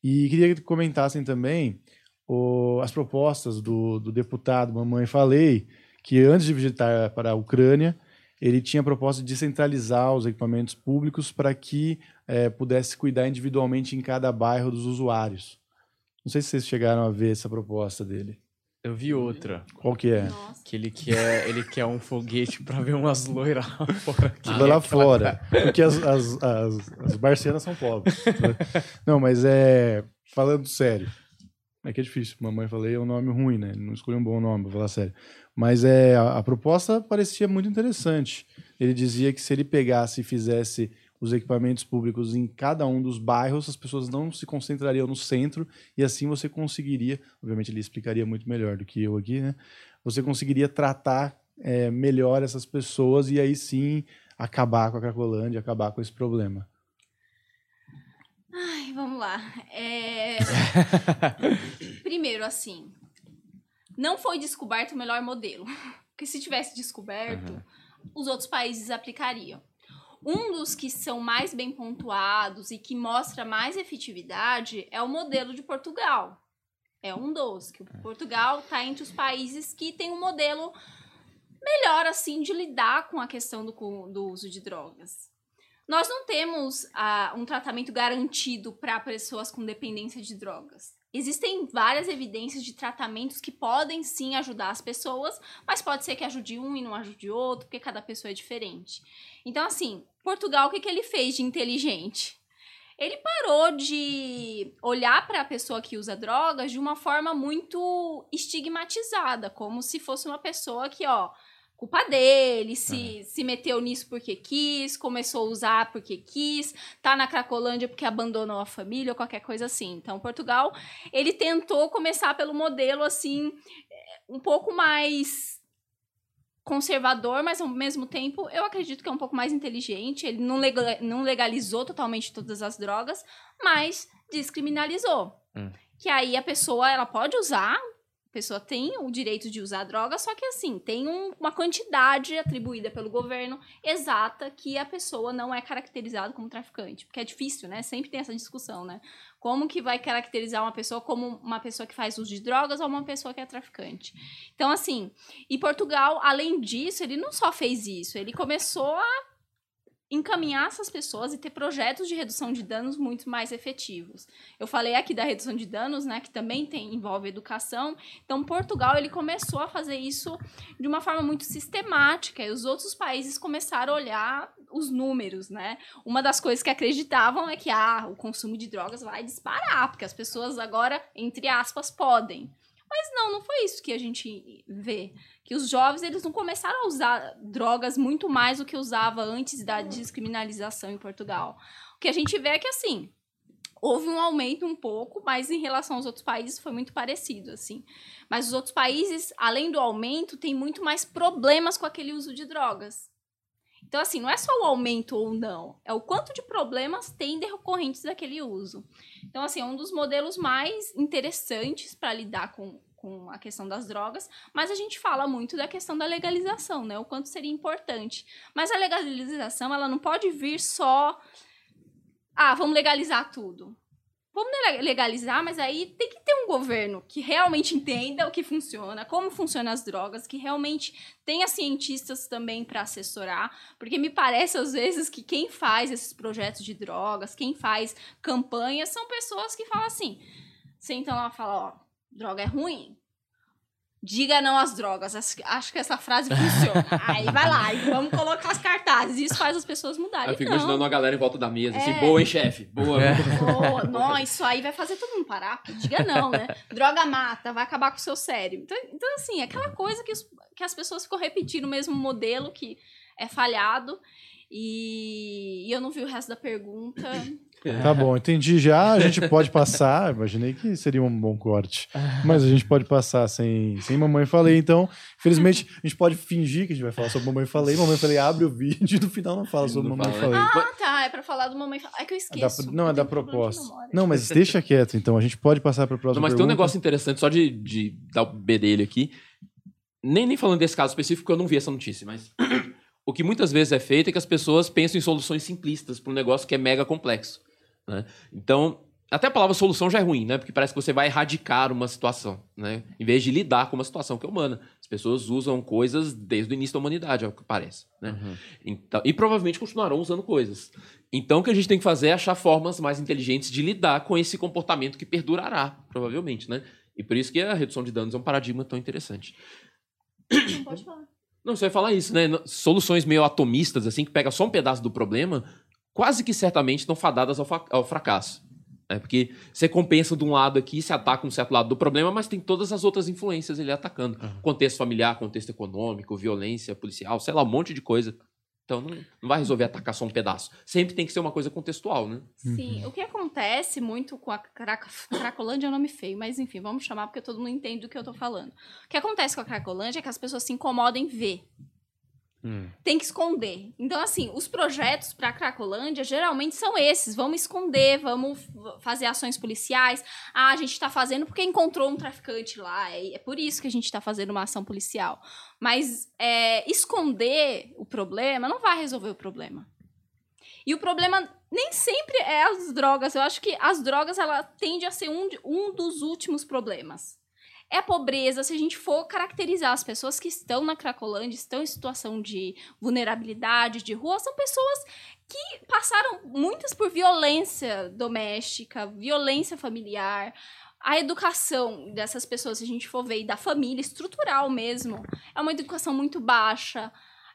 E queria que comentassem também o- as propostas do, do deputado Mamãe Falei, que antes de visitar para a Ucrânia, ele tinha a proposta de descentralizar os equipamentos públicos para que eh, pudesse cuidar individualmente em cada bairro dos usuários. Não sei se vocês chegaram a ver essa proposta dele. Eu vi outra. Qual que é? Nossa. Que ele quer, ele quer um foguete pra ver umas loiras lá fora. que Vai lá é fora. Porque as, as, as, as barcianas são pobres. né? Não, mas é. Falando sério. É que é difícil. Mamãe falei é um nome ruim, né? Não escolhi um bom nome, pra falar sério. Mas é, a, a proposta parecia muito interessante. Ele dizia que se ele pegasse e fizesse os equipamentos públicos em cada um dos bairros, as pessoas não se concentrariam no centro e assim você conseguiria, obviamente ele explicaria muito melhor do que eu aqui, né? Você conseguiria tratar é, melhor essas pessoas e aí sim acabar com a Cracolândia, acabar com esse problema. Ai, vamos lá. É, Primeiro, assim, não foi descoberto o melhor modelo. Porque se tivesse descoberto, os outros países aplicariam. Um dos que são mais bem pontuados e que mostra mais efetividade é o modelo de Portugal. É um dos, que o Portugal está entre os países que tem um modelo melhor, assim, de lidar com a questão do, do uso de drogas. Nós não temos ah, um tratamento garantido para pessoas com dependência de drogas. Existem várias evidências de tratamentos que podem sim ajudar as pessoas, mas pode ser que ajude um e não ajude outro, porque cada pessoa é diferente. Então, assim, Portugal, o que, que ele fez de inteligente? Ele parou de olhar para a pessoa que usa drogas de uma forma muito estigmatizada, como se fosse uma pessoa que, ó, culpa dele, se, se meteu nisso porque quis, começou a usar porque quis, tá na Cracolândia porque abandonou a família ou qualquer coisa assim. Então, Portugal, ele tentou começar pelo modelo assim, eh, um pouco mais conservador, mas ao mesmo tempo eu acredito que é um pouco mais inteligente. Ele não, não legalizou totalmente todas as drogas, mas descriminalizou. Hum. Que aí a pessoa ela pode usar, pessoa tem o direito de usar droga, só que assim, tem um- uma quantidade atribuída pelo governo exata que a pessoa não é caracterizada como traficante. Porque é difícil, né? Sempre tem essa discussão, né? Como que vai caracterizar uma pessoa como uma pessoa que faz uso de drogas ou uma pessoa que é traficante? Então, assim, e Portugal, além disso, ele não só fez isso, ele começou a encaminhar essas pessoas e ter projetos de redução de danos muito mais efetivos. Eu falei aqui da redução de danos, né, que também tem envolve educação. Então, Portugal ele começou a fazer isso de uma forma muito sistemática e os outros países começaram a olhar os números, né? Uma das coisas que acreditavam é que ah, o consumo de drogas vai disparar, porque as pessoas agora, entre aspas, podem. Mas não, não foi isso que a gente vê. Que os jovens, eles não começaram a usar drogas muito mais do que usava antes da descriminalização em Portugal. O que a gente vê é que, assim, houve um aumento um pouco, mas em relação aos outros países foi muito parecido, assim. Mas os outros países, além do aumento, tem muito mais problemas com aquele uso de drogas. Então, assim, não é só o aumento ou não, é o quanto de problemas tem decorrentes daquele uso. Então, assim, é um dos modelos mais interessantes para lidar com, com a questão das drogas, mas a gente fala muito da questão da legalização, né? O quanto seria importante. Mas a legalização, ela não pode vir só. Ah, vamos legalizar tudo. Vamos le- legalizar, mas aí tem que ter um governo que realmente entenda o que funciona, como funcionam as drogas, que realmente tenha cientistas também para assessorar, porque me parece às vezes que quem faz esses projetos de drogas, quem faz campanhas, são pessoas que falam assim, sentam lá e falam, ó, droga é ruim, diga não às drogas, acho, que essa frase funciona. aí vai lá, e vamos colocar os cartazes, isso faz as pessoas mudarem. Eu fico não. imaginando uma galera em volta da mesa, assim, É. boa, hein, chefe? Boa. Pô, não, isso aí vai fazer todo mundo parar. Diga não, né? Droga mata, vai acabar com o seu cérebro. Então, então assim, é aquela coisa que, os- que as pessoas ficam repetindo o mesmo modelo que é falhado. E, e eu não vi o resto da pergunta. Tá bom, entendi já. A gente pode passar. Imaginei que seria um bom corte. Mas a gente pode passar sem, sem Mamãe Falei. Então, infelizmente, a gente pode fingir que a gente vai falar sobre Mamãe Falei. Mamãe Falei abre o vídeo e no final não fala sobre Não Mamãe fala, né? Falei. Ah, tá. É pra falar do mamãe. É que eu É da- esqueço. não, é da proposta. Não, mas deixa quieto, então. A gente pode passar para a próxima Não, mas tem um pergunta. negócio interessante, só de, de dar o bedelho aqui. Nem, nem falando desse caso específico, porque eu não vi essa notícia, mas o que muitas vezes é feito é que as pessoas pensam em soluções simplistas para um negócio que é mega complexo. Né? Então, até a palavra solução já é ruim, né? Porque parece que você vai erradicar uma situação, né? Em vez de lidar com uma situação que é humana. As pessoas usam coisas desde o início da humanidade, é o que parece. Né? Então, e provavelmente continuarão usando coisas. Então, o que a gente tem que fazer é achar formas mais inteligentes de lidar com esse comportamento que perdurará, provavelmente, né? E por isso que a redução de danos é um paradigma tão interessante. Não pode falar. Não, você vai falar isso, né? Soluções meio atomistas, assim, que pega só um pedaço do problema, quase que certamente estão fadadas ao, fa- ao fracasso. né? Porque você compensa de um lado aqui, se ataca um certo lado do problema, mas tem todas as outras influências ele atacando. Contexto familiar, contexto econômico, violência policial, sei lá, um monte de coisa. Então não, não vai resolver atacar só um pedaço. Sempre tem que ser uma coisa contextual, né? Sim, o que acontece muito com a Craca... Cracolândia é um nome feio, mas enfim, vamos chamar porque todo mundo entende do que eu tô falando. O que acontece com a Cracolândia é que as pessoas se incomodam em ver. Tem que esconder. Então, assim, os projetos para Cracolândia geralmente são esses. Vamos esconder, vamos fazer ações policiais. Ah, a gente tá fazendo porque encontrou um traficante lá. É, é por isso que a gente tá fazendo uma ação policial. Mas é, esconder o problema não vai resolver o problema. E o problema nem sempre é as drogas. Eu acho que as drogas, ela tende a ser um, um dos últimos problemas. É pobreza, se a gente for caracterizar as pessoas que estão na Cracolândia, estão em situação de vulnerabilidade, de rua, são pessoas que passaram muitas por violência doméstica, violência familiar. A educação dessas pessoas, se a gente for ver, da família, estrutural mesmo, é uma educação muito baixa.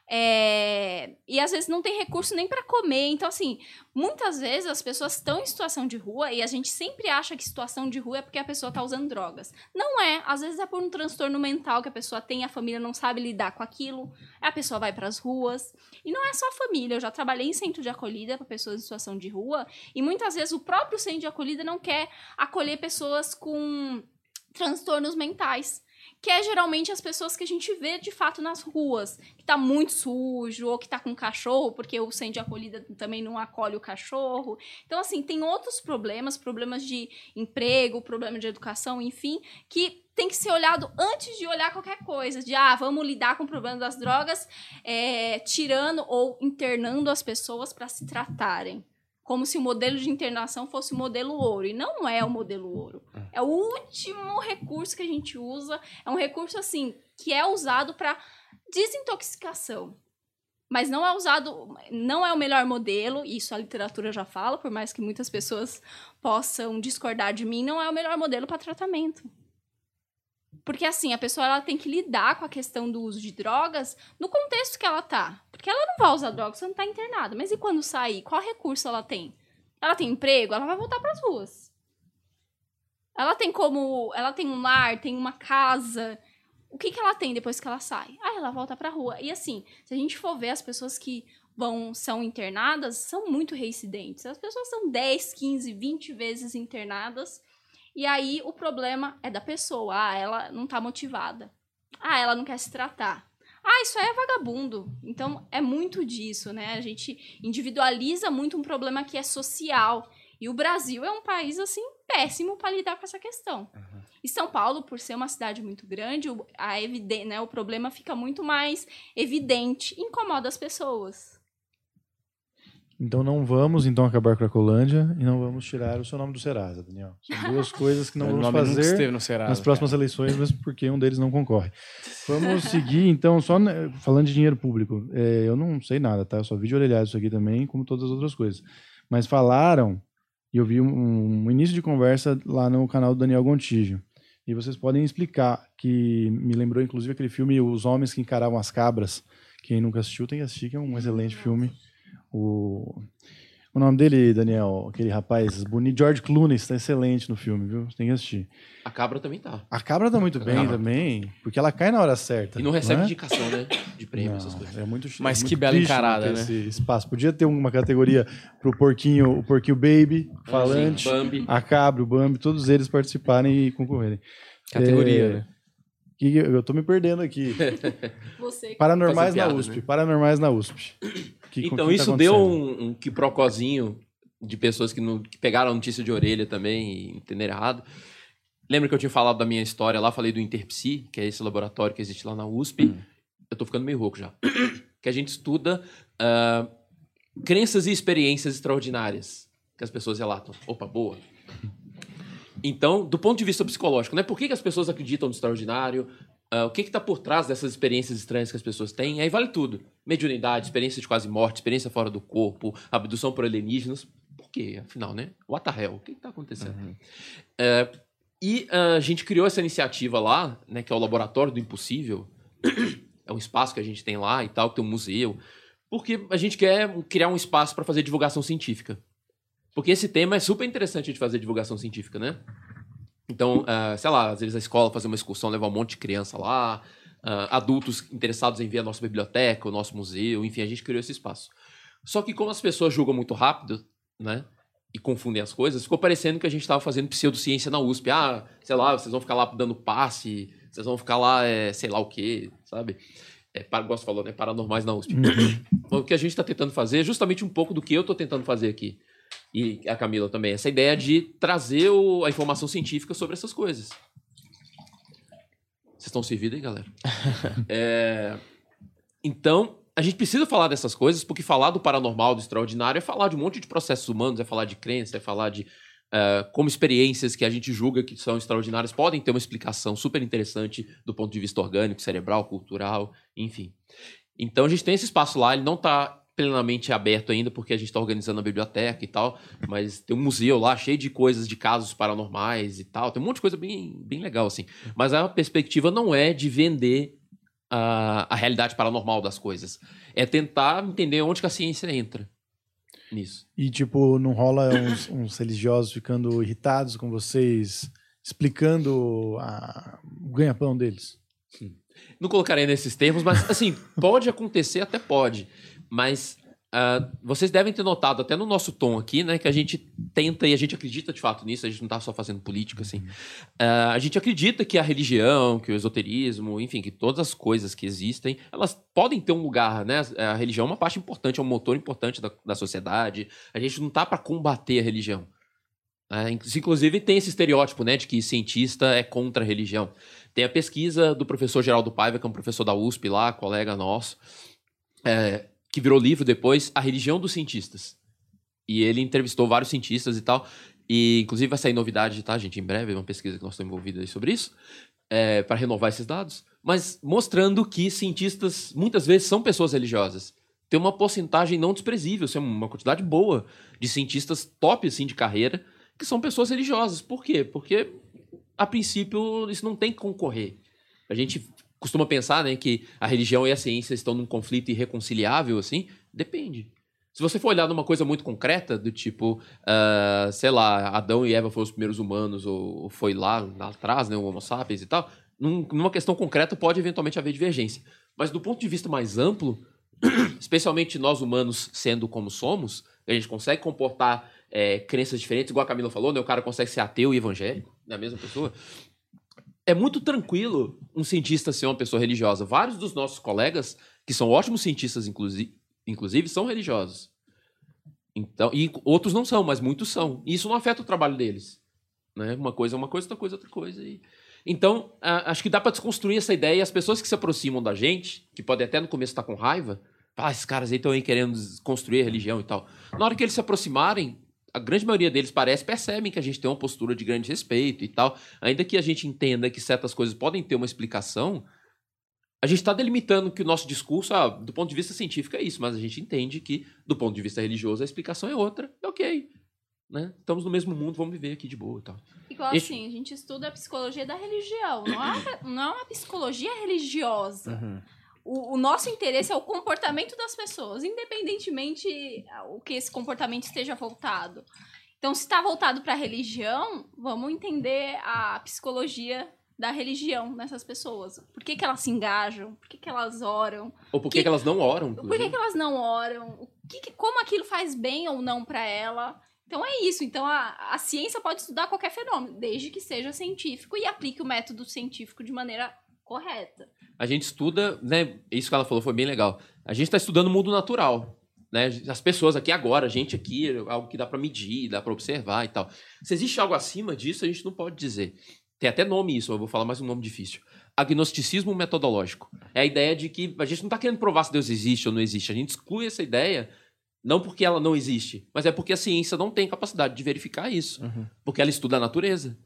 É, E às vezes não tem recurso nem para comer. Então, assim, muitas vezes as pessoas estão em situação de rua e a gente sempre acha que situação de rua é porque a pessoa está usando drogas. Não é. Às vezes é por um transtorno mental que a pessoa tem, a família não sabe lidar com aquilo, a pessoa vai para as ruas. E não é só a família. Eu já trabalhei em centro de acolhida para pessoas em situação de rua e muitas vezes o próprio centro de acolhida não quer acolher pessoas com transtornos mentais. Que é geralmente as pessoas que a gente vê de fato nas ruas, que tá muito sujo, ou que tá com cachorro, porque o centro de acolhida também não acolhe o cachorro. Então, assim, tem outros problemas, problemas de emprego, problema de educação, enfim, que tem que ser olhado antes de olhar qualquer coisa. De, ah, vamos lidar com o problema das drogas, é, tirando ou internando as pessoas para se tratarem. Como se o modelo de internação fosse o modelo ouro. E não é o modelo ouro. É o último recurso que a gente usa. É um recurso, assim, que é usado para desintoxicação. Mas não é usado, não é o melhor modelo, isso a literatura já fala, por mais que muitas pessoas possam discordar de mim, não é o melhor modelo para tratamento. Porque assim, a pessoa ela tem que lidar com a questão do uso de drogas no contexto que ela tá. Porque ela não vai usar drogas, você não tá internada. Mas e quando sair? Qual recurso ela tem? Ela tem emprego, ela vai voltar para as ruas. Ela tem como, ela tem um lar, tem uma casa. O que que ela tem depois que ela sai? Ah, ela volta para rua. E assim, se a gente for ver as pessoas que vão são internadas, são muito reincidentes. As pessoas são 10, 15, 20 vezes internadas e aí o problema é da pessoa. Ah, ela não tá motivada. Ah, ela não quer se tratar. Ah, isso aí é vagabundo. Então é muito disso, né? A gente individualiza muito um problema que é social. E o Brasil é um país assim péssimo para lidar com essa questão. Uhum. E São Paulo, por ser uma cidade muito grande, a eviden né, o problema fica muito mais evidente, incomoda as pessoas. Então não vamos então acabar com a Cracolândia e não vamos tirar o seu nome do Serasa, Daniel. São duas coisas que não vamos fazer Serasa, nas próximas cara. eleições, mesmo porque um deles não concorre. Vamos seguir então, só falando de dinheiro público. É, eu não sei nada, tá? Eu só vi de orelhar isso aqui também, como todas as outras coisas. Mas falaram, e eu vi um, um início de conversa lá no canal do Daniel Gontijo. E vocês podem explicar, que me lembrou inclusive aquele filme Os Homens que Encaravam as Cabras. Quem nunca assistiu tem que assistir, que é um excelente filme o, o nome dele, Daniel, aquele rapaz bonito, George Clooney, está excelente no filme, viu? Você tem que assistir. A cabra também tá. A cabra tá muito bem também, porque ela cai na hora certa. E não recebe não é? indicação, né? De prêmio, não, essas coisas. É muito Mas é que muito bela encarada, né? Esse espaço. Podia ter uma categoria pro porquinho, o porquinho baby, ah, falante, sim, a cabra, o Bambi, todos eles participarem e concorrerem. Categoria, é... né? Que eu tô me perdendo aqui. Você Paranormais piada, na USP. Né? Paranormais na USP. Que, então, que isso tá deu um, um quiprocozinho de pessoas que, não, que pegaram a notícia de orelha também e entenderam errado. Lembra que eu tinha falado da minha história lá, falei do Interpsi, que é esse laboratório que existe lá na USP. Hum. Eu tô ficando meio rouco já. que a gente estuda uh, crenças e experiências extraordinárias que as pessoas relatam. Opa, boa. Então, do ponto de vista psicológico, né? Por que, que as pessoas acreditam no extraordinário? Uh, o que está por trás dessas experiências estranhas que as pessoas têm? Aí vale tudo. Mediunidade, experiência de quase morte, experiência fora do corpo, abdução por alienígenas. Por quê? Afinal, né? What the hell? O que está acontecendo? Uhum. Uh, e uh, a gente criou essa iniciativa lá, né? Que é o Laboratório do Impossível. é um espaço que a gente tem lá e tal, que tem um museu. Porque a gente quer criar um espaço para fazer divulgação científica. Porque esse tema é super interessante de fazer divulgação científica, né? Então, uh, sei lá, às vezes a escola fazer uma excursão, levar um monte de criança lá, uh, adultos interessados em ver a nossa biblioteca, o nosso museu, enfim, a gente criou esse espaço. Só que como as pessoas julgam muito rápido, né? E confundem as coisas, ficou parecendo que a gente estava fazendo pseudociência na USP. Ah, sei lá, vocês vão ficar lá dando passe, vocês vão ficar lá, é, sei lá o quê, sabe? É, para, gosto falou, né? Paranormais na USP. Uhum. o que a gente está tentando fazer é justamente um pouco do que eu estou tentando fazer aqui e a Camila também, essa ideia de trazer o, a informação científica sobre essas coisas. Vocês estão servidos aí, galera? é, então, a gente precisa falar dessas coisas, porque falar do paranormal, do extraordinário, é falar de um monte de processos humanos, é falar de crença, é falar de uh, como experiências que a gente julga que são extraordinárias podem ter uma explicação super interessante do ponto de vista orgânico, cerebral, cultural, enfim. Então, a gente tem esse espaço lá, ele não está plenamente aberto ainda, porque a gente está organizando a biblioteca e tal, mas tem um museu lá cheio de coisas de casos paranormais e tal, tem um monte de coisa bem, bem legal, assim. Mas a perspectiva não é de vender a, a realidade paranormal das coisas, é tentar entender onde que a ciência entra nisso. E, tipo, não rola uns, uns religiosos ficando irritados com vocês, explicando a, o ganha-pão deles? Não colocarei nesses termos, mas, assim, pode acontecer, até pode. Mas ah, vocês devem ter notado, até no nosso tom aqui, né, que a gente tenta e a gente acredita de fato nisso, a gente não está só fazendo política, assim. Ah, a gente acredita que a religião, que o esoterismo, enfim, que todas as coisas que existem, elas podem ter um lugar, né? A religião é uma parte importante, é um motor importante da, da sociedade. A gente não tá para combater a religião. É, inclusive tem esse estereótipo, né, de que cientista é contra a religião. Tem a pesquisa do professor Geraldo Paiva, que é um professor da USP lá, colega nosso, é, que virou livro depois, A Religião dos Cientistas. E ele entrevistou vários cientistas e tal. E, inclusive, vai sair novidade, tá, gente? Em breve, uma pesquisa que nós estamos envolvidos aí sobre isso, é, para renovar esses dados. Mas mostrando que cientistas, muitas vezes, são pessoas religiosas. Tem uma porcentagem não desprezível, assim, uma quantidade boa de cientistas top, assim, de carreira, que são pessoas religiosas. Por quê? Porque, a princípio, isso não tem que concorrer. A gente costuma pensar, né, que a religião e a ciência estão num conflito irreconciliável, assim. Depende. Se você for olhar numa coisa muito concreta, do tipo, ah, sei lá, Adão e Eva foram os primeiros humanos, ou, foi lá, lá atrás, né, o Homo sapiens e tal, num- numa questão concreta pode eventualmente haver divergência. Mas do ponto de vista mais amplo, especialmente nós humanos sendo como somos, a gente consegue comportar é, crenças diferentes, igual a Camila falou, né? O cara consegue ser ateu e evangélico, na mesma pessoa. É muito tranquilo um cientista ser uma pessoa religiosa. Vários dos nossos colegas, que são ótimos cientistas, inclusive, inclusive são religiosos. Então, e outros não são, mas muitos são. E isso não afeta o trabalho deles. Né? Uma coisa é uma coisa, outra coisa é outra coisa. E... Então, a- acho que dá para desconstruir essa ideia. E as pessoas que se aproximam da gente, que podem até no começo estar com raiva, ah, esses caras aí estão aí querendo construir religião e tal. Na hora que eles se aproximarem, a grande maioria deles parece, percebem que a gente tem uma postura de grande respeito e tal. Ainda que a gente entenda que certas coisas podem ter uma explicação, a gente está delimitando que o nosso discurso, ah, do ponto de vista científico, é isso, mas a gente entende que, do ponto de vista religioso, a explicação é outra. É ok. Né? Estamos no mesmo mundo, vamos viver aqui de boa e tal. Igual Esse- assim, a gente estuda a psicologia da religião, não é, uma- não é uma psicologia religiosa. Uhum. O, o nosso interesse é o comportamento das pessoas, independentemente o que esse comportamento esteja voltado. Então, se está voltado para a religião, vamos entender a psicologia da religião nessas pessoas. Por que, que elas se engajam? Por que, que elas oram? Ou por que, Que- elas não oram? Por que, que elas não oram? Que- como aquilo faz bem ou não para ela? Então é isso. Então a, a ciência pode estudar qualquer fenômeno, desde que seja científico e aplique o método científico de maneira correta. A gente estuda, né? Isso que ela falou foi bem legal. A gente está estudando o mundo natural. Né? As pessoas aqui agora, a gente aqui, algo que dá para medir, dá para observar e tal. Se existe algo acima disso, a gente não pode dizer. Tem até nome isso, eu vou falar mais um nome difícil. Agnosticismo metodológico. É a ideia de que a gente não está querendo provar se Deus existe ou não existe. A gente exclui essa ideia, não porque ela não existe, mas é porque a ciência não tem capacidade de verificar isso. Uhum. Porque ela estuda a natureza.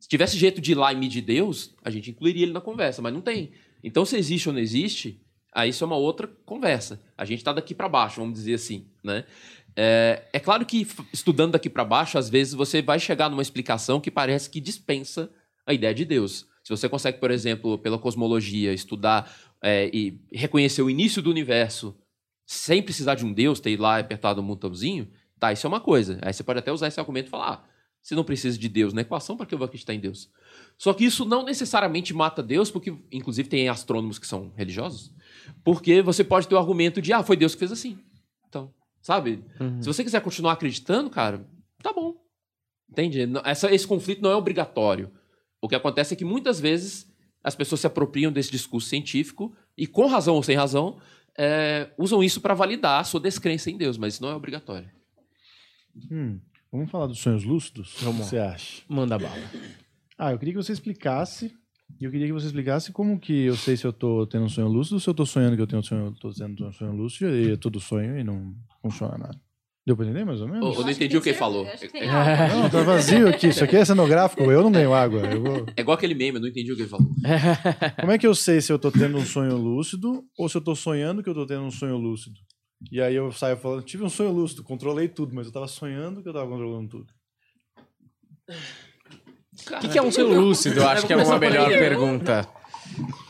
Se tivesse jeito de ir lá e medir Deus, a gente incluiria ele na conversa, mas não tem. Então, se existe ou não existe, aí isso é uma outra conversa. A gente está daqui para baixo, vamos dizer assim, né? É, é claro que estudando daqui para baixo, às vezes você vai chegar numa explicação que parece que dispensa a ideia de Deus. Se você consegue, por exemplo, pela cosmologia, estudar é, e reconhecer o início do universo sem precisar de um Deus, ter lá apertado um botãozinho, tá, isso é uma coisa. Aí você pode até usar esse argumento e falar, ah, se não precisa de Deus na equação, para que eu vou acreditar em Deus? Só que isso não necessariamente mata Deus, porque, inclusive, tem astrônomos que são religiosos, porque você pode ter o argumento de, ah, foi Deus que fez assim. Então, sabe? Se você quiser continuar acreditando, cara, tá bom. Entende? Essa, esse conflito não é obrigatório. O que acontece é que muitas vezes as pessoas se apropriam desse discurso científico e, com razão ou sem razão, é, usam isso para validar a sua descrença em Deus, mas isso não é obrigatório. Hum, vamos falar dos sonhos lúcidos? Vamos. O que você acha? Manda bala. Ah, eu queria que você explicasse. Eu queria que você explicasse como que eu sei se eu tô tendo um sonho lúcido ou se eu tô sonhando que eu tenho um sonho, tô tendo um sonho lúcido e é tudo sonho e não funciona nada. Deu pra entender mais ou menos? Ô, Eu não entendi tem o que ele falou. que É- algo. Não, tá vazio aqui. Isso aqui é cenográfico. Eu não ganho água. Eu vou... É igual aquele meme, eu não entendi o que ele falou. Como é que eu sei se eu tô tendo um sonho lúcido ou se eu tô sonhando que eu tô tendo um sonho lúcido? E aí eu saio falando, tive um sonho lúcido, controlei tudo, mas eu tava sonhando que eu tava controlando tudo. O que, que é um sonho lúcido? Eu acho que é uma melhor pergunta.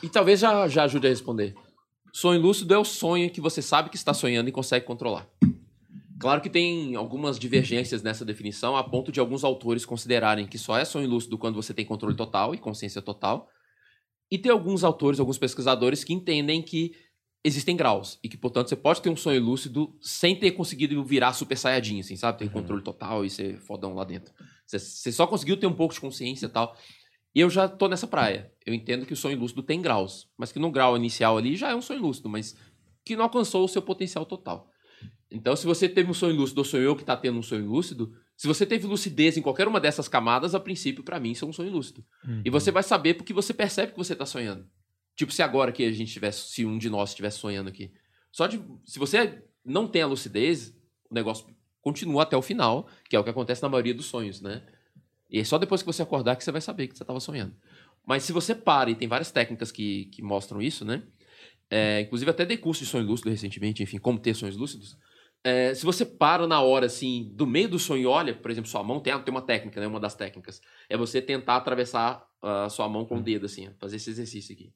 E talvez já, já ajude a responder. Sonho lúcido é o sonho que você sabe que está sonhando e consegue controlar. Claro que tem algumas divergências nessa definição, a ponto de alguns autores considerarem que só é sonho lúcido quando você tem controle total e consciência total. E tem alguns autores, alguns pesquisadores que entendem que existem graus. E que, portanto, você pode ter um sonho lúcido sem ter conseguido virar super saiyajin, assim, sabe? Ter controle total e ser fodão lá dentro. Você, só conseguiu ter um pouco de consciência e tal. E eu já tô nessa praia. Eu entendo que o sonho lúcido tem graus. Mas que no grau inicial ali já é um sonho lúcido, mas que não alcançou o seu potencial total. Então, se você teve um sonho lúcido ou sonhou que tá tendo um sonho lúcido, se você teve lucidez em qualquer uma dessas camadas, a princípio, pra mim, isso é um sonho lúcido. E você vai saber porque você percebe que você tá sonhando. Tipo, se agora que a gente tivesse, se um de nós estivesse sonhando aqui. Só de. Se você não tem a lucidez, o negócio continua até o final, que é o que acontece na maioria dos sonhos, né? E é só depois que você acordar que você vai saber que você estava sonhando. Mas se você para, e tem várias técnicas que, que mostram isso, né? É, inclusive até dei curso de sonho lúcido recentemente, enfim, como ter sonhos lúcidos. É, se você para na hora, assim, do meio do sonho e olha, por exemplo, sua mão, tem, tem uma técnica, né? Uma das técnicas. É você tentar atravessar a sua mão com o dedo, assim, fazer esse exercício aqui.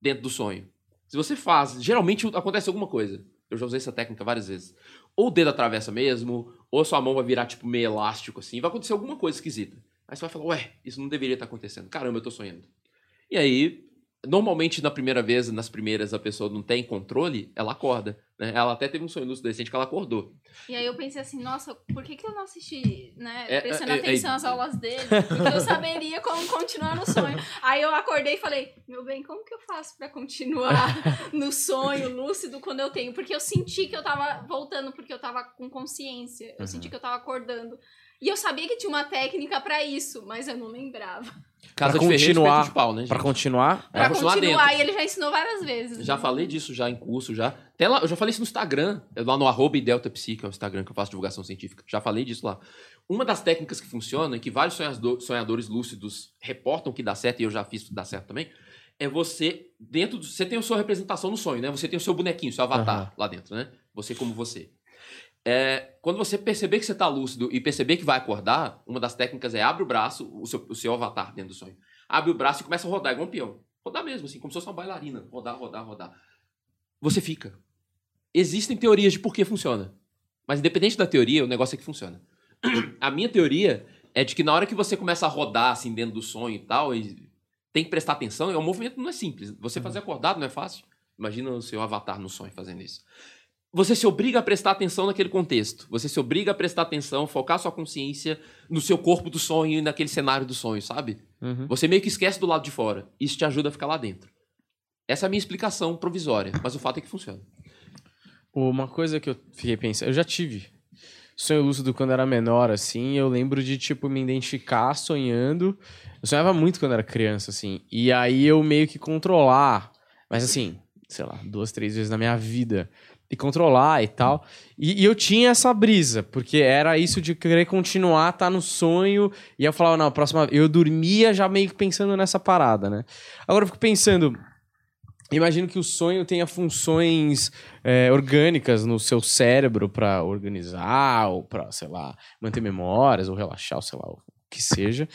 Dentro do sonho. Se você faz, geralmente acontece alguma coisa. Eu já usei essa técnica várias vezes. Ou o dedo atravessa mesmo, ou sua mão vai virar tipo meio elástico assim, vai acontecer alguma coisa esquisita. Aí você vai falar, ué, isso não deveria estar acontecendo. Caramba, eu tô sonhando. E aí, normalmente na primeira vez, nas primeiras, a pessoa não tem controle, ela acorda. Né? Ela até teve um sonho lúcido decente que ela acordou. E aí eu pensei assim, nossa, por que, que eu não assisti, né? É, prestando é, é, atenção é- às aulas dele, porque eu saberia como continuar no sonho. Aí eu acordei e falei, meu bem, como que eu faço pra continuar no sonho lúcido quando eu tenho? Porque eu senti que eu tava voltando, porque eu tava com consciência. Eu senti que eu tava acordando. E eu sabia que tinha uma técnica pra isso, mas eu não lembrava. Casa Pra de continuar- de pau, né, Pra gente? continuar, Pra continuar continuar, dentro. e ele já ensinou várias vezes. Já né? falei disso já em curso, já. Até lá, eu já falei isso no Instagram, lá no arroba IdeltaPsi, que é o Instagram que eu faço divulgação científica. Já falei disso lá. Uma das técnicas que funciona, e que vários sonhador- sonhadores lúcidos reportam que dá certo, e eu já fiz que dá certo também, é você, dentro do, Você tem a sua representação no sonho, né? Você tem o seu bonequinho, seu avatar Aham. lá dentro, né? Você como você. É, quando você perceber que você tá lúcido e perceber que vai acordar, uma das técnicas é abre o braço, o seu, o seu avatar dentro do sonho. Abre o braço e começa a rodar igual um peão. Rodar mesmo, assim, como se fosse uma bailarina. Rodar, rodar, rodar. Você fica. Existem teorias de por que funciona. Mas independente da teoria, o negócio é que funciona. A minha teoria é de que na hora que você começa a rodar assim dentro do sonho e tal, e tem que prestar atenção, é um movimento não é simples. Você fazer acordado não é fácil. Imagina o seu avatar no sonho fazendo isso. Você se obriga a prestar atenção naquele contexto. Você se obriga a prestar atenção, focar sua consciência no seu corpo do sonho e naquele cenário do sonho, sabe? Uhum. Você meio que esquece do lado de fora. Isso te ajuda a ficar lá dentro. Essa é a minha explicação provisória, mas o fato é que funciona. Uma coisa que eu fiquei pensando, eu já tive sonho lúcido quando era menor, assim, eu lembro de, tipo, me identificar sonhando. Eu sonhava muito quando era criança, assim, e aí eu meio que controlar, mas assim, sei lá, duas, três vezes na minha vida, e controlar e tal. E, e eu tinha essa brisa, porque era isso de querer continuar, tá no sonho, e eu falava, não, a próxima. Eu dormia já meio que pensando nessa parada, né? Agora eu fico pensando. Imagino que o sonho tenha funções é, orgânicas no seu cérebro para organizar, ou para, sei lá, manter memórias, ou relaxar, ou sei lá, o que seja.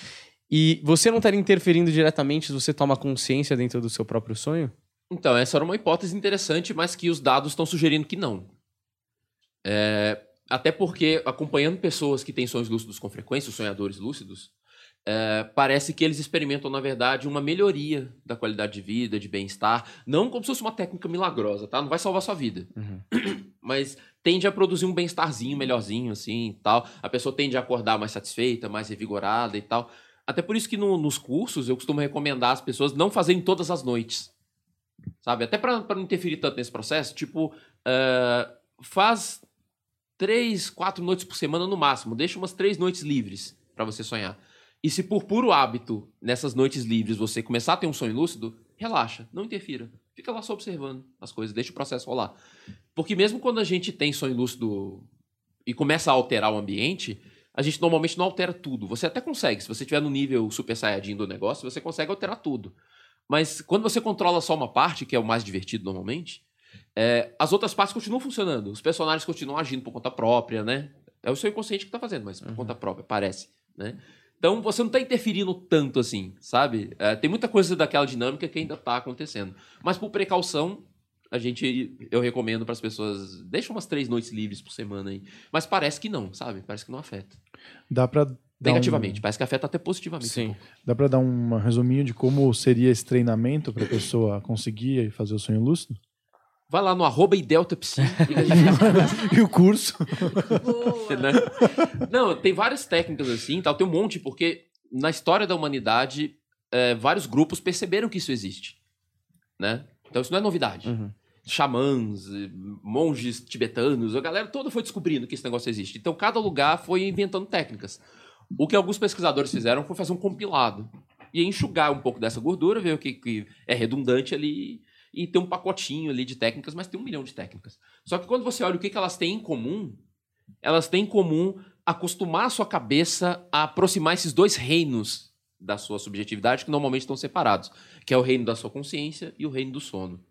E você não estaria interferindo diretamente se você toma consciência dentro do seu próprio sonho? Então, essa era uma hipótese interessante, mas que os dados estão sugerindo que não. É, até porque, acompanhando pessoas que têm sonhos lúcidos com frequência, os sonhadores lúcidos, é, parece que eles experimentam, na verdade, uma melhoria da qualidade de vida, de bem-estar. Não como se fosse uma técnica milagrosa, tá? Não vai salvar sua vida. Uhum. Mas tende a produzir um bem-estarzinho melhorzinho, assim, e tal. A pessoa tende a acordar mais satisfeita, mais revigorada e tal. Até por isso que no- nos cursos eu costumo recomendar as pessoas não fazerem todas as noites. Sabe? Até pra não interferir tanto nesse processo. Tipo, eh, faz três, quatro noites por semana no máximo. Deixa umas três noites livres pra você sonhar. E se por puro hábito, nessas noites livres, você começar a ter um sonho lúcido, relaxa, não interfira. Fica lá só observando as coisas, deixa o processo rolar. Porque mesmo quando a gente tem sonho lúcido e começa a alterar o ambiente, a gente normalmente não altera tudo. Você até consegue, se você estiver no nível super saiyajin do negócio, você consegue alterar tudo. Mas quando você controla só uma parte, que é o mais divertido normalmente, é, as outras partes continuam funcionando. Os personagens continuam agindo por conta própria, né? É o seu inconsciente que tá fazendo, mas por conta própria, parece, né? Então você não tá interferindo tanto assim, sabe? É, tem muita coisa daquela dinâmica que ainda tá acontecendo. Mas por precaução, a gente, eu recomendo para as pessoas, deixa umas três noites livres por semana aí. Mas parece que não, sabe? Parece que não afeta. Dá pra. Negativamente, parece que afeta até positivamente. Sim. um. Um, dá pra dar um resuminho de como seria esse treinamento pra pessoa conseguir fazer o sonho lúcido? vai lá no arroba e a gente E o curso? Boa. né? Não, tem várias técnicas assim, tal, tem um monte, porque na história da humanidade, é, vários grupos perceberam que isso existe, né? Então isso não é novidade. Uhum. Xamãs, monges tibetanos, a galera toda foi descobrindo que esse negócio existe. Então cada lugar foi inventando técnicas. O que alguns pesquisadores fizeram foi fazer um compilado e enxugar um pouco dessa gordura, ver o que, que é redundante ali e ter um pacotinho ali de técnicas, mas tem um milhão de técnicas. Só que quando você olha o que, que elas têm em comum, elas têm em comum acostumar a sua cabeça a aproximar esses dois reinos da sua subjetividade que normalmente estão separados, que é o reino da sua consciência e o reino do sono.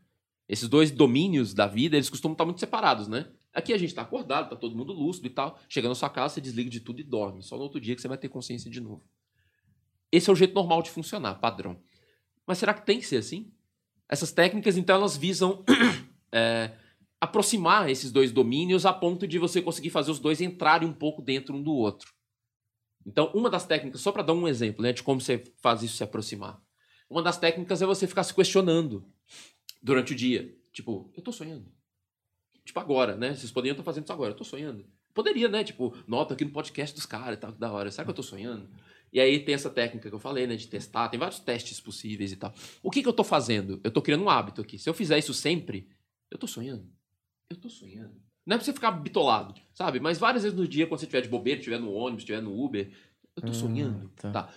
Esses dois domínios da vida, eles costumam estar muito separados, né? Aqui a gente está acordado, está todo mundo lúcido e tal. Chega na sua casa, você desliga de tudo e dorme. Só no outro dia que você vai ter consciência de novo. Esse é o jeito normal de funcionar, padrão. Mas será que tem que ser assim? Essas técnicas, então, elas visam é, aproximar esses dois domínios a ponto de você conseguir fazer os dois entrarem um pouco dentro um do outro. Então, uma das técnicas, só para dar um exemplo né, de como você faz isso se aproximar. Uma das técnicas é você ficar se questionando durante o dia. Tipo, eu tô sonhando. Tipo, agora, né? Vocês poderiam estar fazendo isso agora. Eu tô sonhando. Poderia, né? Tipo, nota aqui no podcast dos caras e tal, que da hora. Será que eu tô sonhando? E aí tem essa técnica que eu falei, né? De testar. Tem vários testes possíveis e tal. O que, que eu tô fazendo? Eu tô criando um hábito aqui. Se eu fizer isso sempre, eu tô sonhando. Eu tô sonhando. Não é pra você ficar bitolado, sabe? Mas várias vezes no dia, quando você estiver de bobeira, estiver no ônibus, estiver no Uber, eu tô Ah, sonhando. tá. Tá.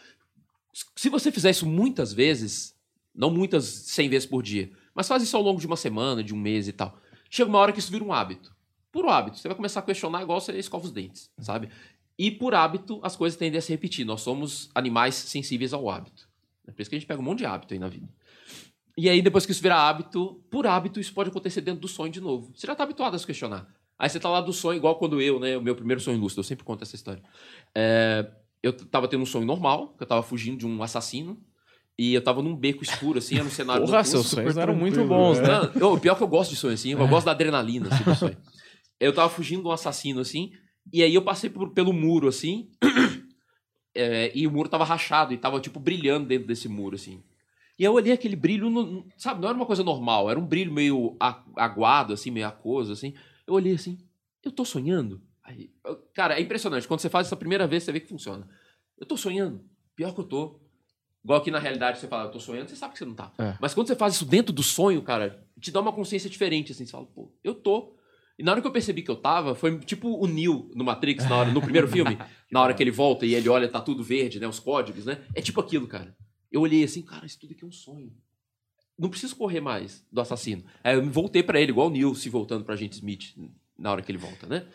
Se você fizer isso muitas vezes, não muitas 100 vezes por dia, mas faz isso ao longo de uma semana, de um mês e tal, chega uma hora que isso vira um hábito. Por hábito, você vai começar a questionar igual você escova os dentes, sabe? E por hábito, as coisas tendem a se repetir. Nós somos animais sensíveis ao hábito. É por isso que a gente pega um monte de hábito aí na vida. E aí, depois que isso virar hábito, por hábito, isso pode acontecer dentro do sonho de novo. Você já tá habituado a se questionar. Aí você tá lá do sonho, igual quando eu, né? O meu primeiro sonho lúcido, eu sempre conto essa história. É, eu tava tendo um sonho normal, que eu tava fugindo de um assassino. E eu tava num beco escuro, assim, era um cenário Porra, noturno. seus sonhos eram muito bons, é. né? Não, o pior é que eu gosto de sonho assim, eu gosto da adrenalina assim, do sonho. Eu tava fugindo de um assassino assim, e aí eu passei por- pelo muro assim, é, e o muro tava rachado e tava tipo brilhando dentro desse muro assim. E eu olhei aquele brilho, no- sabe, não era uma coisa normal, era um brilho meio aguado assim, meio aquoso assim. Eu olhei assim, eu tô sonhando? Aí, eu- cara, é impressionante, quando você faz isso a primeira vez, você vê que funciona. Eu tô sonhando, pior que eu tô. Igual aqui na realidade você fala, eu tô sonhando, você sabe que você não tá. É. Mas quando você faz isso dentro do sonho, cara, te dá uma consciência diferente, assim. Você fala, pô, eu tô. E na hora que eu percebi que eu tava, foi tipo o Neo no Matrix, na hora, no primeiro filme, na hora que ele volta e ele olha, tá tudo verde, né? Os códigos, né? É tipo aquilo, cara. Eu olhei assim, cara, isso tudo aqui é um sonho. Não preciso correr mais do assassino. Aí eu me voltei pra ele, igual o Neo se voltando pra gente Smith na hora que ele volta, né?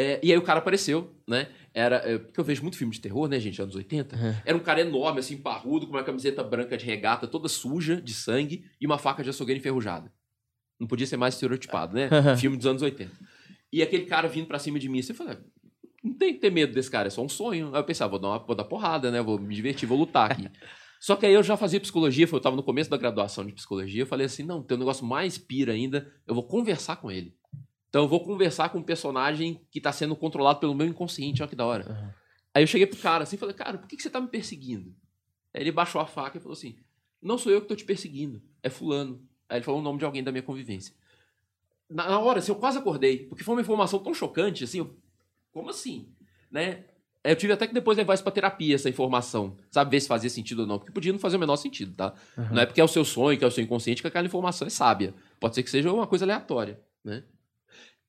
É, e aí o cara apareceu, né? Era. é, porque eu vejo muito filme de terror, né, gente? Anos 80. Era um cara enorme, assim, parrudo, com uma camiseta branca de regata, toda suja, de sangue, e uma faca de açougueiro enferrujada. Não podia ser mais estereotipado, né? filme dos anos 80. E aquele cara vindo pra cima de mim, assim, eu falei, "Ah, não tem que ter medo desse cara, é só um sonho. Aí eu pensava, vou dar, uma, vou dar porrada, né? Vou me divertir, vou lutar aqui. Só que aí eu já fazia psicologia, eu tava no começo da graduação de psicologia, eu falei assim, não, tem um negócio mais pira ainda, eu vou conversar com ele. Então eu vou conversar com um personagem que tá sendo controlado pelo meu inconsciente, olha que da hora. Aí eu cheguei pro cara assim e falei, cara, por que, que você tá me perseguindo? Aí ele baixou a faca e falou assim, não sou eu que tô te perseguindo, é fulano. Aí ele falou o nome de alguém da minha convivência. Na, na hora, assim, eu quase acordei, porque foi uma informação tão chocante, assim, eu, como assim? Né? Eu tive até que depois levar isso pra terapia, essa informação. Sabe, ver se fazia sentido ou não. Porque podia não fazer o menor sentido, tá? Não é porque é o seu sonho, que é o seu inconsciente, que aquela informação é sábia. Pode ser que seja uma coisa aleatória, né?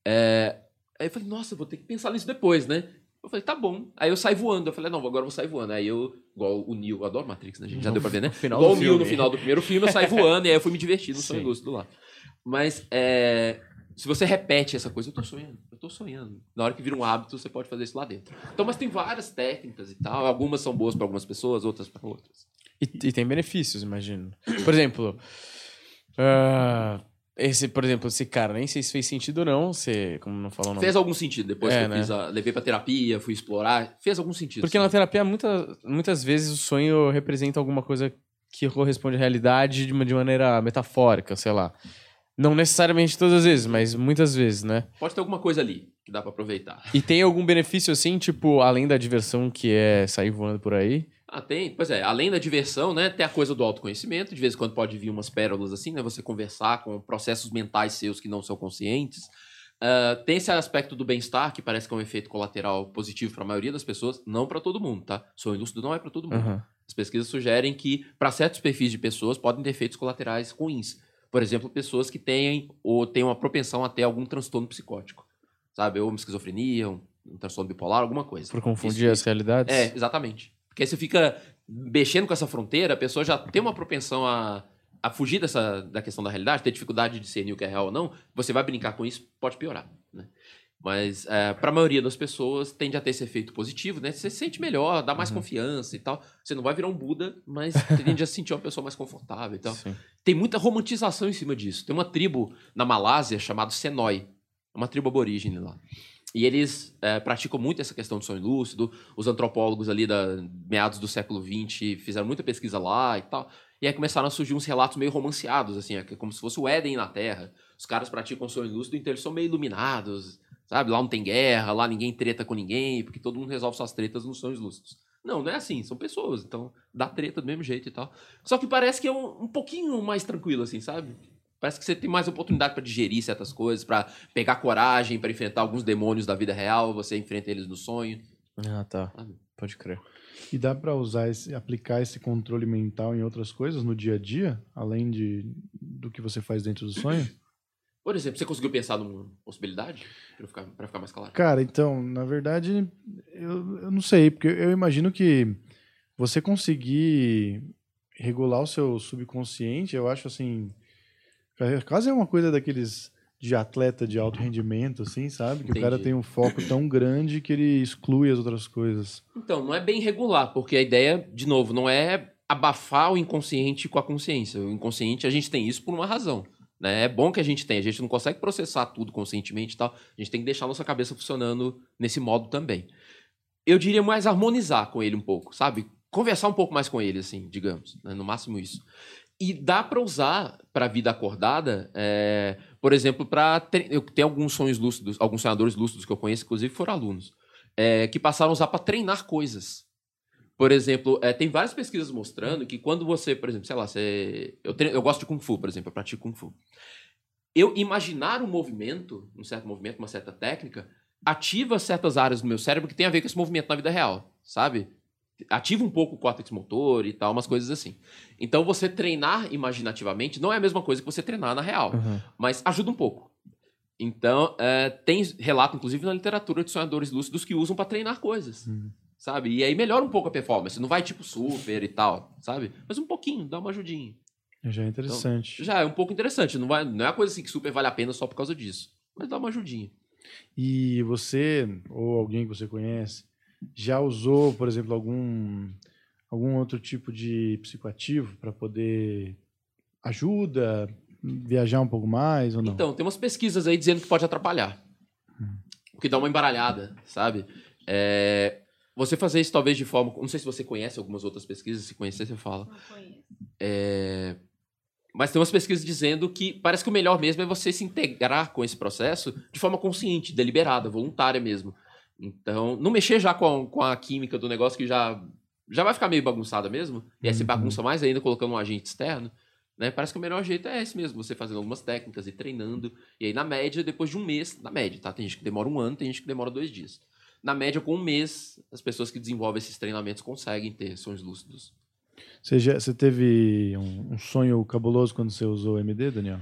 É, Aí eu falei, nossa, vou ter que pensar nisso depois, né? Eu falei, tá bom. Aí eu saí voando. Eu falei, não, agora eu vou sair voando. Aí eu, igual o Neo, eu adoro Matrix, né, gente? Já deu pra ver, né? final igual do o Neo no final do primeiro filme, eu saí voando e aí eu fui me divertir no sonho Sim. lúcido lá. Mas, é, se você repete essa coisa, eu tô sonhando, eu tô sonhando. Na hora que vira um hábito, você pode fazer isso lá dentro. Então, mas tem várias técnicas e tal. Algumas são boas para algumas pessoas, outras para outras. E, e tem benefícios, imagino. Por exemplo, ah, esse, por exemplo, esse cara, nem sei se fez sentido ou não, você, como não falou o nome. Fez algum sentido depois É, que eu né? fiz a, levei pra terapia, fui explorar. Fez algum sentido. Porque sim. na terapia, muita, muitas vezes, o sonho representa alguma coisa que corresponde à realidade de, uma, de maneira metafórica, sei lá. Não necessariamente todas as vezes, mas muitas vezes, né? Pode ter alguma coisa ali que dá pra aproveitar. E tem algum benefício assim, tipo, além da diversão que é sair voando por aí? Ah, tem. Pois é, além da diversão, né, tem a coisa do autoconhecimento. De vez em quando pode vir umas pérolas assim, né? Você conversar com processos mentais seus que não são conscientes. Ah, tem esse aspecto do bem-estar, que parece que é um efeito colateral positivo para a maioria das pessoas, não para todo mundo, tá? Sonho lúcido não é para todo mundo. Aham. As pesquisas sugerem que, para certos perfis de pessoas, podem ter efeitos colaterais ruins. Por exemplo, pessoas que têm ou têm uma propensão a ter algum transtorno psicótico. Sabe? Ou uma esquizofrenia, um, um transtorno bipolar, alguma coisa. Por confundir Isso- as realidades? É, exatamente. Porque aí você fica mexendo com essa fronteira, a pessoa já tem uma propensão a, a fugir dessa, da questão da realidade, ter dificuldade de discernir o que é real ou não, você vai brincar com isso, pode piorar. Né? Mas para a maioria das pessoas tende a ter esse efeito positivo, né? Você se sente melhor, dá mais confiança e tal. Você não vai virar um Buda, mas tende a se sentir uma pessoa mais confortável e tal. Sim. Tem muita romantização em cima disso. Tem uma tribo na Malásia chamada Senoi. É uma tribo aborígene lá. E eles é, praticam muito essa questão do sonho lúcido. Os antropólogos ali da meados do século XX fizeram muita pesquisa lá e tal. E aí começaram a surgir uns relatos meio romanceados, assim, é como se fosse o Éden na Terra. Os caras praticam sonho lúcido, então eles são meio iluminados, sabe? Lá não tem guerra, lá ninguém treta com ninguém, porque todo mundo resolve suas tretas nos sonhos lúcidos. Não, não é assim, são pessoas, então dá treta do mesmo jeito e tal. Só que parece que é um, um pouquinho mais tranquilo, assim, sabe? Parece que você tem mais oportunidade pra digerir certas coisas, pra pegar coragem pra enfrentar alguns demônios da vida real, você enfrenta eles no sonho. Ah, tá. Sabe? Pode crer. E dá pra usar esse, aplicar esse controle mental em outras coisas no dia a dia, além de do que você faz dentro do sonho? Por exemplo, você conseguiu pensar numa possibilidade? Pra ficar, pra ficar mais claro. Cara, então, na verdade, eu, eu não sei, porque eu imagino que você conseguir regular o seu subconsciente, eu acho assim, é quase é uma coisa daqueles de atleta de alto rendimento, assim, sabe? Que o cara Entendi. tem um foco tão grande que ele exclui as outras coisas. Então, não é bem regular, porque a ideia, de novo, não é abafar o inconsciente com a consciência. O inconsciente, a gente tem isso por uma razão. Né? É bom que a gente tenha. A gente não consegue processar tudo conscientemente e tal. A gente tem que deixar a nossa cabeça funcionando nesse modo também. Eu diria mais harmonizar com ele um pouco, sabe? Conversar um pouco mais com ele, assim, digamos. né? No máximo isso. E dá para usar para a vida acordada, é, por exemplo, para eu tenho alguns sonhos lúcidos, alguns sonhadores lúcidos que eu conheço, inclusive foram alunos, é, que passaram a usar para treinar coisas. Por exemplo, é, tem várias pesquisas mostrando que quando você, por exemplo, sei lá, você, eu, treino- eu gosto de Kung Fu, por exemplo, eu pratico Kung Fu. Eu imaginar um movimento, um certo movimento, uma certa técnica, ativa certas áreas do meu cérebro que tem a ver com esse movimento na vida real, sabe? Ativa um pouco o córtex motor e tal, umas coisas assim. Então, você treinar imaginativamente não é a mesma coisa que você treinar na real, Uhum. mas ajuda um pouco. Então, é, tem relato, inclusive, na literatura de sonhadores lúcidos que usam para treinar coisas, sabe? E aí melhora um pouco a performance. Não vai tipo super e tal, sabe? Mas um pouquinho, dá uma ajudinha. Já é interessante. Já é um pouco interessante. Não, vai, não é uma coisa assim que super vale a pena só por causa disso. Mas dá uma ajudinha. E você, ou alguém que você conhece, já usou, por exemplo, algum, algum outro tipo de psicoativo para poder ajuda, viajar um pouco mais ou não? Então, tem umas pesquisas aí dizendo que pode atrapalhar. O que dá uma embaralhada, sabe? É, você fazer isso talvez de forma. Não sei se você conhece algumas outras pesquisas, se conhecer, você fala. Não conheço. É, Mas tem umas pesquisas dizendo que parece que o melhor mesmo é você se integrar com esse processo de forma consciente, deliberada, voluntária mesmo. Então, não mexer já com a, com a química do negócio que já, já vai ficar meio bagunçada mesmo. E aí você Uhum. bagunça mais ainda colocando um agente externo. Né? Parece que o melhor jeito é esse mesmo, você fazendo algumas técnicas e treinando. E aí, na média, depois de um mês, na média, tá? Tem gente que demora um ano, tem gente que demora dois dias. Na média, com um mês, as pessoas que desenvolvem esses treinamentos conseguem ter sonhos lúcidos. Você, já, você teve um, um sonho cabuloso quando você usou o MD, Daniel?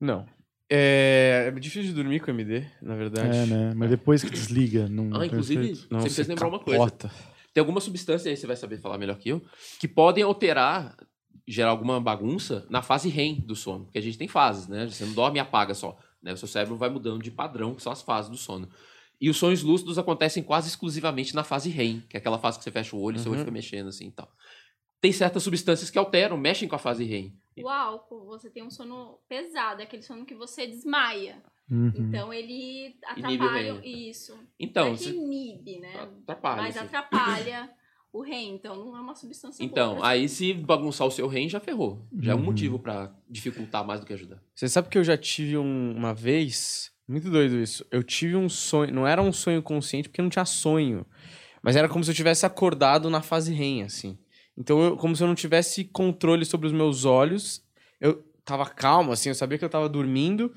Não. É... é difícil de dormir com MD, na verdade. É, né? Mas depois que desliga, não Ah, inclusive, você me fez lembrar uma coisa. capota. Tem algumas substâncias aí, você vai saber falar melhor que eu, que podem alterar, gerar alguma bagunça na fase REM do sono. Porque a gente tem fases, né? Você não dorme e apaga só. Né? O seu cérebro vai mudando de padrão, que são as fases do sono. E os sonhos lúcidos acontecem quase exclusivamente na fase REM, que é aquela fase que você fecha o olho e seu olho Uhum. fica mexendo assim e tal. Tem certas substâncias que alteram, mexem com a fase REM. O álcool, você tem um sono pesado, é aquele sono que você desmaia. Uhum. Então ele atrapalha isso. Então, é que você inibe, né? atrapalha. Mas assim. atrapalha o REM, então não é uma substância Então, boa. aí se bagunçar o seu REM, já ferrou. Já é um Uhum. motivo pra dificultar mais do que ajudar. Você sabe que eu já tive um- uma vez. Muito doido isso. Eu tive um sonho. Não era um sonho consciente porque não tinha sonho. Mas era como se eu tivesse acordado na fase REM, assim. Então, eu, como se eu não tivesse controle sobre os meus olhos. Eu tava calmo, assim, eu sabia que eu tava dormindo.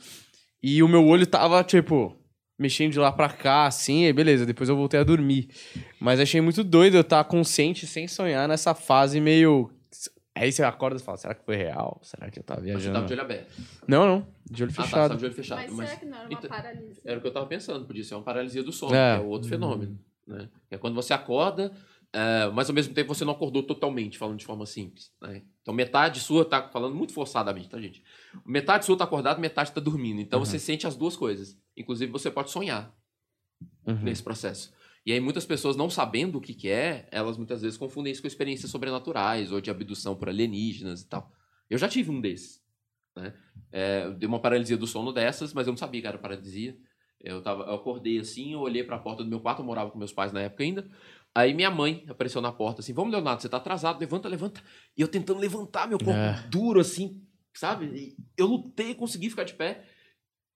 E o meu olho tava, tipo, mexendo de lá pra cá, assim, e beleza, depois eu voltei a dormir. Mas achei muito doido eu estar consciente, sem sonhar, nessa fase meio. Aí você acorda e fala, será que foi real? Será que eu tava Mas você viajando? tava de olho aberto. Não, não. De olho Ah, tá, você fechado. tava de olho fechado. Mas, Mas será que não era uma então- paralisia? era o que eu tava pensando, podia ser uma paralisia do sono, É. que é outro fenômeno. Né? É quando você acorda, é, mas ao mesmo tempo você não acordou totalmente, falando de forma simples. Né? Então metade sua tá falando muito forçadamente, tá, gente? Metade sua tá acordada, metade tá dormindo. Então você sente as duas coisas. Inclusive você pode sonhar Uhum. nesse processo. E aí muitas pessoas não sabendo o que, que é, elas muitas vezes confundem isso com experiências sobrenaturais ou de abdução por alienígenas e tal. Eu já tive um desses. Né? É, eu dei uma paralisia do sono dessas, mas eu não sabia que era paralisia. Eu, tava, eu acordei assim, eu olhei pra porta do meu quarto, eu morava com meus pais na época ainda. Aí minha mãe apareceu na porta assim: Vamos, Leonardo, você tá atrasado, levanta, levanta. E eu tentando levantar meu corpo É. duro assim, sabe? E eu lutei, consegui ficar de pé.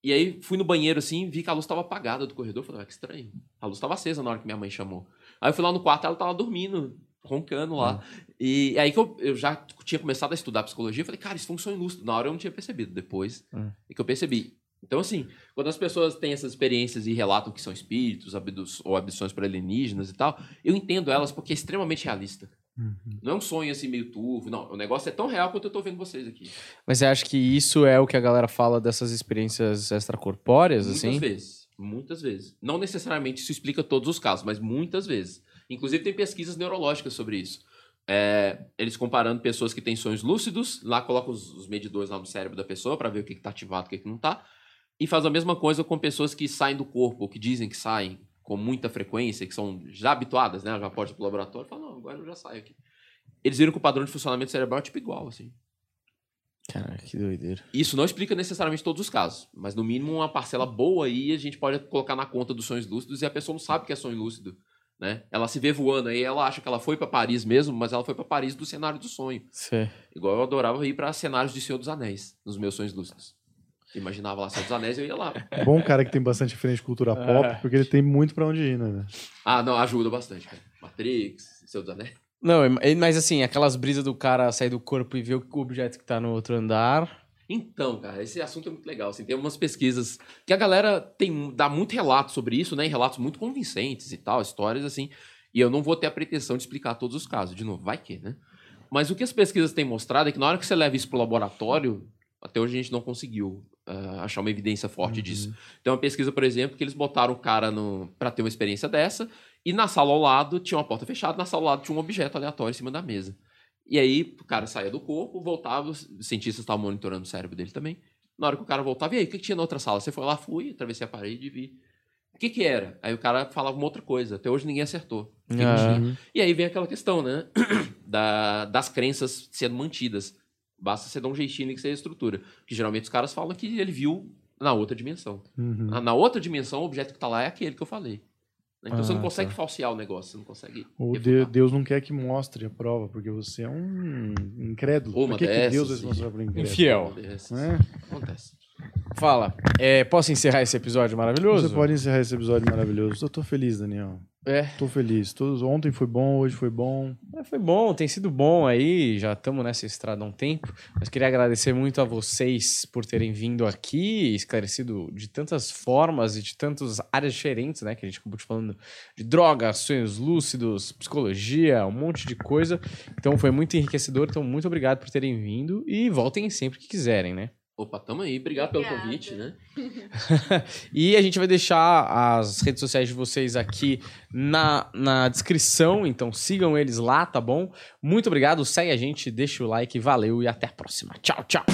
E aí fui no banheiro assim, vi que a luz estava apagada do corredor. Falei, ah, que estranho. A luz estava acesa na hora que minha mãe chamou. Aí eu fui lá no quarto, ela tava dormindo, roncando lá. E aí que eu, eu já tinha começado a estudar psicologia, falei, cara, isso foi um sonho lúcido. Na hora eu não tinha percebido, depois Hum. é que eu percebi. Então, assim, quando as pessoas têm essas experiências e relatam que são espíritos ou abduções por alienígenas e tal, eu entendo elas porque é extremamente realista. Não é um sonho assim meio turvo, não. O negócio é tão real quanto eu tô vendo vocês aqui. Mas você acha que isso é o que a galera fala dessas experiências extracorpóreas, Muitas assim? vezes. Muitas vezes. Não necessariamente isso explica todos os casos, mas muitas vezes. Inclusive, tem pesquisas neurológicas sobre isso. É, eles comparando pessoas que têm sonhos lúcidos, lá colocam os, os medidores lá no cérebro da pessoa para ver o que, que tá ativado e o que, que não tá. E faz a mesma coisa com pessoas que saem do corpo, ou que dizem que saem com muita frequência, que são já habituadas, né? Já pode ir pro laboratório e falam, não, agora eu já saio aqui. Eles viram que o padrão de funcionamento cerebral é tipo igual, assim. Caraca, que doideira. Isso não explica necessariamente todos os casos, mas no mínimo uma parcela boa aí a gente pode colocar na conta dos sonhos lúcidos e a pessoa não sabe que é sonho lúcido, né? Ela se vê voando aí, ela acha que ela foi pra Paris mesmo, mas ela foi pra Paris do cenário do sonho. Cê... Igual eu adorava ir pra cenários de Senhor dos Anéis, nos meus sonhos lúcidos. Imaginava lá Senhor dos Anéis e eu ia lá. Bom cara que tem bastante referência de cultura pop, porque ele tem muito pra onde ir, né? Ah, não, ajuda bastante, cara. Matrix, Senhor dos Anéis. Não, é- mas assim, aquelas brisas do cara sair do corpo e ver o objeto que tá no outro andar. Então, cara, esse assunto é muito legal. Assim, tem umas pesquisas que a galera tem, dá muito relato sobre isso, né? Relatos muito convincentes e tal, histórias assim. E eu não vou ter a pretensão de explicar todos os casos. De novo, vai que, né? Mas o que as pesquisas têm mostrado é que na hora que você leva isso pro laboratório, até hoje a gente não conseguiu ah, achar uma evidência forte disso. Tem uma pesquisa, por exemplo, que eles botaram o cara pra ter uma experiência dessa, e na sala ao lado tinha uma porta fechada, na sala ao lado tinha um objeto aleatório em cima da mesa. E aí o cara saía do corpo, voltava, os cientistas estavam monitorando o cérebro dele também. Na hora que o cara voltava, e aí, o que, que tinha na outra sala? Você foi lá, fui, atravessei a parede e vi. O que que era? Aí o cara falava uma outra coisa. Até hoje ninguém acertou. Que que Ah. E aí vem aquela questão, né? da, das crenças sendo mantidas. Basta você dar um jeitinho que você estrutura. Que geralmente os caras falam que ele viu na outra dimensão. Uhum. Na, na outra dimensão, o objeto que tá lá é aquele que eu falei. Então você não Ah, consegue tá. falsear o negócio, você não consegue. Ou refutar. de- Deus não quer que mostre a prova, porque você é um incrédulo. Uma Por que, que dessas, Deus vai mostrar para incrédulo? Infiel. Desses. É. Acontece. Fala. É, posso encerrar esse episódio maravilhoso? Você pode encerrar esse episódio maravilhoso. Eu tô feliz, Daniel. É. Tô feliz. Todos, ontem foi bom, hoje foi bom. É, Foi bom, tem sido bom aí, já estamos nessa estrada há um tempo, mas queria agradecer muito a vocês por terem vindo aqui, esclarecido de tantas formas e de tantas áreas diferentes, né, que a gente acabou te falando de drogas, sonhos lúcidos, psicologia, um monte de coisa, então foi muito enriquecedor, então muito obrigado por terem vindo e voltem sempre que quiserem, né. Opa, tamo aí. Obrigado pelo Obrigada. convite, né? E a gente vai deixar as redes sociais de vocês aqui na, na descrição, então sigam eles lá, tá bom? Muito obrigado, segue a gente, deixa o like, valeu e até a próxima. Tchau, tchau!